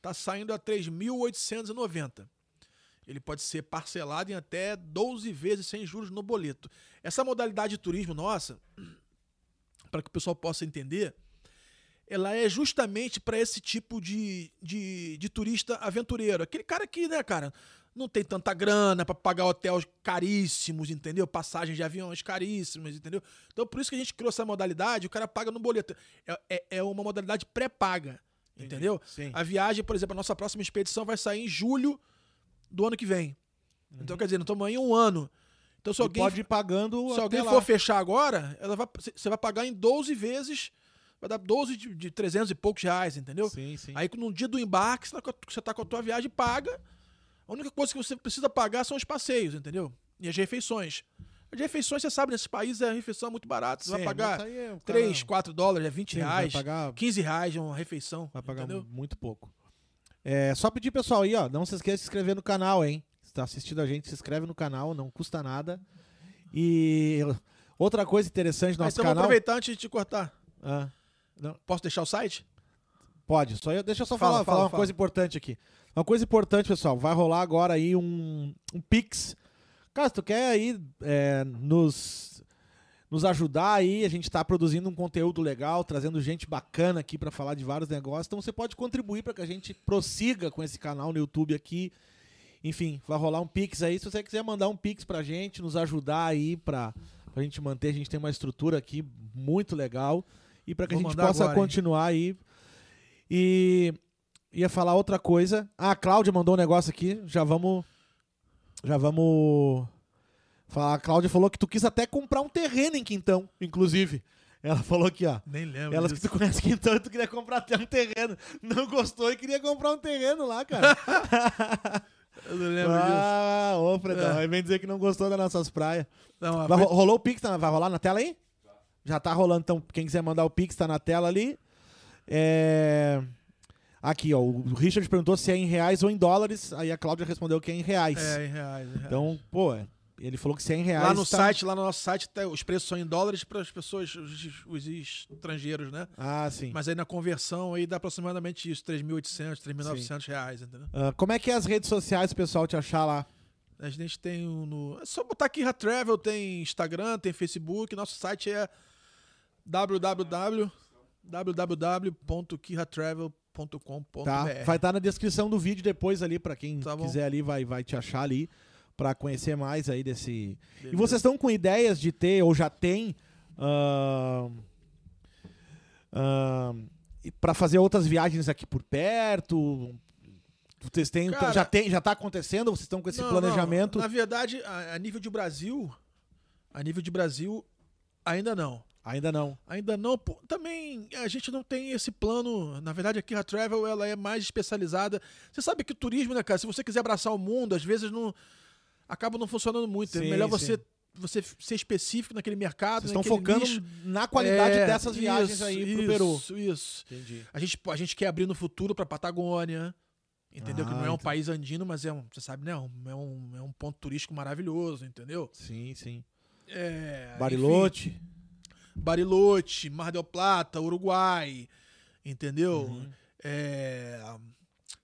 tá saindo a 3.890. Ele pode ser parcelado em até 12 vezes sem juros no boleto. Essa modalidade de turismo nossa, para que o pessoal possa entender, ela é justamente para esse tipo de, de, de, turista aventureiro. Aquele cara que, né, cara, não tem tanta grana para pagar hotéis caríssimos, entendeu? Passagens de aviões caríssimas, entendeu? Então, por isso que a gente criou essa modalidade, o cara paga no boleto. É, é, é uma modalidade pré-paga, entendeu? Sim. A viagem, por exemplo, a nossa próxima expedição vai sair em julho do ano que vem. Uhum. Então, quer dizer, não estamos aí um ano. Então, se E alguém, pode ir pagando se alguém até for lá. fechar agora, ela vai, você vai pagar em 12 vezes, vai dar 12 de, de 300 e poucos reais, entendeu? Sim, sim. Aí no dia do embarque, você tá com a- você tá com a tua viagem, paga. A única coisa que você precisa pagar são os passeios, entendeu? E as refeições. As refeições, você sabe, nesses países a refeição é muito barata. Você vai Sim, pagar mas aí é o cara- 3, 4 dólares, é 20 Sim, vai reais, pagar- 15 reais é uma refeição. Vai pagar entendeu? muito pouco. É, só pedir, pessoal, aí, ó, não se esqueça de se inscrever no canal, hein? Se tá assistindo a gente, se inscreve no canal, não custa nada. E outra coisa interessante do Aí, nosso então, canal... aproveitar antes de te cortar. Ah, não, Posso deixar o site? pode, só eu- deixa eu só Fala, falar, fala, falar uma fala. coisa importante aqui. Uma coisa importante, pessoal, vai rolar agora aí um, um Pix. Cara, se tu quer aí é, nos, nos ajudar aí, a gente tá produzindo um conteúdo legal, trazendo gente bacana aqui para falar de vários negócios, então você pode contribuir para que a gente prossiga com esse canal no YouTube aqui. Enfim, vai rolar um Pix aí. Se você quiser mandar um Pix pra gente, nos ajudar aí pra, pra gente manter, a gente tem uma estrutura aqui muito legal. E pra que Vou a gente possa agora, hein? continuar aí. E ia falar outra coisa. Ah, a Cláudia mandou um negócio aqui. Já vamos. Já vamos. Falar. A Cláudia falou que tu quis até comprar um terreno em Quintão, inclusive. Ela falou aqui, ó. Nem lembro. Elas que tu conhece Quintão e tu queria comprar até um terreno. Não gostou e queria comprar um terreno lá, cara. Eu não lembro disso. Ah, ô, Fredão. É. Aí vem dizer que não gostou das nossas praias. Não, Vai, ro- rolou o Pix? tá- vai rolar na tela aí? Já tá rolando, então quem quiser mandar o Pix tá na tela ali. É... Aqui, ó. O Richard perguntou se é em reais ou em dólares. Aí a Cláudia respondeu que é em reais. É, em reais. em reais. Então, pô, é, ele falou que se é em reais. lá no tá- site, lá no nosso site, tá- os preços são em dólares para as pessoas, os, os estrangeiros, né? Ah, sim. Mas aí na conversão aí dá aproximadamente isso, 3.800, 3.900 reais, entendeu? Ah, como é que é as redes sociais, o pessoal te achar lá? A gente tem um no. É só botar aqui Travel, tem Instagram, tem Facebook. Nosso site é www Tá? Vai estar na descrição do vídeo depois ali, pra quem Tá quiser ali, vai, vai te achar ali. Pra conhecer mais aí desse. E Beleza. vocês estão com ideias de ter, ou já tem. ahn, e pra fazer outras viagens aqui por perto? Vocês têm, Cara- já, tem, já tá acontecendo? Vocês estão com esse Não, planejamento? não. Na verdade, a, a nível de Brasil, a nível de Brasil, ainda não. Ainda não. Ainda não. pô, Também a gente não tem esse plano. Na verdade, aqui a Travel ela é mais especializada. Você sabe que o turismo, né, cara? Se você quiser abraçar o mundo, às vezes não acaba não funcionando muito. Sim, é melhor sim. você você ser específico naquele mercado. Vocês estão focando nicho. na qualidade É, dessas viagens isso, aí pro isso, Peru. Isso, isso. Entendi. A gente, a gente quer abrir no futuro pra Patagônia. Entendeu? que Ah, não é um entendi. país andino, mas é um, você sabe, né? um- É um, é um ponto turístico maravilhoso, entendeu? Sim, sim. É, Barilote. enfim, Bariloche, Mar del Plata, Uruguai, entendeu? Uhum. É,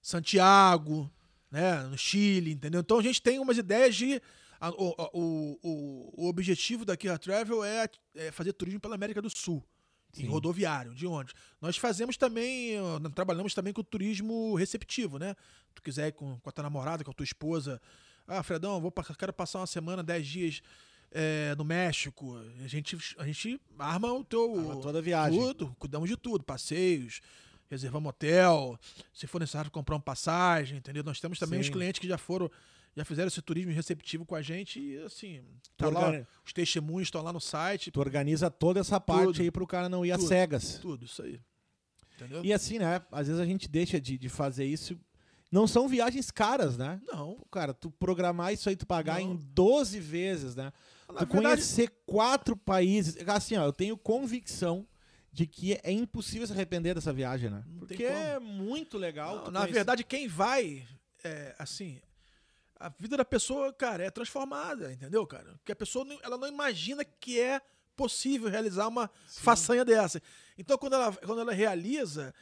Santiago, né? No Chile, entendeu? Então a gente tem umas ideias de. a- o, o, o, o objetivo da Kira Travel é, é fazer turismo pela América do Sul. Em Sim. rodoviário, de onde? Nós fazemos também, trabalhamos também com turismo receptivo, né? Tu quiser ir com, com a tua namorada, com a tua esposa. Ah, Fredão, vou, quero passar uma semana, 10 dias é, no México. A gente, a gente arma o teu. Arma toda a viagem. Tudo, cuidamos de tudo. Passeios, reservamos hotel, se for necessário comprar uma passagem, entendeu? Nós temos também Sim. os clientes que já foram, já fizeram esse turismo receptivo com a gente e assim, tá lá, os testemunhos estão lá no site, Tu organiza toda essa parte Tudo. aí pro cara não ir às Tudo. cegas. tudo isso aí. Entendeu? E assim, né? Às vezes a gente deixa de, de fazer isso. Não são viagens caras, né? Não, Pô, Cara, tu programar isso aí, tu pagar Não. em 12 vezes, né? Na verdade- conhecer quatro países. Assim, ó, eu tenho convicção de que é impossível se arrepender dessa viagem, né? Não Porque é muito legal. Não, na conhecer- verdade, quem vai, é, assim, a vida da pessoa, cara, é transformada, entendeu, cara? Porque a pessoa não- ela não imagina que é possível realizar uma façanha dessa. Então, quando ela, quando ela realiza,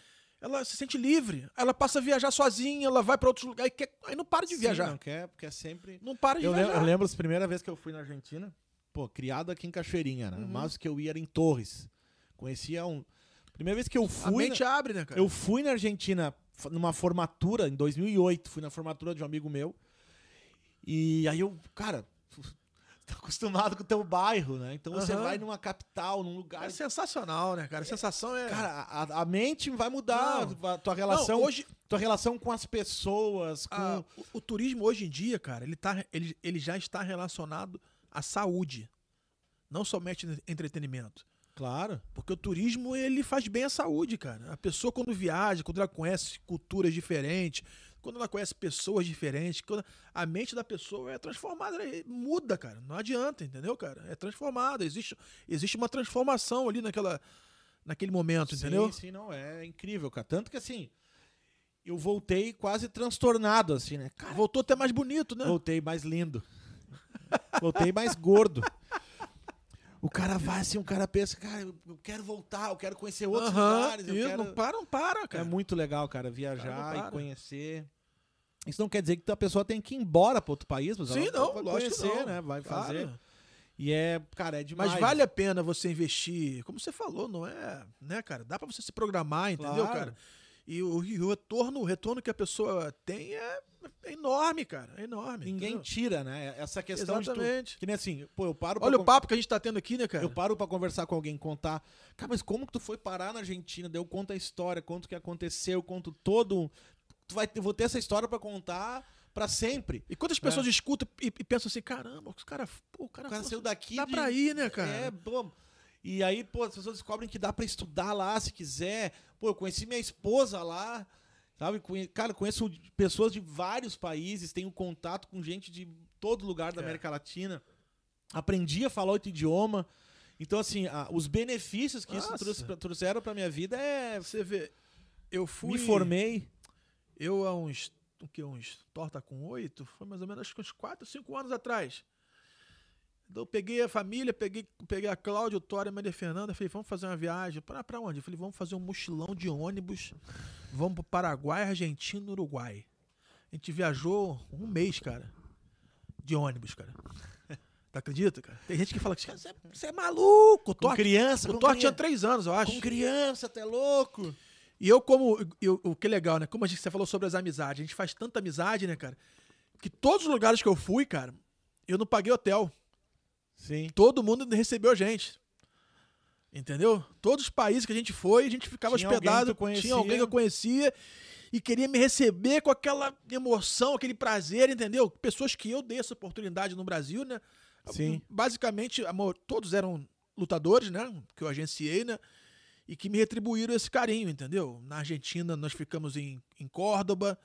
ela se sente livre. Ela passa a viajar sozinha, ela vai pra outros lugares. Quer, aí não para de Sim, viajar. Não Não, quer, porque é sempre. para de Eu, viajar. eu lembro as primeiras vezes que eu fui na Argentina, pô, criado aqui em Cachoeirinha, Uhum. né? Mas que eu ia era em Torres. Conhecia um. Primeira vez que eu A fui. mente abre, né, cara? Eu fui na Argentina numa formatura, em 2008, fui na formatura de um amigo meu. E aí eu, cara, tá acostumado com o teu bairro, né? Então você Aham. vai numa capital, num lugar. É sensacional, né, cara? A sensação é. Cara, a, a mente vai mudar, Não. a tua relação, Não, hoje, tua relação com as pessoas, com a- o, o turismo hoje em dia, cara, ele, tá, ele, ele já está relacionado à saúde. Não somente entretenimento. Claro. Porque o turismo, ele faz bem à saúde, cara. A pessoa, quando viaja, quando ela conhece culturas diferentes, quando ela conhece pessoas diferentes, quando a mente da pessoa é transformada, ela muda, cara. Não adianta, entendeu, cara? É transformada. Existe, existe uma transformação ali naquela, naquele momento, entendeu? Sim, sim, não, é incrível, cara. Tanto que assim, eu voltei quase transtornado, assim, né? Cara, Voltou até mais bonito, né? voltei mais lindo. voltei mais gordo. O cara vai assim, o cara pensa, cara, eu quero voltar, eu quero conhecer outros Aham, lugares. Eu isso, quero... Não para, não para, É cara. muito legal, cara, Cara, viajar não e conhecer. Isso não quer dizer que a pessoa tem que ir embora para outro país, mas Sim, não, vai lógico conhecer, não. né? Vai fazer. E é, cara, é demais. Mas vale a pena você investir, como você falou, não é, né, cara? Dá pra você se programar, entendeu, Claro. cara? E o, e o retorno, o retorno que a pessoa tem é, é enorme, cara. É enorme. Ninguém entendeu? tira, né? Essa questão de Exatamente. tu, que nem assim, pô, eu paro pra Olha con- o papo que a gente tá tendo aqui, né, cara? Eu paro pra conversar com alguém, contar. Cara, mas como que tu foi parar na Argentina? Daí eu conto a história, conto o que aconteceu, conto todo. Tu vai vou ter essa história pra contar pra sempre. E quantas pessoas escutam e, e pensam assim, caramba, os cara, pô, o cara, O cara pô, saiu daqui. Dá de- pra ir, né, cara? É, pô. E aí, pô, as pessoas descobrem que dá pra estudar lá se quiser. Pô, eu conheci minha esposa lá. Sabe? Cara, conheço pessoas de vários países, tenho contato com gente de todo lugar da É. América Latina. Aprendi a falar outro idioma. Então, assim, os benefícios que isso Nossa. trouxe pra- trouxeram pra minha vida é. Você vê, eu fui... Me formei. Eu há uns, o que, uns, torta com oito, foi mais ou menos acho que uns quatro, cinco anos atrás. Então eu peguei a família, peguei, peguei a Cláudia, o Tória, a Maria Fernanda, falei, vamos fazer uma viagem. Pra, pra onde? Eu falei, vamos fazer um mochilão de ônibus, vamos pro Paraguai, Argentina Uruguai. A gente viajou um mês, cara, de ônibus, cara. Tu acredita, cara? Tem gente que fala que você é, você é maluco. O Torte, criança, o Torte tinha três anos, eu acho. com criança, até louco. E eu, como. Eu, o que é legal, né? Como a gente, você falou sobre as amizades. A gente faz tanta amizade, né, cara? Que todos os lugares que eu fui, cara, eu não paguei hotel. Sim. Todo mundo recebeu a gente. Entendeu? Todos os países que a gente foi, a gente ficava Tinha alguém hospedado. conhecia. Tinha alguém que eu conhecia e queria me receber com aquela emoção, aquele prazer, entendeu? Pessoas que eu dei essa oportunidade no Brasil, né? Sim. Basicamente, amor, todos eram lutadores, né? Que eu agenciei, né? E que me retribuíram esse carinho, entendeu? Na Argentina, nós ficamos em, em Córdoba,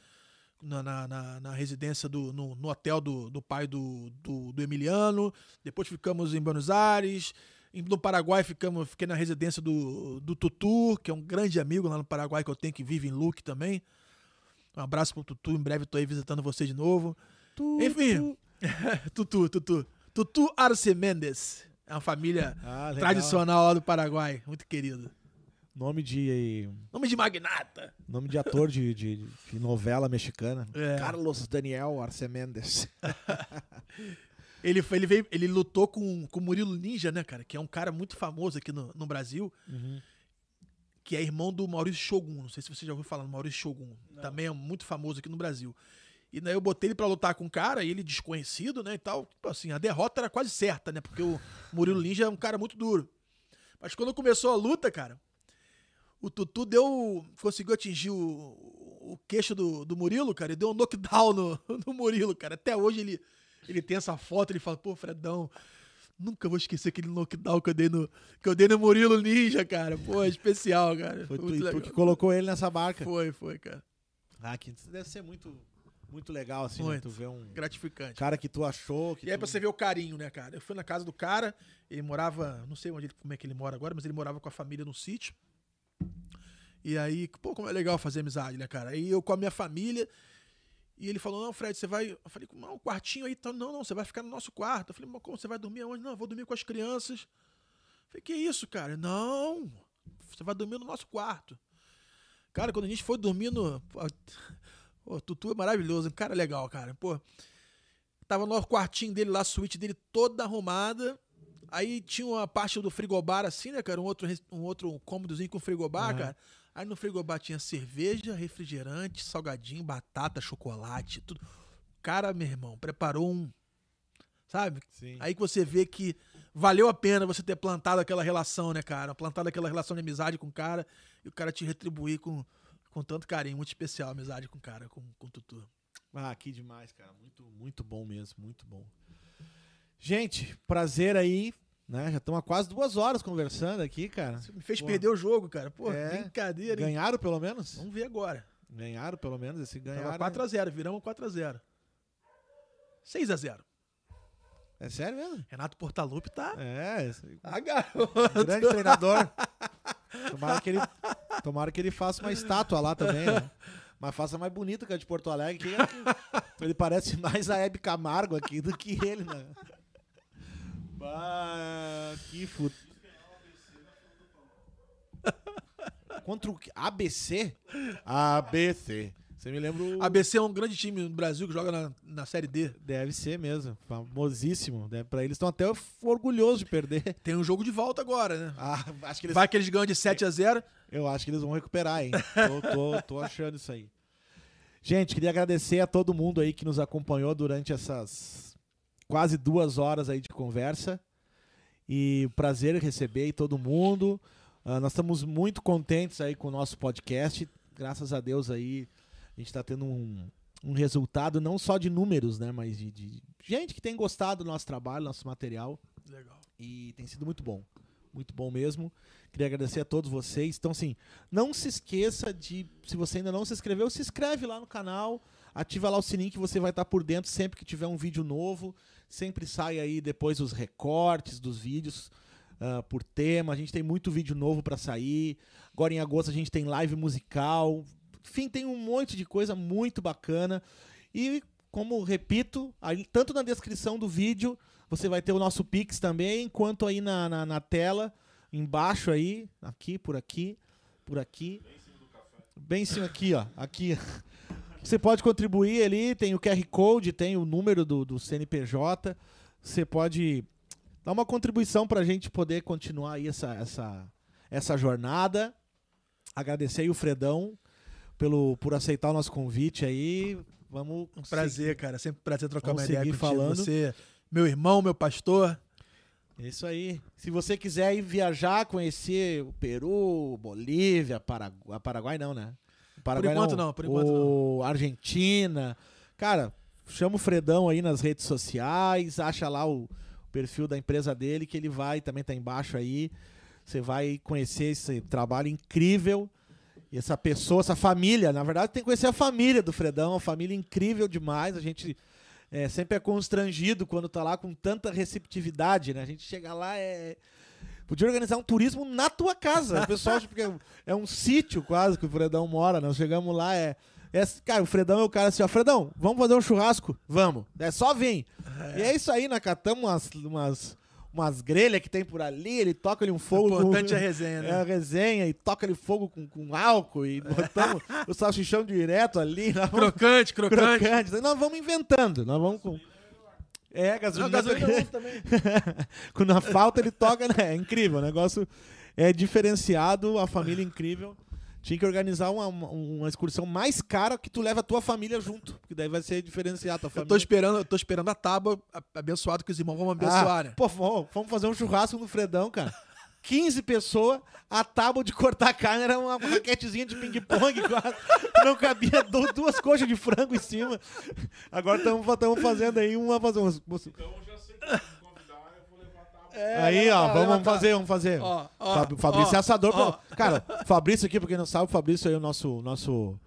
na, na, na- residência do. no, no hotel do, do pai do, do, do Emiliano. Depois ficamos em Buenos Aires. No Paraguai ficamos, fiquei na residência do, do Tutu, que é um grande amigo lá no Paraguai que eu tenho que vive em Luque também. Um abraço pro Tutu, em breve tô aí visitando você de novo. Tu, Enfim. tu. Tutu, Tutu. Tutu Arce Mendes. É uma família Ah, tradicional lá do Paraguai. Muito querido. Nome de. Nome de magnata. Nome de ator de, de- de novela mexicana. É. Carlos Daniel Arce Mendes. Ele, foi- ele, veio, ele lutou com com o Murilo Ninja, né, cara? Que é um cara muito famoso aqui no, no Brasil. Que é irmão do Maurício Shogun. Não sei se você já ouviu falar do Maurício Shogun. Também é muito famoso aqui no Brasil. E daí eu botei ele pra lutar com o cara, e ele desconhecido, né, e tal. Tipo assim, a derrota era quase certa, né? Porque o Murilo Ninja é um cara muito duro. Mas quando começou a luta, cara, o Tutu deu. conseguiu atingir o, o queixo do, do Murilo, cara, e deu um knockdown no, no Murilo, cara. Até hoje ele, ele tem essa foto, ele fala, pô, Fredão, nunca vou esquecer aquele knockdown que eu dei no, que eu dei no Murilo Ninja, cara. Pô, é especial, cara. Foi tu, e tu legal. que colocou ele nessa barca. Foi, foi, cara. Ah, que isso deve ser muito, muito legal, assim, né? Muito. Tu ver um Gratificante. cara que tu achou. Que E aí tu... pra você ver o carinho, né, cara? Eu fui na casa do cara, ele morava, não sei onde ele, como é que ele mora agora, mas ele morava com a família no sítio. E aí, pô, como é legal fazer amizade, né, cara? Aí eu com a minha família, e ele falou, não, Fred, você vai... Eu falei, não, um quartinho aí, tá? não, não, você vai ficar no nosso quarto. Eu falei, mas como, você vai dormir aonde? Não, eu vou dormir com as crianças. Eu falei, que isso, cara? Não, você vai dormir no nosso quarto. Cara, quando a gente foi dormir no. Pô, o Tutu é maravilhoso, um cara legal, cara. Pô, tava no quartinho dele lá, a suíte dele toda arrumada. Aí tinha uma parte do frigobar assim, né, cara? Um outro, um outro cômodozinho com frigobar, Aham. cara. Aí no frigobar tinha cerveja, refrigerante, salgadinho, batata, chocolate, tudo. O cara, meu irmão, preparou um. Sabe? Sim. Aí que você vê que valeu a pena você ter plantado aquela relação, né, cara? Plantado aquela relação de amizade com o cara e o cara te retribuir com, com tanto carinho, muito especial a amizade com o cara, com, com o Tutu. Ah, que demais, cara. Muito, muito bom mesmo, muito bom. Gente, prazer aí, né? Já estamos há quase duas horas conversando aqui, cara. Você me fez Pô. perder o jogo, cara. Pô, É. brincadeira, hein? Ganharam pelo menos? Vamos ver agora. Ganharam pelo menos esse Tava ganharam. 4x0, viramos 4x0. 6x0. É sério mesmo? Renato Portaluppi tá. É, esse Ah, garoto. grande treinador. Tomara que ele, tomara que ele faça uma estátua lá também, né? Mas faça mais bonita que a de Porto Alegre. que ele parece mais a Hebe Camargo aqui do que ele, né? Bah, que fut... Contra o que? ABC? ABC. Você me lembra o... ABC é um grande time no Brasil que joga na, na Série D. Deve ser mesmo. Famosíssimo. Deve, pra eles estão até orgulhosos de perder. Tem um jogo de volta agora, né? Ah, acho que eles Vai que eles ganham de 7x0. Eu acho que eles vão recuperar, hein? Tô, tô, tô achando isso aí. Gente, queria agradecer a todo mundo aí que nos acompanhou durante essas quase duas horas aí de conversa. E prazer em receber aí todo mundo. Ah, nós estamos muito contentes aí com o nosso podcast. Graças a Deus aí a gente está tendo um, um resultado não só de números, né? Mas de, de gente que tem gostado do nosso trabalho, nosso material. Legal. E tem sido muito bom. Muito bom mesmo. Queria agradecer a todos vocês. Então, assim, não se esqueça de. Se você ainda não se inscreveu, se inscreve lá no canal. Ativa lá o sininho que você vai estar por dentro sempre que tiver um vídeo novo. Sempre sai aí depois os recortes dos vídeos ah, por tema. A gente tem muito vídeo novo para sair. Agora em agosto a gente tem live musical. Enfim, tem um monte de coisa muito bacana. E, como repito, aí, tanto na descrição do vídeo você vai ter o nosso Pix também, quanto aí na, na, na tela, embaixo aí, aqui, por aqui, por aqui. Bem em cima aqui, ó. Aqui. Você pode contribuir ali, tem o QR Code, tem o número do, do CNPJ. Você pode dar uma contribuição pra gente poder continuar aí essa, essa, essa jornada. Agradecer aí o Fredão pelo, por aceitar o nosso convite aí. Vamos. Um prazer, cara. Sempre um prazer trocar uma Vamos ideia seguir contigo. falando. Você, meu irmão, meu pastor. Isso aí. Se você quiser ir viajar, conhecer o Peru, Bolívia, Paraguai, Paraguai não, né? Paraguai enquanto não, por enquanto o Argentina. Cara, chama o Fredão aí nas redes sociais, acha lá o perfil da empresa dele que ele vai, também tá embaixo aí. Você vai conhecer esse trabalho incrível. E essa pessoa, essa família, na verdade tem que conhecer a família do Fredão, uma família incrível demais. A gente é, sempre é constrangido quando tá lá com tanta receptividade, né? A gente chega lá, é. Podia organizar um turismo na tua casa. O pessoal acha que é, é um sítio quase que o Fredão mora. Nós chegamos lá, é. é- cara, o Fredão é o cara assim, ó, Fredão, vamos fazer um churrasco? Vamos. É só vir. E é isso aí, nós catamos umas, umas, umas grelhas que tem por ali, ele toca ali um O fogo. com- importante é a resenha, é né? a resenha e toca ali fogo com, com álcool e botamos o salsichão direto ali. Vamos Crocante, crocante. crocante. Nós vamos inventando. Nós vamos com. É, Não, gasolina. gasolina eu uso também. Quando a falta ele toca, né? É incrível. O negócio é diferenciado, a família é incrível. Tinha que organizar uma, uma, excursão mais cara que tu leva a tua família junto. Porque daí vai ser diferenciado. Tua Eu família. tô esperando, eu tô esperando a tábua abençoado que os irmãos vão abençoar, Ah, né? Pô, vamos fazer um churrasco no Fredão, cara. 15 pessoas, a tábua de cortar carne era uma raquetezinha de ping-pong quase. Não cabia du- duas coxas de frango em cima. Agora estamos fazendo aí uma. Umas, Então eu já sei que se convidar, eu vou levar a tábua. É, Aí, ó, vamos, vamos fazer, vamos fazer. Ó, ó, Fab- o Fabrício ó, é assador. ó. pra- Cara, o Fabrício aqui, pra quem não sabe, o Fabrício aí é o nosso. nosso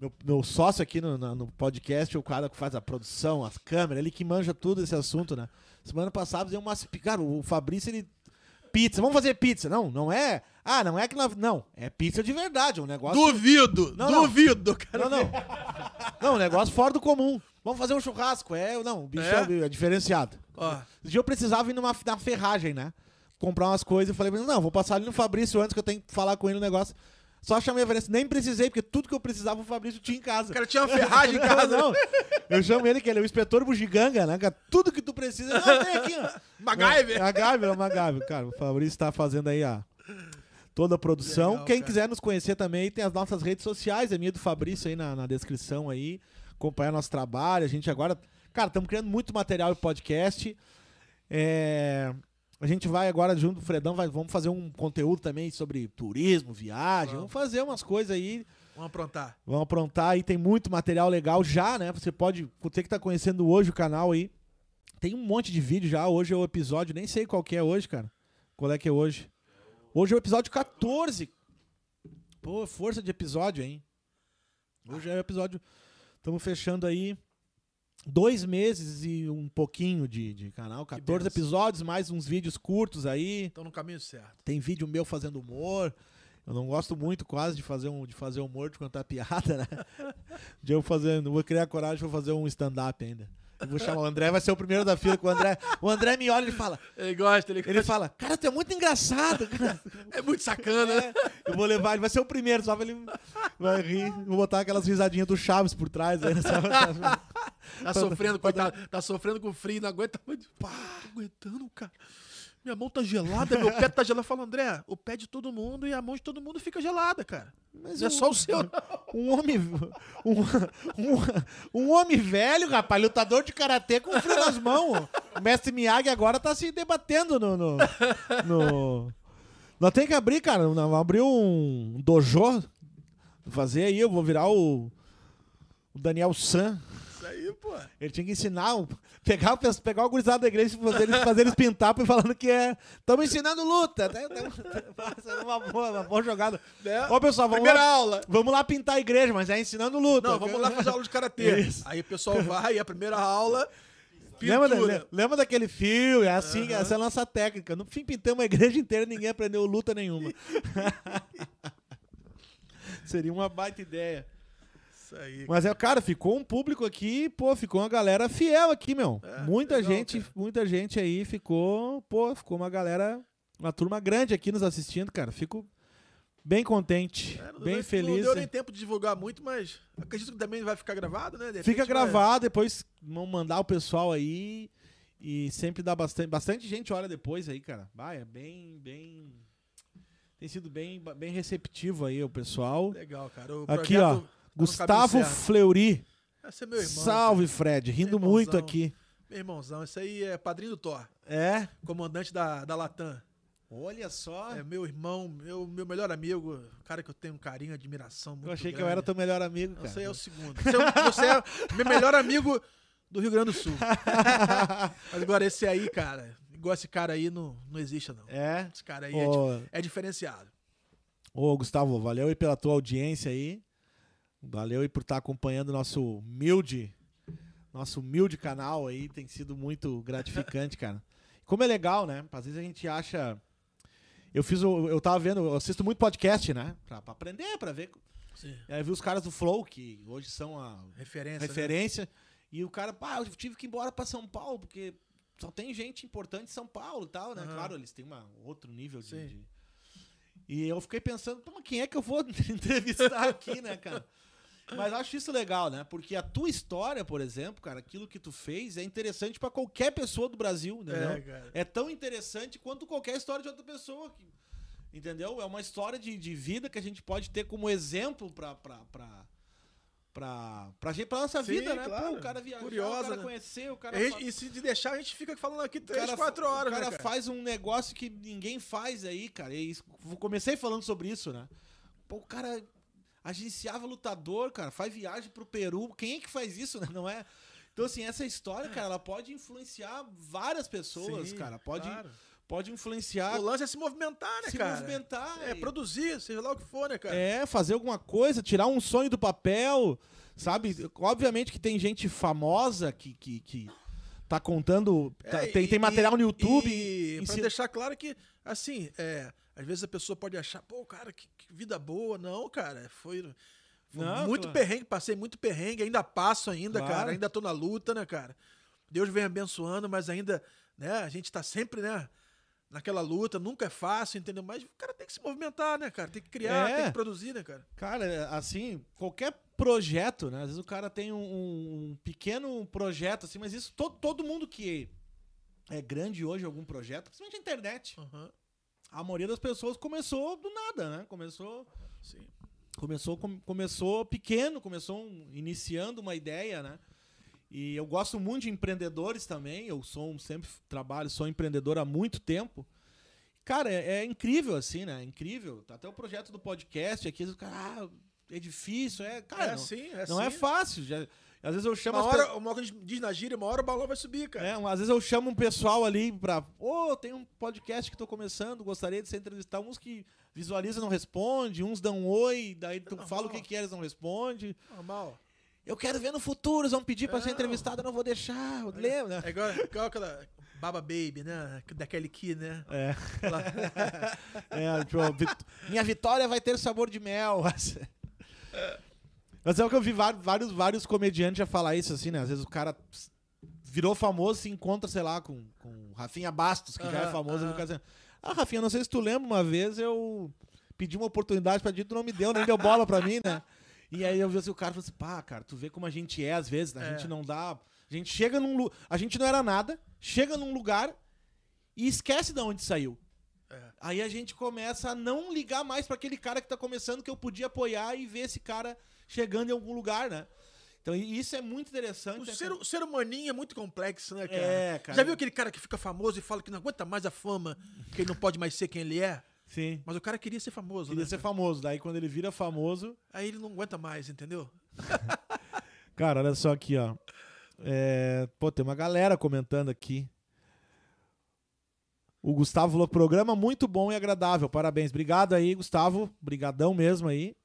meu, meu sócio aqui no, no podcast, o cara que faz a produção, as câmeras, ele que manja tudo esse assunto, né? Semana passada deu uma. Cara, o Fabrício, ele. Pizza, vamos fazer pizza. Não, não é. Ah, não é que nós. Não, é pizza de verdade, é um negócio. Duvido, Não, não. duvido, cara. Não, não. Não, um negócio fora do comum. Vamos fazer um churrasco. É, não, o bicho é, é diferenciado. Ó, Esse dia eu precisava ir numa na ferragem, né? Comprar umas coisas. Eu falei, não, vou passar ali no Fabrício antes que eu tenho que falar com ele no negócio. Só chamei a Vanessa. Nem precisei, porque tudo que eu precisava o Fabrício tinha em casa. O cara tinha uma ferragem em casa. Não, eu chamo ele que ele é o inspetor bugiganga, né? cara? Tudo que tu precisa. Não, tem aqui, ó. MacGyver. É, MacGyver, é o MacGyver, cara. O Fabrício tá fazendo aí a toda a produção. Legal, Quem cara. quiser nos conhecer também, tem as nossas redes sociais, a minha do Fabrício aí na, na descrição aí. Acompanhar nosso trabalho. A gente agora. Cara, estamos criando muito material e podcast. É, A gente vai agora, junto com o Fredão, vai- vamos fazer um conteúdo também sobre turismo, viagem. Vamos. Vamos fazer umas coisas aí. Vamos aprontar. Vamos aprontar aí, tem muito material legal já, né? Você pode, você que tá conhecendo hoje o canal aí, tem um monte de vídeo já. Hoje é o episódio, nem sei qual que é hoje, cara. Qual é que é hoje? Hoje é o episódio 14. Pô, força de episódio, hein? Hoje é o episódio. Estamos fechando aí dois meses e um pouquinho de, de canal. 14 benção. episódios, mais uns vídeos curtos aí. Estão no caminho certo. Tem vídeo meu fazendo humor. Eu não gosto muito quase de fazer, um, de fazer humor, de contar piada, né? De eu fazer, não vou criar coragem, vou fazer um stand-up ainda. Eu vou chamar o André, vai ser o primeiro da fila. que O André, o André me olha e ele fala, Ele gosta, ele, ele fala, cara, tu é muito engraçado. cara." É muito sacana, né? É, eu vou levar, ele vai ser o primeiro, só pra ele vai rir. Vou botar aquelas risadinhas do Chaves por trás. Aí, sabe? Tá sofrendo, coitado. Tá sofrendo com frio, não aguenta. Pá, tô aguentando, cara. Minha mão tá gelada, meu pé tá gelado. Fala, André, o pé de todo mundo e a mão de todo mundo fica gelada, cara. Mas não é eu- só o seu, não. Um homem. Um, um, um homem velho, rapaz, lutador de karatê com frio nas mãos. O mestre Miyagi agora tá se debatendo no. no, no- Nós tem que abrir, cara. Vamos abrir um dojo. Fazer aí, eu vou virar o. O Daniel San. Pô. Ele tinha que ensinar, pegar, pegar o gurizado da igreja e fazer eles, fazer eles pintar falando que é. Estamos ensinando luta. Né? É uma boa, uma boa jogada. Né? Ô, pessoal, vamos Primeira lá, aula. vamos lá pintar a igreja, mas é ensinando luta. Não, vamos lá fazer aula de karatê. Aí o pessoal vai, a primeira aula. Lembra, da- lembra daquele fio? É assim, essa é a nossa técnica. No fim, pintamos a igreja inteira e ninguém aprendeu luta nenhuma. Seria uma baita ideia. Isso aí. Mas é, cara, ficou um público aqui, pô, ficou uma galera fiel aqui, meu. É, muita legal, gente, cara. muita gente aí ficou, pô, ficou uma galera, uma turma grande aqui nos assistindo, cara. Fico bem contente, É, bem feliz. Não deu nem tempo de divulgar muito, mas acredito que também vai ficar gravado, né? Repente Fica gravado, depois vão mandar o pessoal aí. E sempre dá bastante. Bastante gente olha depois aí, cara. Vai, é bem, bem. Tem sido bem, bem receptivo aí o pessoal. Legal, cara. O Aqui, projeto ó. Gustavo. Fleury. Esse é meu irmão. Salve, Fred. Rindo muito aqui. Meu irmãozão, esse aí é padrinho do Thor, É? comandante da, da Latam. Olha só. É meu irmão, meu, meu melhor amigo, cara que eu tenho um carinho, admiração muito eu achei que eu grande. era teu melhor amigo, cara. Você é o segundo. Você é, você é meu melhor amigo do Rio Grande do Sul. Mas agora esse aí, cara, igual esse cara aí, não, não existe, não. É? Esse cara aí é, é diferenciado. ô, Gustavo, valeu aí pela tua audiência aí. Valeu aí por estar acompanhando nosso humilde, nosso humilde canal aí. Tem sido muito gratificante, cara. Como é legal, né? Às vezes a gente acha. Eu fiz o. Eu tava vendo, eu assisto muito podcast, né? Pra, pra aprender, pra ver. Sim. Aí eu vi os caras do Flow, que hoje são a Referência. né? referência. E o cara, pá, eu tive que ir embora pra São Paulo, porque só tem gente importante em São Paulo e tal, né? Aham. Claro, eles têm uma, outro nível de, de- E eu fiquei pensando, quem é que eu vou entrevistar aqui, né, cara? Mas eu acho isso legal, né? Porque a tua história, por exemplo, cara, aquilo que tu fez é interessante pra qualquer pessoa do Brasil, entendeu? É, cara. É tão interessante quanto qualquer história de outra pessoa. que- entendeu? É uma história de, de vida que a gente pode ter como exemplo pra. pra, pra Pra, pra, gente, pra nossa Sim, vida, né? claro. Pô, o cara viajar, Curiosa, o cara né? conhecer, o cara. Fa- e se de deixar, a gente fica falando aqui três, cara, quatro horas, o cara, né, cara? faz um negócio que ninguém faz aí, cara. E comecei falando sobre isso, né? Pô, o cara agenciava lutador, cara, faz viagem pro Peru. Quem é que faz isso, né? Não é? Então, assim, essa história, cara, ela pode influenciar várias pessoas, Sim, cara. Pode, claro. pode influenciar, O lance é se movimentar, né, se cara? movimentar. É, e- produzir, seja lá o que for, né, cara? É, fazer alguma coisa, tirar um sonho do papel, sabe? Obviamente que tem gente famosa que, que, que tá contando. tá- É, tem, e- tem material no YouTube. E, pra ensina- deixar claro que, assim, é, às vezes a pessoa pode achar, pô, cara, que vida boa. Não, cara, foi, foi Não, muito claro. perrengue, passei muito perrengue, ainda passo ainda, Claro. cara, ainda tô na luta, né, cara? Deus vem abençoando, mas ainda, né, a gente tá sempre, né, naquela luta, nunca é fácil, entendeu? Mas o cara tem que se movimentar, né, cara? Tem que criar, É. tem que produzir, né, cara? Cara, assim, qualquer projeto, né? Às vezes o cara tem um, um pequeno projeto, assim, mas isso todo, todo mundo que é grande hoje, algum projeto, principalmente a internet, Aham. A maioria das pessoas começou do nada, né? Começou, Sim. começou, com- começou pequeno, começou um- iniciando uma ideia, né? E eu gosto muito de empreendedores também. Eu sou um, sempre trabalho, sou empreendedor há muito tempo. Cara, é, é incrível assim, né? É incrível. Até o projeto do podcast aqui, os caras, ah, é difícil, é, cara, é não, assim, é não assim. é fácil. Já, às vezes eu chamo Uma as pe- hora, uma hora que a gente diz na gíria, uma hora o balão vai subir, cara. é, às vezes eu chamo um pessoal ali pra. Ô, tem um podcast que tô começando, gostaria de ser entrevistado. Uns que visualizam e não responde, uns dão um oi, daí tu normal. fala o que que é, eles não respondem. Normal. Eu quero ver no futuro, eles vão pedir pra ser Não. entrevistado, eu não vou deixar. Lembra? É igual, igual aquela Baba Baby, né? Da Kelly Key, né? É. É, tipo, vit- minha vitória vai ter sabor de mel. Mas é o que eu vi vários, vários, comediantes já falar isso, assim, né? Às vezes o cara virou famoso se encontra, sei lá, com, com Rafinha Bastos, que já é famoso, e aham. cara dizendo, ah, Rafinha, não sei se tu lembra, uma vez eu pedi uma oportunidade pra ti, tu não me deu, nem deu bola pra mim, né? E aí eu vi assim, o cara falou assim, pá, cara, tu vê como a gente é às vezes, né? A É. gente não dá... A gente chega num... lu- A gente não era nada, chega num lugar e esquece de onde saiu. É. Aí a gente começa a não ligar mais pra aquele cara que tá começando, que eu podia apoiar e ver esse cara chegando em algum lugar, né? Então isso é muito interessante. O né, ser, o ser humaninho é muito complexo, né, cara? É, cara. Já viu aquele cara que fica famoso e fala que não aguenta mais a fama, que ele não pode mais ser quem ele é? Sim. Mas o cara queria ser famoso, Queria né? ser famoso. Daí quando ele vira famoso. Aí ele não aguenta mais, entendeu? Cara, olha só aqui, ó. É, Pô, tem uma galera comentando aqui. O Gustavo falou: programa muito bom e agradável. Parabéns. Obrigado aí, Gustavo. Brigadão mesmo aí.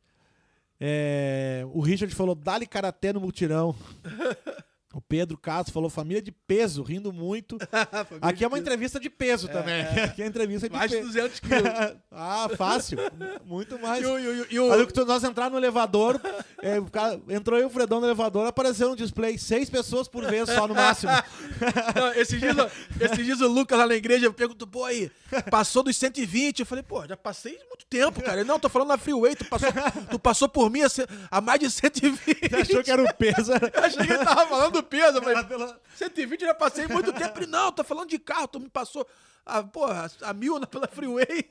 É, O Richard falou: dá-lhe karatê no mutirão. O Pedro Castro falou: família de peso, rindo muito. Aqui é uma entrevista de peso também. Aqui é entrevista de Mais de peso. 200 quilos. ah, fácil. Muito mais. E o- e o- que nós entrar no elevador, é, entrou eu e o Fredão no elevador, apareceu no display seis pessoas por vez só no máximo. Não, esses, dias, esses dias o Lucas lá na igreja perguntou, pô, aí, passou dos 120. Eu falei, pô, já passei muito tempo, cara. Ele, não, tô falando na freeway, tu passou, tu passou por mim a, a mais de 120. Achou que era o peso. Eu achei que ele tava falando do peso. Era pela- 120 eu já passei muito tempo. Não, tô falando de carro, tu me passou a, porra, a mil na- pela freeway.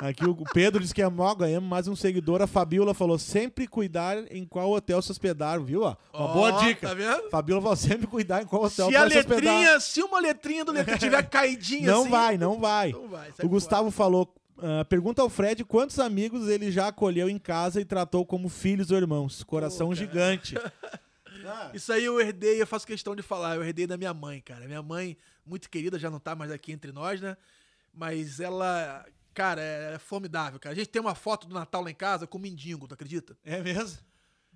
Aqui o Pedro disse que é mó, ganhamos mais um seguidor. A Fabiola falou: sempre cuidar em qual hotel se hospedar, viu? Uma Ó, boa dica. Tá vendo? Fabiola falou: sempre cuidar em qual hotel Se a vai se hospedar. letrinha, se uma letrinha do letrinha tiver caidinha Não assim... vai, não vai. Não vai, O Gustavo falou: ah, pergunta ao Fred quantos amigos ele já acolheu em casa e tratou como filhos ou irmãos. Coração cara. gigante. Isso aí eu herdei, eu faço questão de falar, eu herdei da minha mãe, cara. Minha mãe, muito querida, já não tá mais aqui entre nós, né? Mas ela, cara, é formidável, cara. A gente tem uma foto do Natal lá em casa com o mendigo, tu acredita? É mesmo?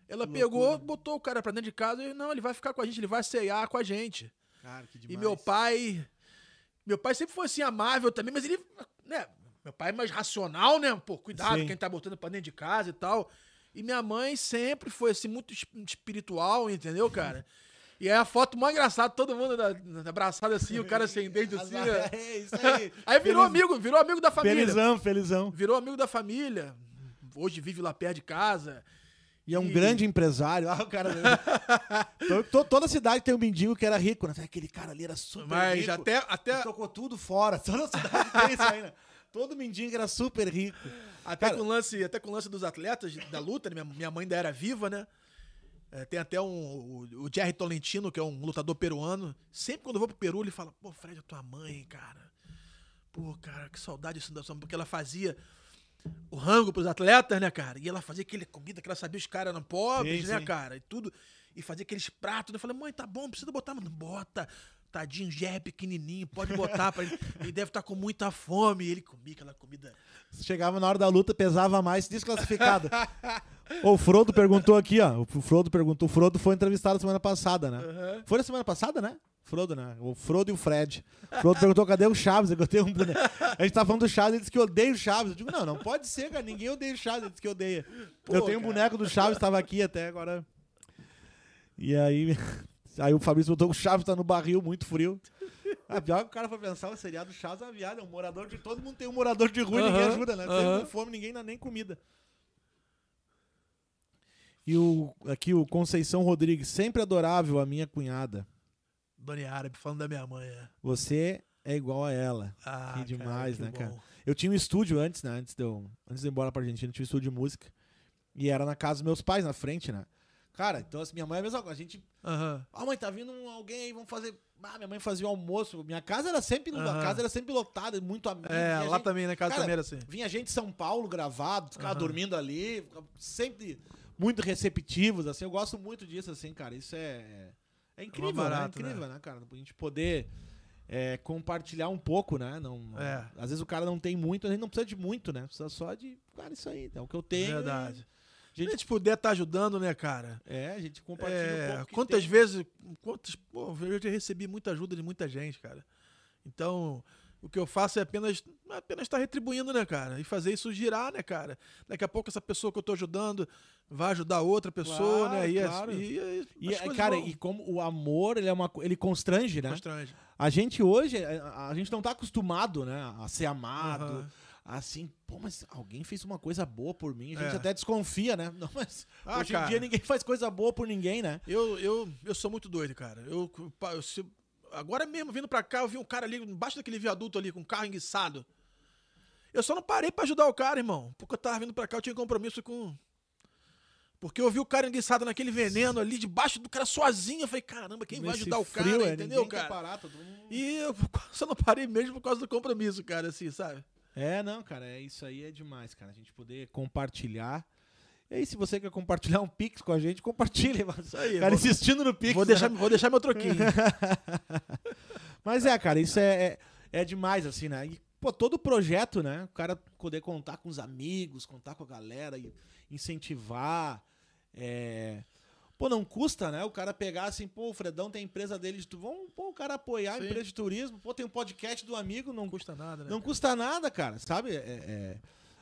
Ela Que pegou, loucura. botou o cara pra dentro de casa e, não, ele vai ficar com a gente, ele vai ceiar com a gente. Cara, que E meu pai. Meu pai sempre foi assim, amável também, mas ele. Né, meu pai é mais racional, né? Pô, cuidado Sim. quem tá botando pra dentro de casa e tal. E minha mãe sempre foi assim, muito es- espiritual, entendeu, cara? E é a foto mais engraçada, todo mundo abraçado assim, o cara sem dente assim. né? É, isso aí. Aí virou Feliz- amigo, virou amigo da família. Felizão, felizão. Virou amigo da família. Hoje vive lá perto de casa. E é um E- grande empresário. Ah, o cara. To- to- toda cidade tem um mendigo que era rico, né? Aquele cara ali era super Mas rico. até, até, Tocou tudo fora. Toda cidade tem isso aí, né? Todo mendigo era super rico. Até, Cara- com o lance, até com o lance dos atletas da luta, né? minha, minha mãe ainda era viva, né? É, tem até um, o, o Jerry Tolentino, que é um lutador peruano. Sempre quando eu vou pro Peru, ele fala: Pô, Fred, a tua mãe, cara. Pô, cara, que saudade disso da sua mãe", Porque ela fazia o rango pros atletas, né, cara? E ela fazia aquele comida que ela sabia os caras eram pobres, Sim, né, sim. cara? E tudo. E fazia aqueles pratos. né? Eu falei, mãe, tá bom, não precisa botar, mano. Bota. Tadinho, Jerry pequenininho, pode botar pra ele. Ele deve estar com muita fome. Ele comia aquela comida. Chegava na hora da luta, pesava mais, desclassificado. O Frodo perguntou aqui, ó. O Frodo perguntou. O Frodo foi entrevistado semana passada, né? Aham. Foi na semana passada, né? Frodo, né? O Frodo e o Fred. O Frodo perguntou cadê o Chaves. Eu tenho um boneco. A gente tá falando do Chaves, ele disse que odeia o Chaves. Eu digo, não, não pode ser, cara. Ninguém odeia o Chaves, ele disse que odeia. Pô, eu tenho um cara. boneco do Chaves, tava aqui até agora. E aí. Aí o Fabrício botou o Chaves tá no barril, muito frio. Ah, pior que o cara foi pensar, o seriado Chaves é é um morador de... Todo mundo tem um morador de rua e Aham, ninguém ajuda, né? Aham. com fome, ninguém dá nem comida. E o, aqui o Conceição Rodrigues, sempre adorável a minha cunhada. Dona Árabe, falando da minha mãe. é. Você é igual a ela. Ah, Que demais, que né, bom. cara? Eu tinha um estúdio antes, né? Antes de eu, antes de eu ir embora pra Argentina, eu tinha um estúdio de música. E era na casa dos meus pais, na frente, né? Cara, então assim, minha mãe é a mesma coisa. A gente. Aham. Ah, mãe, tá vindo alguém aí, vamos fazer. Ah, minha mãe fazia o almoço. Minha casa era sempre. A Aham. casa era sempre lotada, muito amigo. É, vinha lá gente- também, né? Casa Cara, também era assim. Vinha gente de São Paulo gravado, ficava Aham. dormindo ali, sempre muito receptivos, assim. Eu gosto muito disso, assim, cara. Isso é. É incrível, barato, né? É né? incrível, né, cara? A gente poder é, compartilhar um pouco, né? Não, É. Às vezes o cara não tem muito, a gente não precisa de muito, né? Precisa só de. Cara, isso aí. É o que eu tenho. Verdade. e A gente, gente puder estar ajudando, né, cara? é, a gente compartilha É, um pouco. quantas tem. vezes. Quantas, pô, eu já recebi muita ajuda de muita gente, cara. Então, o que eu faço é apenas apenas estar retribuindo, né, cara? E fazer isso girar, né, cara? Daqui a pouco essa pessoa que eu tô ajudando vai ajudar outra pessoa, Claro, né? E, claro. e, e, E, cara, vão. e como o amor, ele é uma ele constrange, né? Constrange. A gente hoje, a, a gente não tá acostumado, né, a ser amado, Aham. Assim, pô, mas alguém fez uma coisa boa por mim, a gente É. até desconfia, né? Não, mas Ah, hoje cara. em dia ninguém faz coisa boa por ninguém, né? Eu, eu, eu sou muito doido, cara. Eu, eu se- agora mesmo, vindo pra cá, eu vi um cara ali embaixo daquele viaduto ali, com um carro enguiçado. Eu só não parei pra ajudar o cara, irmão. Porque eu tava vindo pra cá, eu tinha compromisso com. Porque eu vi o cara enguiçado naquele veneno ali, debaixo do cara sozinho. Eu falei, caramba, quem vai Nesse ajudar o frio, cara, é, entendeu, cara? parar, todo mundo- E eu só não parei mesmo por causa do compromisso, cara, assim, sabe? É, não, cara, é isso aí é demais, cara, a gente poder compartilhar. E aí, se você quer compartilhar um Pix com a gente, compartilha. Isso aí, cara, vou- insistindo no Pix. Vou né? deixar, vou deixar meu troquinho. Mas é, cara, isso é, é, é demais, assim, né? E, pô, todo projeto, né? O cara poder contar com os amigos, contar com a galera, e incentivar. É... Pô, não custa, né? O cara pegar assim, pô, o Fredão tem a empresa dele de tu. Vamos, pô, o cara apoiar a Sim. empresa de turismo. Pô, tem um podcast do amigo, não Não custa nada, né? Não cara? custa nada, cara, sabe? É, é-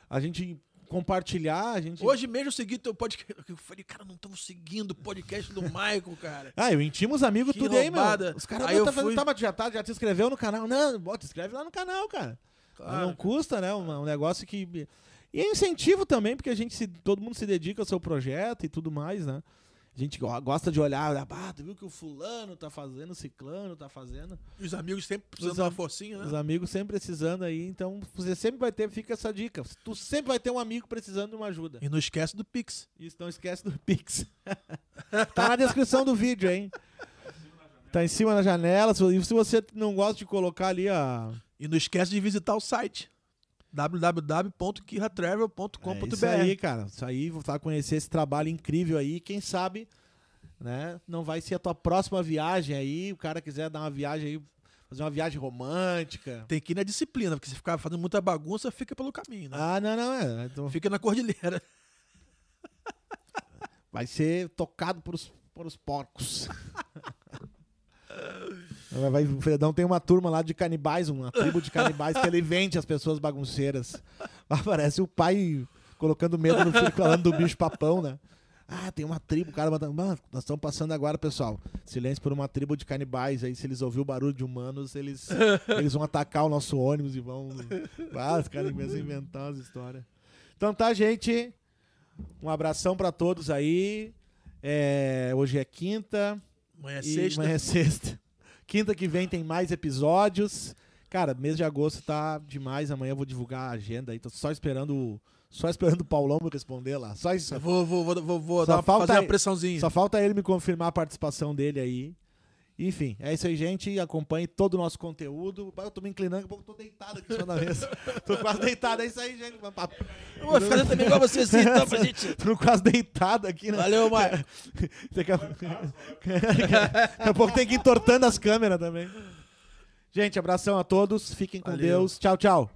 a gente compartilhar, a gente. Hoje mesmo eu segui teu podcast. Eu falei, cara, não estamos seguindo o podcast do Michael, cara. Ah, eu intimo os amigos Que tudo aí, meu. roubada. Os caras eu tá fazendo, fui- tava, já, tá, já te inscreveu no canal. Não, bota, inscreve lá no canal, cara. Claro. Não custa, né? Um, um negócio que. E é incentivo também, porque a gente se, todo mundo se dedica ao seu projeto e tudo mais, né? A gente go- gosta de olhar, ah, tu viu que o fulano tá fazendo, o ciclano tá fazendo. E os amigos sempre precisando Os de uma am- forcinha, né? Os amigos sempre precisando aí, então você sempre vai ter, fica essa dica. Tu sempre vai ter um amigo precisando de uma ajuda. E não esquece do Pix. Isso, não esquece do Pix. tá na descrição do vídeo, hein? Tá em cima da janela. E se você não gosta de colocar ali a. E não esquece de visitar o site www.kirratravel.com.br. É isso aí, cara. Isso aí, você vai conhecer esse trabalho incrível aí. Quem sabe, né? Não vai ser a tua próxima viagem aí. O cara quiser dar uma viagem aí, fazer uma viagem romântica. Tem que ir na disciplina, porque se ficar fazendo muita bagunça, fica pelo caminho, né? Ah, não, não. É. Então, Fica na cordilheira. vai ser tocado por os, por os porcos. Vai- o Fredão tem uma turma lá de canibais, uma tribo de canibais que ele vende as pessoas bagunceiras. Ah, Parece o pai colocando medo no filho, falando do bicho papão, né? Ah, tem uma tribo, o cara matando. Mano, nós estamos passando agora, pessoal. Silêncio por uma tribo de canibais. Aí, se eles ouvirem o barulho de humanos, eles, eles vão atacar o nosso ônibus e vão. Ah, os caras começam a inventar as histórias. Então tá, gente. Um abração pra todos aí. É, hoje é quinta. Amanhã é sexta. Amanhã é sexta. Quinta que vem tem mais episódios. Cara, mês de agosto tá demais. Amanhã eu vou divulgar a agenda aí. Tô só esperando, o- só esperando o Paulão me responder lá. Só isso. Vou, vou, vou, vou, vou dar fazer uma pressãozinha. Só falta ele me confirmar a participação dele aí. Enfim, é isso aí, gente. Acompanhe todo o nosso conteúdo. Eu tô me inclinando, daqui a pouco tô deitado aqui em cima da mesa. tô quase deitado, é isso aí, gente. Eu vou fazer também igual você assim, então, pra gente. Tô quase deitado aqui, né? Valeu, Michael. Daqui a... Daqui a pouco tem que ir entortando as câmeras também. Gente, abração a todos. Fiquem com Valeu. Deus. Tchau, tchau.